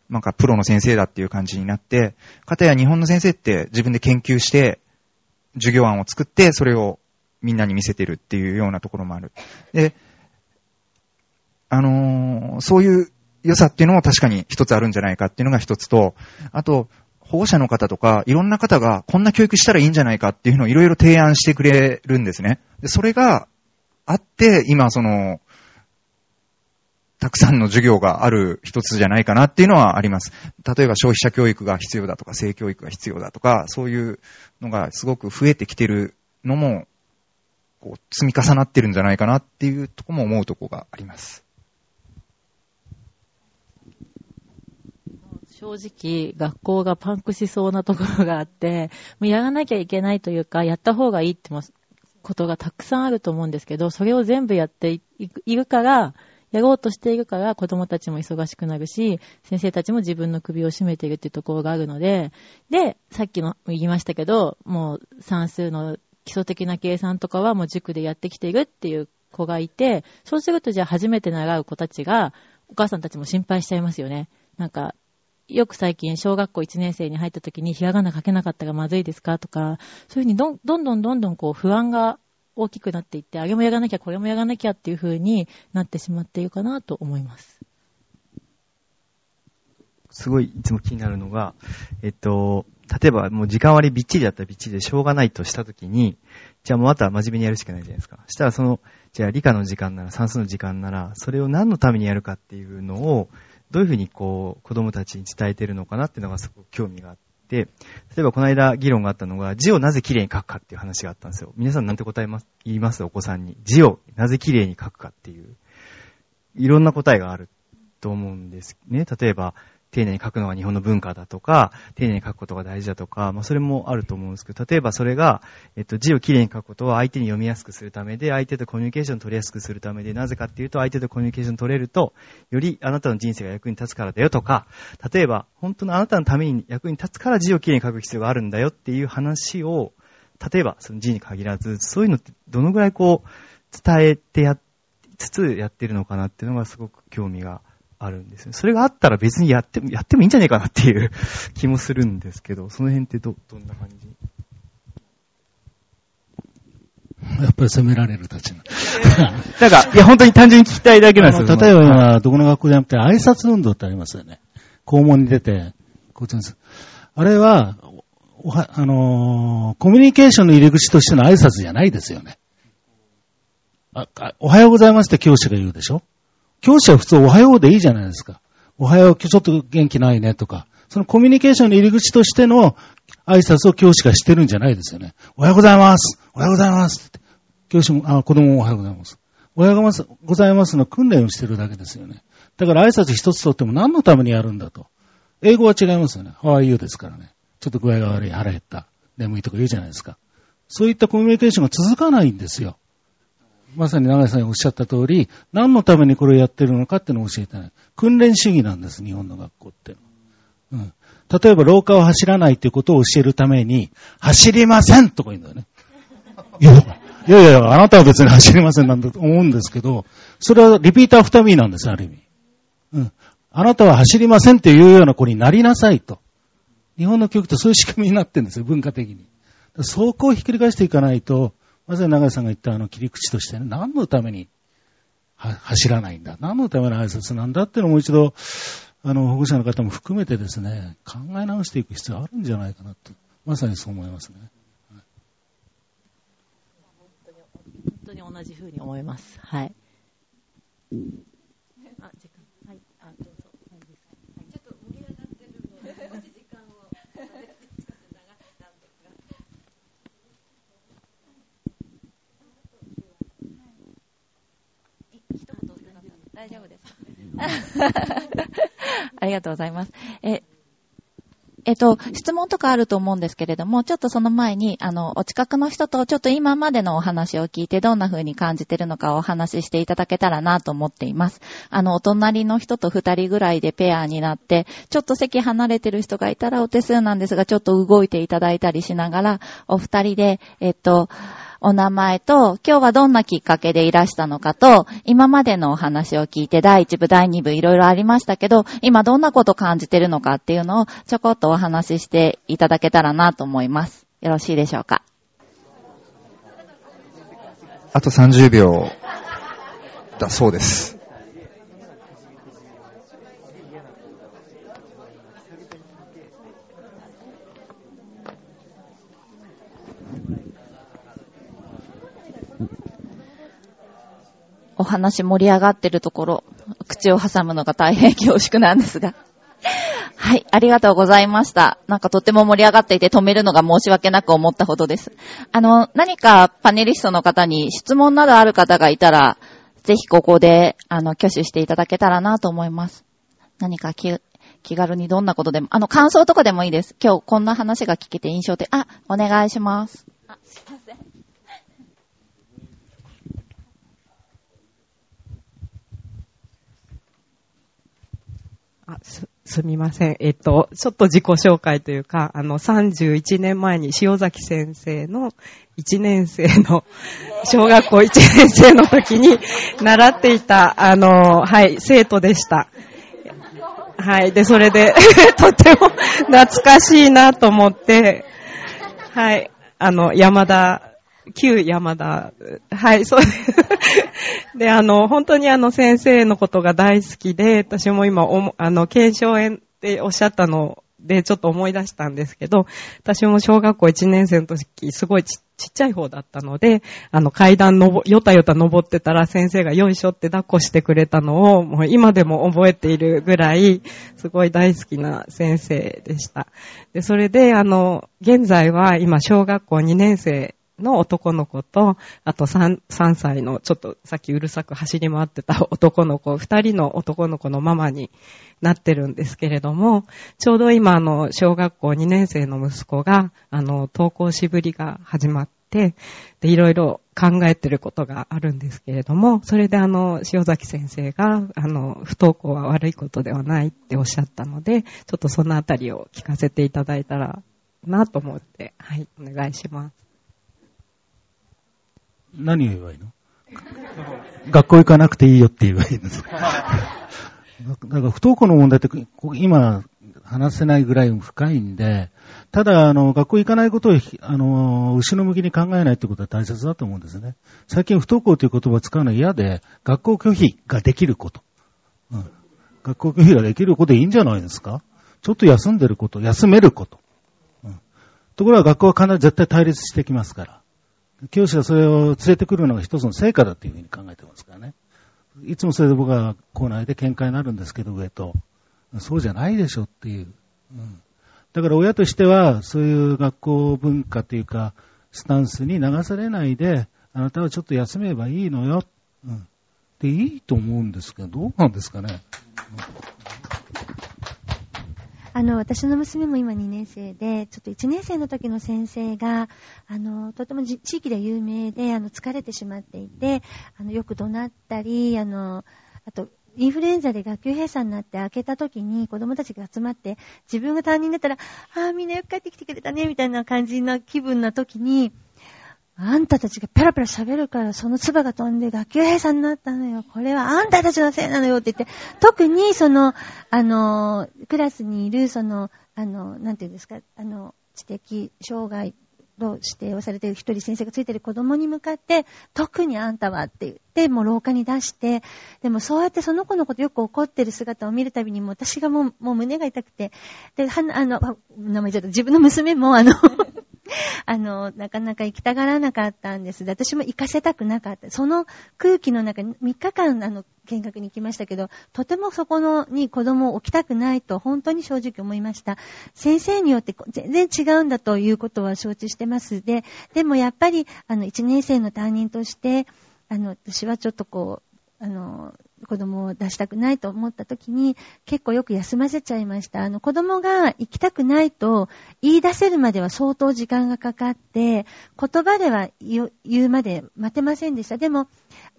なんかプロの先生だっていう感じになって、かたや日本の先生って自分で研究して、授業案を作って、それをみんなに見せてるっていうようなところもある。で、あのーそういう良さっていうのも確かに一つあるんじゃないかっていうのが一つと、あと、保護者の方とか、いろんな方がこんな教育したらいいんじゃないかっていうのをいろいろ提案してくれるんですね。で、それがあって、今その、たくさんの授業がある一つじゃないかなっていうのはあります。例えば消費者教育が必要だとか、性教育が必要だとか、そういうのがすごく増えてきてるのも、こう、積み重なってるんじゃないかなっていうとこも思うとこがあります。正直、学校がパンクしそうなところがあって、もうやらなきゃいけないというか、やった方がいいってもことがたくさんあると思うんですけど、それを全部やっているから、やろうとしているから子供たちも忙しくなるし、先生たちも自分の首を絞めているっていうところがあるので、で、さっきの言いましたけど、もう算数の基礎的な計算とかはもう塾でやってきているっていう子がいて、そうするとじゃあ初めて習う子たちが、お母さんたちも心配しちゃいますよね。なんか、よく最近小学校1年生に入った時にひらがな書けなかったらまずいですかとか、そういうふうにどんどんどんどんどんこう不安が大きくなっていって、あれもやらなきゃこれもやらなきゃっていうふうになってしまっているかなと思います。すごいいつも気になるのが、えっと、例えばもう時間割びっちりだったらびっちりでしょうがないとしたときに、じゃあもうあとは真面目にやるしかないじゃないですか。したらその、じゃあ理科の時間なら算数の時間なら、それを何のためにやるかっていうのを、どういうふうにこう、子供たちに伝えてるのかなっていうのがすごく興味があって、例えばこの間議論があったのが、字をなぜ綺麗に書くかっていう話があったんですよ。皆さんなんて答えます、言います？お子さんに。字をなぜ綺麗に書くかっていう。いろんな答えがあると思うんですね。例えば、丁寧に書くのが日本の文化だとか、丁寧に書くことが大事だとか、まあそれもあると思うんですけど、例えばそれが、えっと、字をきれいに書くことは相手に読みやすくするためで、相手とコミュニケーションを取りやすくするためで、なぜかっていうと、相手とコミュニケーション取れると、よりあなたの人生が役に立つからだよとか、例えば、本当のあなたのために役に立つから字をきれいに書く必要があるんだよっていう話を、例えばその字に限らず、そういうのってどのぐらいこう、伝えてや、つつやってるのかなっていうのがすごく興味があるんですよ。それがあったら別にやっても、やってもいいんじゃないかなっていう 気もするんですけど、その辺ってど、どんな感じ？やっぱり責められるたちな。なんか、いや本当に単純に聞きたいだけなんですよ。例えば今、どこの学校じゃなくて挨拶運動ってありますよね。校門に出て、こうあれは、おは、あのーコミュニケーションの入り口としての挨拶じゃないですよね。ああおはようございますって教師が言うでしょ？教師は普通おはようでいいじゃないですか。おはよう、ちょっと元気ないねとか。そのコミュニケーションの入り口としての挨拶を教師がしてるんじゃないですよね。おはようございます。おはようございますって。教師も、あ、子供もおはようございます。おはようございますの訓練をしてるだけですよね。だから挨拶一つとっても何のためにやるんだと。英語は違いますよね。How are you ですからね。ちょっと具合が悪い、腹減った、眠いとか言うじゃないですか。そういったコミュニケーションが続かないんですよ。まさに長井さんがおっしゃった通り、何のためにこれをやってるのかっていうのを教えてない。訓練主義なんです、日本の学校って。うん。例えば廊下を走らないっていうことを教えるために、走りませんとか言うんだよね。いや、いやいや、あなたは別に走りませんなんだと思うんですけど、それは repeat after me なんです、ある意味。うん。あなたは走りませんっていうような子になりなさいと。日本の教育ってそういう仕組みになってるんですよ、文化的に。そこをひっくり返していかないと、まさに長井さんが言ったあの切り口としてね、何のために走らないんだ、何のための挨拶なんだっていうのをもう一度、あの、保護者の方も含めてですね、考え直していく必要あるんじゃないかなと、まさにそう思いますね。本当に同じふうに思います。はい。あ、時間。はい。あ、どうぞ。ちょっと盛り上がってるので、もし時間を。大丈夫です。ありがとうございます。え、えっと、質問とかあると思うんですけれども、ちょっとその前に、あの、お近くの人とちょっと今までのお話を聞いてどんな風に感じてるのかをお話ししていただけたらなと思っています。あの、お隣の人と二人ぐらいでペアになって、ちょっと席離れてる人がいたらお手数なんですが、ちょっと動いていただいたりしながら、お二人で、えっと、お名前と、今日はどんなきっかけでいらしたのかと、今までのお話を聞いて、第1部、第2部いろいろありましたけど、今どんなこと感じてるのかっていうのをちょこっとお話ししていただけたらなと思います。よろしいでしょうか？あと30秒だそうです。お話盛り上がってるところ、口を挟むのが大変恐縮なんですが。はい、ありがとうございました。なんかとっても盛り上がっていて止めるのが申し訳なく思ったほどです。あの、何かパネリストの方に質問などある方がいたら、ぜひここで、あの、挙手していただけたらなと思います。何か気気軽にどんなことでも、あの、感想とかでもいいです。今日こんな話が聞けて印象的、あ、お願いします。あ、すすみません。えっと、ちょっと自己紹介というか、あの、31年前に塩崎先生の1年生の、小学校1年生の時に習っていた、あの、はい、生徒でした。はい。で、それで とても懐かしいなと思って、はい。あの、山田旧山田。はい、そうです。で、あの、本当にあの先生のことが大好きで、私も今、あの、検証炎っておっしゃったので、ちょっと思い出したんですけど、私も小学校1年生の時、すごいちちっちゃい方だったので、あの階段のぼ、よたよた登ってたら先生がよいしょって抱っこしてくれたのを、もう今でも覚えているぐらい、すごい大好きな先生でした。で、それで、あの、現在は今小学校2年生の男の子と、あと 3, 3歳の、ちょっとさっきうるさく走り回ってた男の子、2人の男の子のママになってるんですけれども、ちょうど今、あの、小学校2年生の息子が、あの、登校しぶりが始まって、で、いろいろ考えてることがあるんですけれども、それであの、塩崎先生が、あの、不登校は悪いことではないっておっしゃったので、ちょっとそのあたりを聞かせていただいたらなと思って、はい、お願いします。何を言えばいいの？学校行かなくていいよって言えばいい んです。だから不登校の問題って今話せないぐらい深いんで、ただ、あの、学校行かないことを、あの、後ろ向きに考えないってことは大切だと思うんですね。最近不登校という言葉を使うのは嫌で、学校拒否ができること。うん。学校拒否ができることでいいんじゃないですか？ちょっと休んでること、休めること。うん。ところが学校は必ず絶対対立してきますから。教師がそれを連れてくるのが一つの成果だというふうに考えてますからね。いつもそれで僕は校内で喧嘩になるんですけど、上と。そうじゃないでしょっていう。うん、だから親としては、そういう学校文化というか、スタンスに流されないで、あなたはちょっと休めばいいのよ。うん。で、いいと思うんですけど、どうなんですかね。うんあの、私の娘も今2年生で、ちょっと1年生の時の先生が、あの、とても地域で有名で、あの、疲れてしまっていて、あの、よく怒鳴ったり、あの、あと、インフルエンザで学級閉鎖になって開けた時に子供たちが集まって、自分が担任だったら、ああ、みんなよく帰ってきてくれたね、みたいな感じの気分な時に、あんたたちがペラペラ喋るからその唾が飛んで学級閉鎖になったのよ。これはあんたたちのせいなのよって言って、特にその、あの、クラスにいるその、あの、なんていうんですか、あの、知的障害と指定をされている一人先生がついている子供に向かって、特にあんたはって言って、もう廊下に出して、でもそうやってその子のことよく怒ってる姿を見るたびにもう私がもう、もう胸が痛くて、で、はあの、名前ちょっと自分の娘もあの あの、なかなか行きたがらなかったんです。私も行かせたくなかった。その空気の中に3日間、あの、見学に行きましたけど、とてもそこのに子供を置きたくないと本当に正直思いました。先生によって全然違うんだということは承知してます。で、でもやっぱり、あの、1年生の担任として、あの、私はちょっとこう、あの、子供を出したくないと思った時に結構よく休ませちゃいました。あの子供が行きたくないと言い出せるまでは相当時間がかかって、言葉では言うまで待てませんでした。でも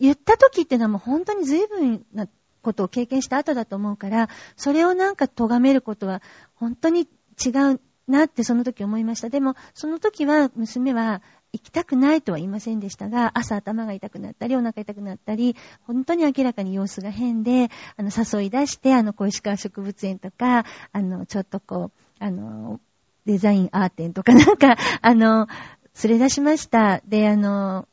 言った時っていうのはもう本当に随分なことを経験した後だと思うから、それをなんか咎めることは本当に違うなってその時思いました。でもその時は娘は行きたくないとは言いませんでしたが、朝頭が痛くなったり、お腹痛くなったり、本当に明らかに様子が変で、あの、誘い出して、あの、小石川植物園とか、あの、ちょっとこう、あの、デザインアーテンとかなんか、あの、連れ出しました。で、あの、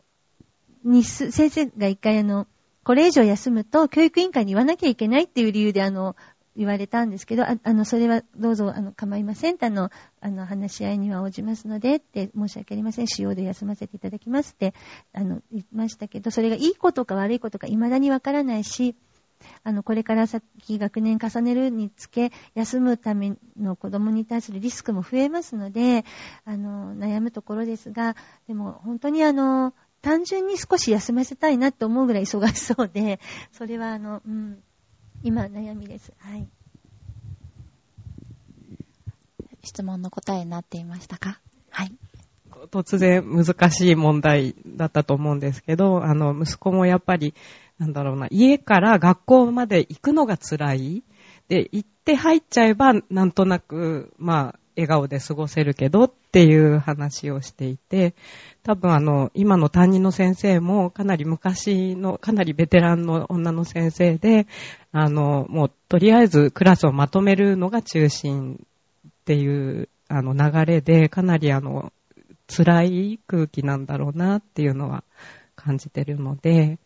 に先生が一回あの、これ以上休むと教育委員会に言わなきゃいけないっていう理由であの、言われたんですけど、ああの、それはどうぞ、あの、構いませんあの、あの、話し合いには応じますので、って申し訳ありません。使用で休ませていただきますって、あの、言いましたけど、それがいいことか悪いことか未だにわからないし、あの、これから先学年重ねるにつけ、休むための子供に対するリスクも増えますので、あの、悩むところですが、でも本当にあの、単純に少し休ませたいなと思うぐらい忙しそうで、それはあの、うん、今悩みです。はい。質問の答えになっていましたか？はい。突然難しい問題だったと思うんですけど、あの、息子もやっぱり、なんだろうな、家から学校まで行くのが辛い。で、行って入っちゃえば、なんとなく、まあ、笑顔で過ごせるけどっていう話をしていて、多分あの、今の担任の先生もかなり昔の、かなりベテランの女の先生で、あの、もうとりあえずクラスをまとめるのが中心っていうあの流れで、かなりあの、辛い空気なんだろうなっていうのは感じてるので、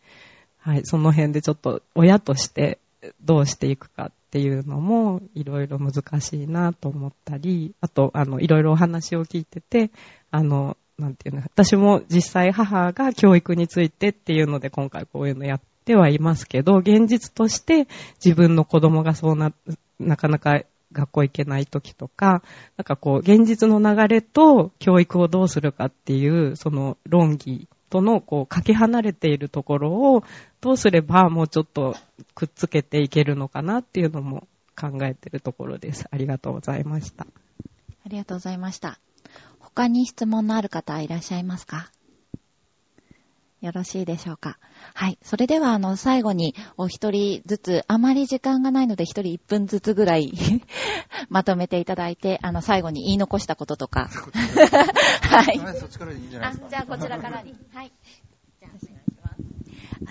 はい、その辺でちょっと親としてどうしていくかていうのもいろいろ難しいなと思ったり、あと、あの、いろいろお話を聞いてて、あの、なんていうの、私も実際母が教育についてっていうので今回こういうのやってはいますけど、現実として自分の子供がそうな、なかなか学校行けない時とか、なんかこう、現実の流れと教育をどうするかっていう、その論議とのこう、かけ離れているところを、どうすればもうちょっとくっつけていけるのかなっていうのも考えているところです。ありがとうございました。ありがとうございました。他に質問のある方いらっしゃいますか？よろしいでしょうか？はい。それでは、あの、最後にお一人ずつ、あまり時間がないので一人一分ずつぐらい まとめていただいて、あの、最後に言い残したこととか。はい。そっちからでいいんじゃないですか。じゃあ、こちらからに。はい。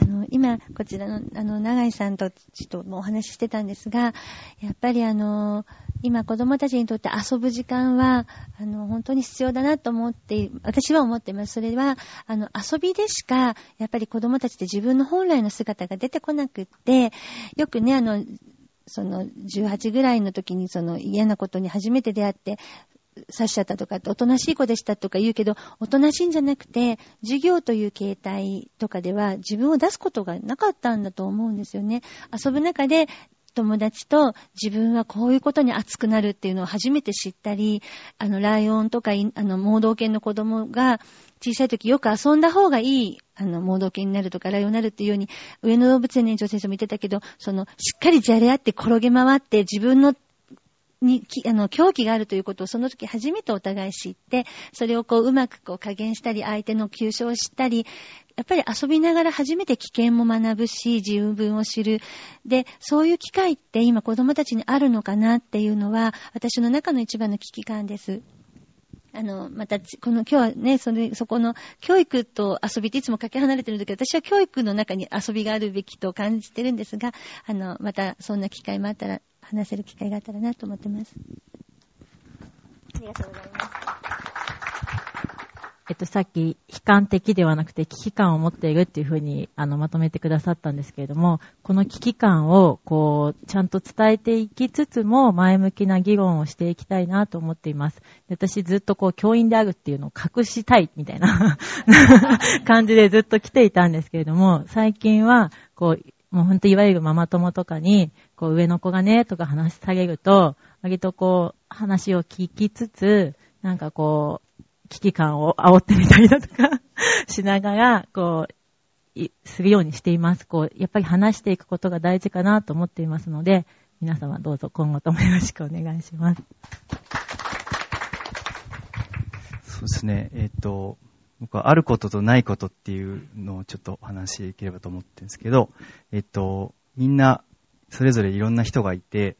あの、今、こちらの、あの、長井さんとちょっともお話ししてたんですが、やっぱりあの、今子供たちにとって遊ぶ時間は、あの、本当に必要だなと思って、私は思っています。それは、あの、遊びでしか、やっぱり子供たちって自分の本来の姿が出てこなくって、よくね、あの、その、18ぐらいの時にその嫌なことに初めて出会って、刺しちゃったとかって、おとなしい子でしたとか言うけど、おとなしいんじゃなくて、授業という形態とかでは自分を出すことがなかったんだと思うんですよね。遊ぶ中で友達と自分はこういうことに熱くなるっていうのを初めて知ったり、あの、ライオンとか、あの、盲導犬の子供が小さい時よく遊んだ方がいい、あの、盲導犬になるとか、ライオンになるっていうように、上野動物園の園長先生も言ってたけど、その、しっかりじゃれ合って転げ回って自分のに、あの、狂気があるということをその時初めてお互い知って、それをこう、うまくこう、加減したり、相手の急所を知ったり、やっぱり遊びながら初めて危険も学ぶし、自分を知る。で、そういう機会って今子供たちにあるのかなっていうのは、私の中の一番の危機感です。あの、また、この今日はね、それ、そこの教育と遊びっていつもかけ離れてるんだけど、私は教育の中に遊びがあるべきと感じてるんですが、あの、またそんな機会もあったら話せる機会があったらなと思ってます。ありがとうございます。えっと、さっき、悲観的ではなくて危機感を持っているっていうふうに、あの、まとめてくださったんですけれども、この危機感を、こう、ちゃんと伝えていきつつも、前向きな議論をしていきたいなと思っています。で私、ずっとこう、教員であるっていうのを隠したい、みたいな 感じでずっと来ていたんですけれども、最近は、こう、もうほんといわゆるママ友とかに、こう、上の子がね、とか話されると、割とこう、話を聞きつつ、なんかこう、危機感を煽ってみたりだとか しながら、こう、するようにしています。こう、やっぱり話していくことが大事かなと思っていますので、皆様どうぞ今後ともよろしくお願いします。そうですね。えっ、と、僕はあることとないことっていうのをちょっとお話しできればと思ってるんですけど、えっ、と、みんなそれぞれいろんな人がいて、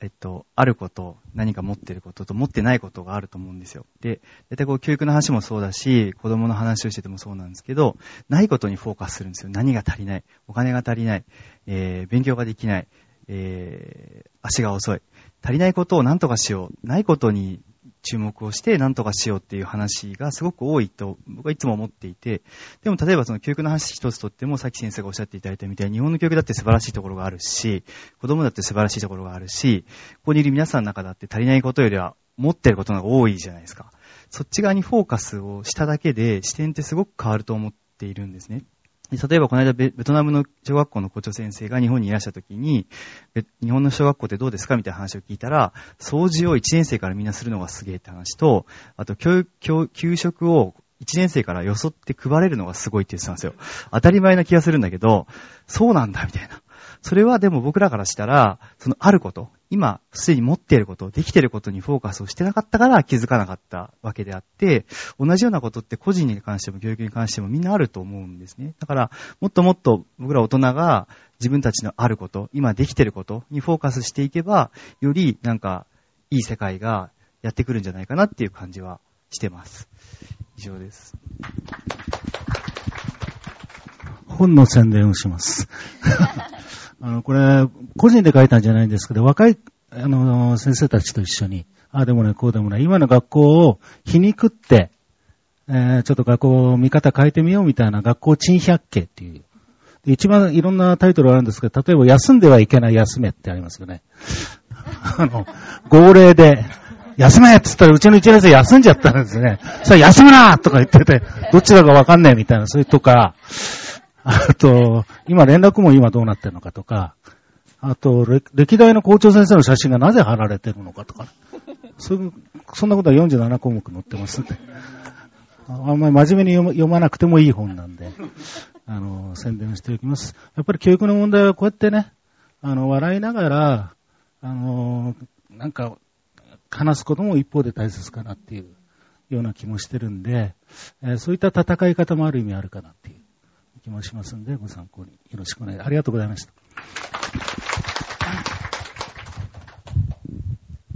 えっと、あること、何か持ってることと持ってないことがあると思うんですよ。で、大体こう教育の話もそうだし、子供の話をしててもそうなんですけど、ないことにフォーカスするんですよ。何が足りない、お金が足りない、えー、勉強ができない、えー、足が遅い。足りないことを何とかしよう。ないことに注目をして何とかしようっていう話がすごく多いと僕はいつも思っていて、でも例えばその教育の話一つとってもさっき先生がおっしゃっていただいたみたいに日本の教育だって素晴らしいところがあるし、子供だって素晴らしいところがあるし、ここにいる皆さんの中だって足りないことよりは持ってることが多いじゃないですか。そっち側にフォーカスをしただけで視点ってすごく変わると思っているんですね。例えばこの間ベトナムの小学校の校長先生が日本にいらした時に、日本の小学校ってどうですかみたいな話を聞いたら、掃除を1年生からみんなするのがすげえって話と、あと教育、給食を1年生からよそって配れるのがすごいって言ってたんですよ。当たり前な気がするんだけど、そうなんだみたいな。それはでも僕らからしたら、そのあること、今、すでに持っていること、できていることにフォーカスをしてなかったから気づかなかったわけであって、同じようなことって個人に関しても教育に関してもみんなあると思うんですね。だから、もっともっと僕ら大人が自分たちのあること、今できていることにフォーカスしていけば、よりなんか、いい世界がやってくるんじゃないかなっていう感じはしてます。以上です。本の宣伝をします。あの、これ、個人で書いたんじゃないんですけど、若い、あの、先生たちと一緒に、ああでもない、こうでもない、今の学校を皮肉って、えー、ちょっと学校見方変えてみようみたいな学校珍百景っていう。一番いろんなタイトルあるんですけど、例えば休んではいけない休めってありますよね。あの、号令で、休めって言ったらうちの一年生休んじゃったんですね。さあ休むなとか言ってて、どっちだかわかんないみたいな、そういうとか、あと、今連絡も今どうなってるのかとか、あと、歴代の校長先生の写真がなぜ貼られてるのかとか、そ、そんなことは47項目載ってますんで、あんまり真面目に読まなくてもいい本なんで、あの、宣伝しておきます。やっぱり教育の問題はこうやってね、あの、笑いながら、あの、なんか、話すことも一方で大切かなっていうような気もしてるんで、えー、そういった戦い方もある意味あるかなっていう。気もしますんで、ご参考によろしくお願い。ありがとうございました。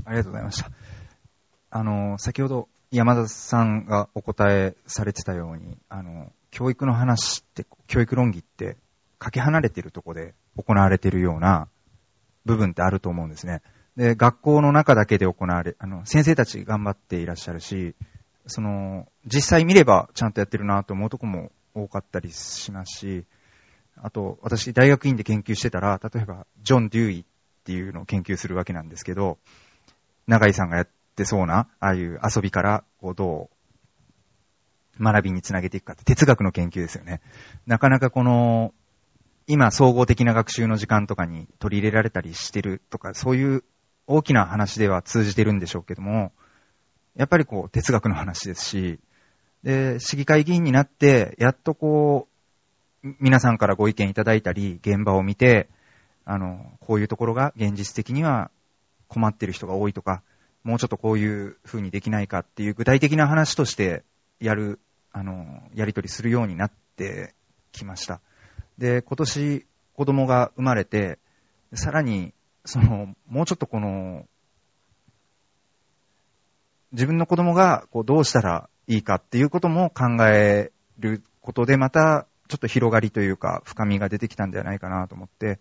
ありがとうございました。あの、先ほど山田さんがお答えされてたように、あの、教育の話って、教育論議って、かけ離れてるとこで行われているような部分ってあると思うんですね。で、学校の中だけで行われ、あの、先生たち頑張っていらっしゃるし、その、実際見ればちゃんとやってるなと思うとこも多かったりしますし、あと、私、大学院で研究してたら、例えば、ジョン・デューイっていうのを研究するわけなんですけど、長井さんがやってそうな、ああいう遊びから、こう、どう、学びにつなげていくかって、哲学の研究ですよね。なかなかこの、今、総合的な学習の時間とかに取り入れられたりしてるとか、そういう大きな話では通じてるんでしょうけども、やっぱりこう、哲学の話ですし、で、市議会議員になって、やっとこう、皆さんからご意見いただいたり、現場を見て、あの、こういうところが現実的には困ってる人が多いとか、もうちょっとこういう風にできないかっていう具体的な話としてやる、あの、やり取りするようになってきました。で、今年子供が生まれて、さらに、その、もうちょっとこの、自分の子供がこうどうしたらいいかっていうことも考えることで、またちょっと広がりというか、深みが出てきたんじゃないかなと思って、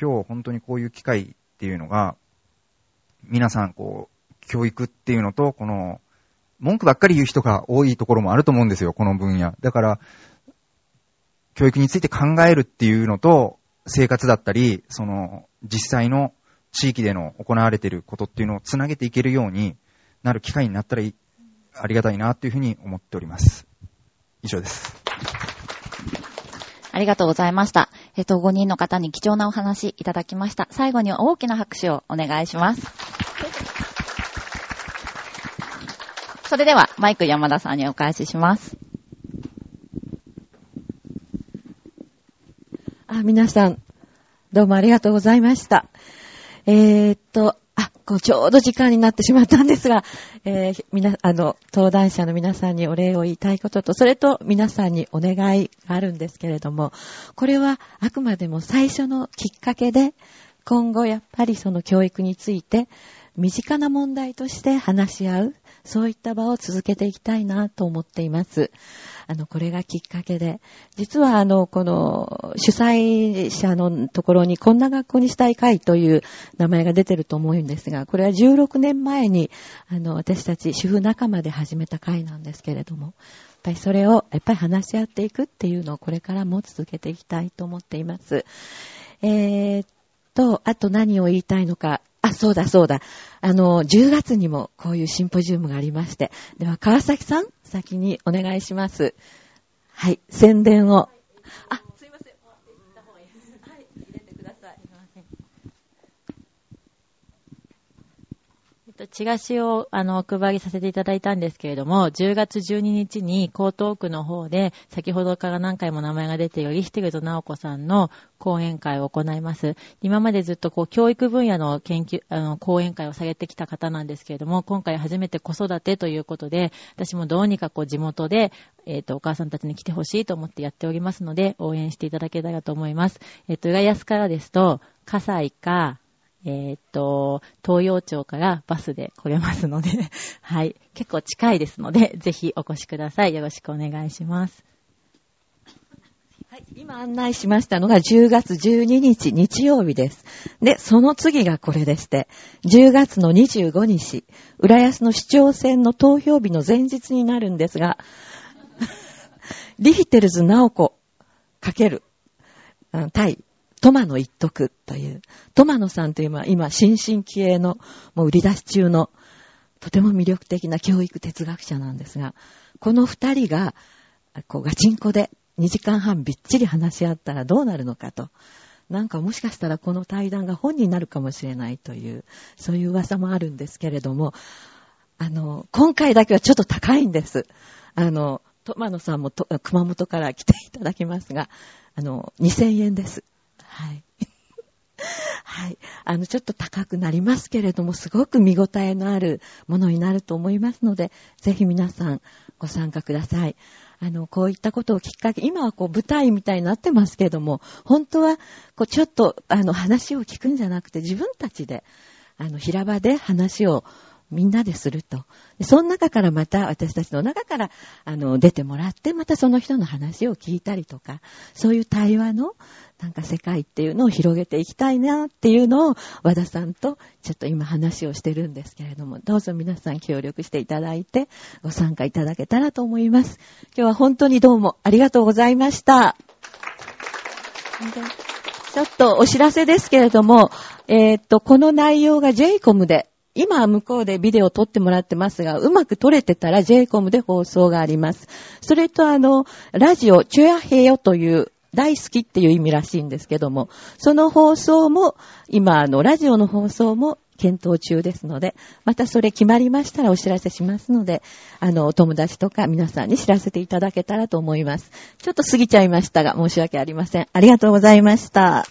今日本当にこういう機会っていうのが、皆さんこう、教育っていうのと、この、文句ばっかり言う人が多いところもあると思うんですよ、この分野。だから、教育について考えるっていうのと、生活だったり、その、実際の地域での行われていることっていうのをつなげていけるようになる機会になったらいありがたいなというふうに思っております。以上です。ありがとうございました。えっと、5人の方に貴重なお話いただきました。最後に大きな拍手をお願いします。それでは、マイク山田さんにお返しします。あ、皆さん、どうもありがとうございました。えー、っと、あ、こうちょうど時間になってしまったんですが、えー、みな、あの、登壇者の皆さんにお礼を言いたいことと、それと皆さんにお願いがあるんですけれども、これはあくまでも最初のきっかけで、今後やっぱりその教育について、身近な問題として話し合う、そういった場を続けていきたいなと思っています。あの、これがきっかけで、実はあの、この主催者のところにこんな学校にしたい会という名前が出てると思うんですが、これは16年前に、あの、私たち主婦仲間で始めた会なんですけれども、やっぱりそれをやっぱり話し合っていくっていうのをこれからも続けていきたいと思っています。えー、っと、あと何を言いたいのか、あ、そうだそうだ。あの、10月にもこういうシンポジウムがありまして。では、川崎さん、先にお願いします。はい、宣伝を。あ、すいません。もう言った方がいいです。はい、入れてください。すいません。えっと、チラシを、あの、お配りさせていただいたんですけれども、10月12日に江東区の方で、先ほどから何回も名前が出ているリヒテルズ直子さんの講演会を行います。今までずっとこう、教育分野の研究、あの、講演会をされてきた方なんですけれども、今回初めて子育てということで、私もどうにかこう、地元で、えっ、と、お母さんたちに来てほしいと思ってやっておりますので、応援していただけたらと思います。えっ、と、浦安からですと、葛西か、えーっと、東洋町からバスで来れますので、はい。結構近いですので、ぜひお越しください。よろしくお願いします。はい、今案内しましたのが10月12日日曜日です。で、その次がこれでして、10月の25日、浦安の市長選の投票日の前日になるんですが、リヒテルズ直子かける、うん対トマの一徳という、トマノさんというのは今、新進気鋭の、もう売り出し中の、とても魅力的な教育哲学者なんですが、この二人が、こう、ガチンコで2時間半びっちり話し合ったらどうなるのかと。なんかもしかしたらこの対談が本になるかもしれないという、そういう噂もあるんですけれども、あの、今回だけはちょっと高いんです。あの、トマノさんも熊本から来ていただきますが、あの、2000円です。はい。はい。あの、ちょっと高くなりますけれども、すごく見応えのあるものになると思いますので、ぜひ皆さんご参加ください。あの、こういったことをきっかけ、今はこう舞台みたいになってますけども、本当は、こうちょっと、あの、話を聞くんじゃなくて、自分たちで、あの、平場で話をみんなですると。でその中からまた、私たちの中から、あの、出てもらって、またその人の話を聞いたりとか、そういう対話の、なんか世界っていうのを広げていきたいなっていうのを和田さんとちょっと今話をしてるんですけれども、どうぞ皆さん協力していただいてご参加いただけたらと思います。今日は本当にどうもありがとうございました。ちょっとお知らせですけれども、えーっと、この内容が JCOM で今向こうでビデオを撮ってもらってますが、うまく撮れてたら JCOM で放送があります。それとあの、ラジオ、チュアヘヨという大好きっていう意味らしいんですけども、その放送も、今あの、ラジオの放送も検討中ですので、またそれ決まりましたらお知らせしますので、あの、お友達とか皆さんに知らせていただけたらと思います。ちょっと過ぎちゃいましたが、申し訳ありません。ありがとうございました。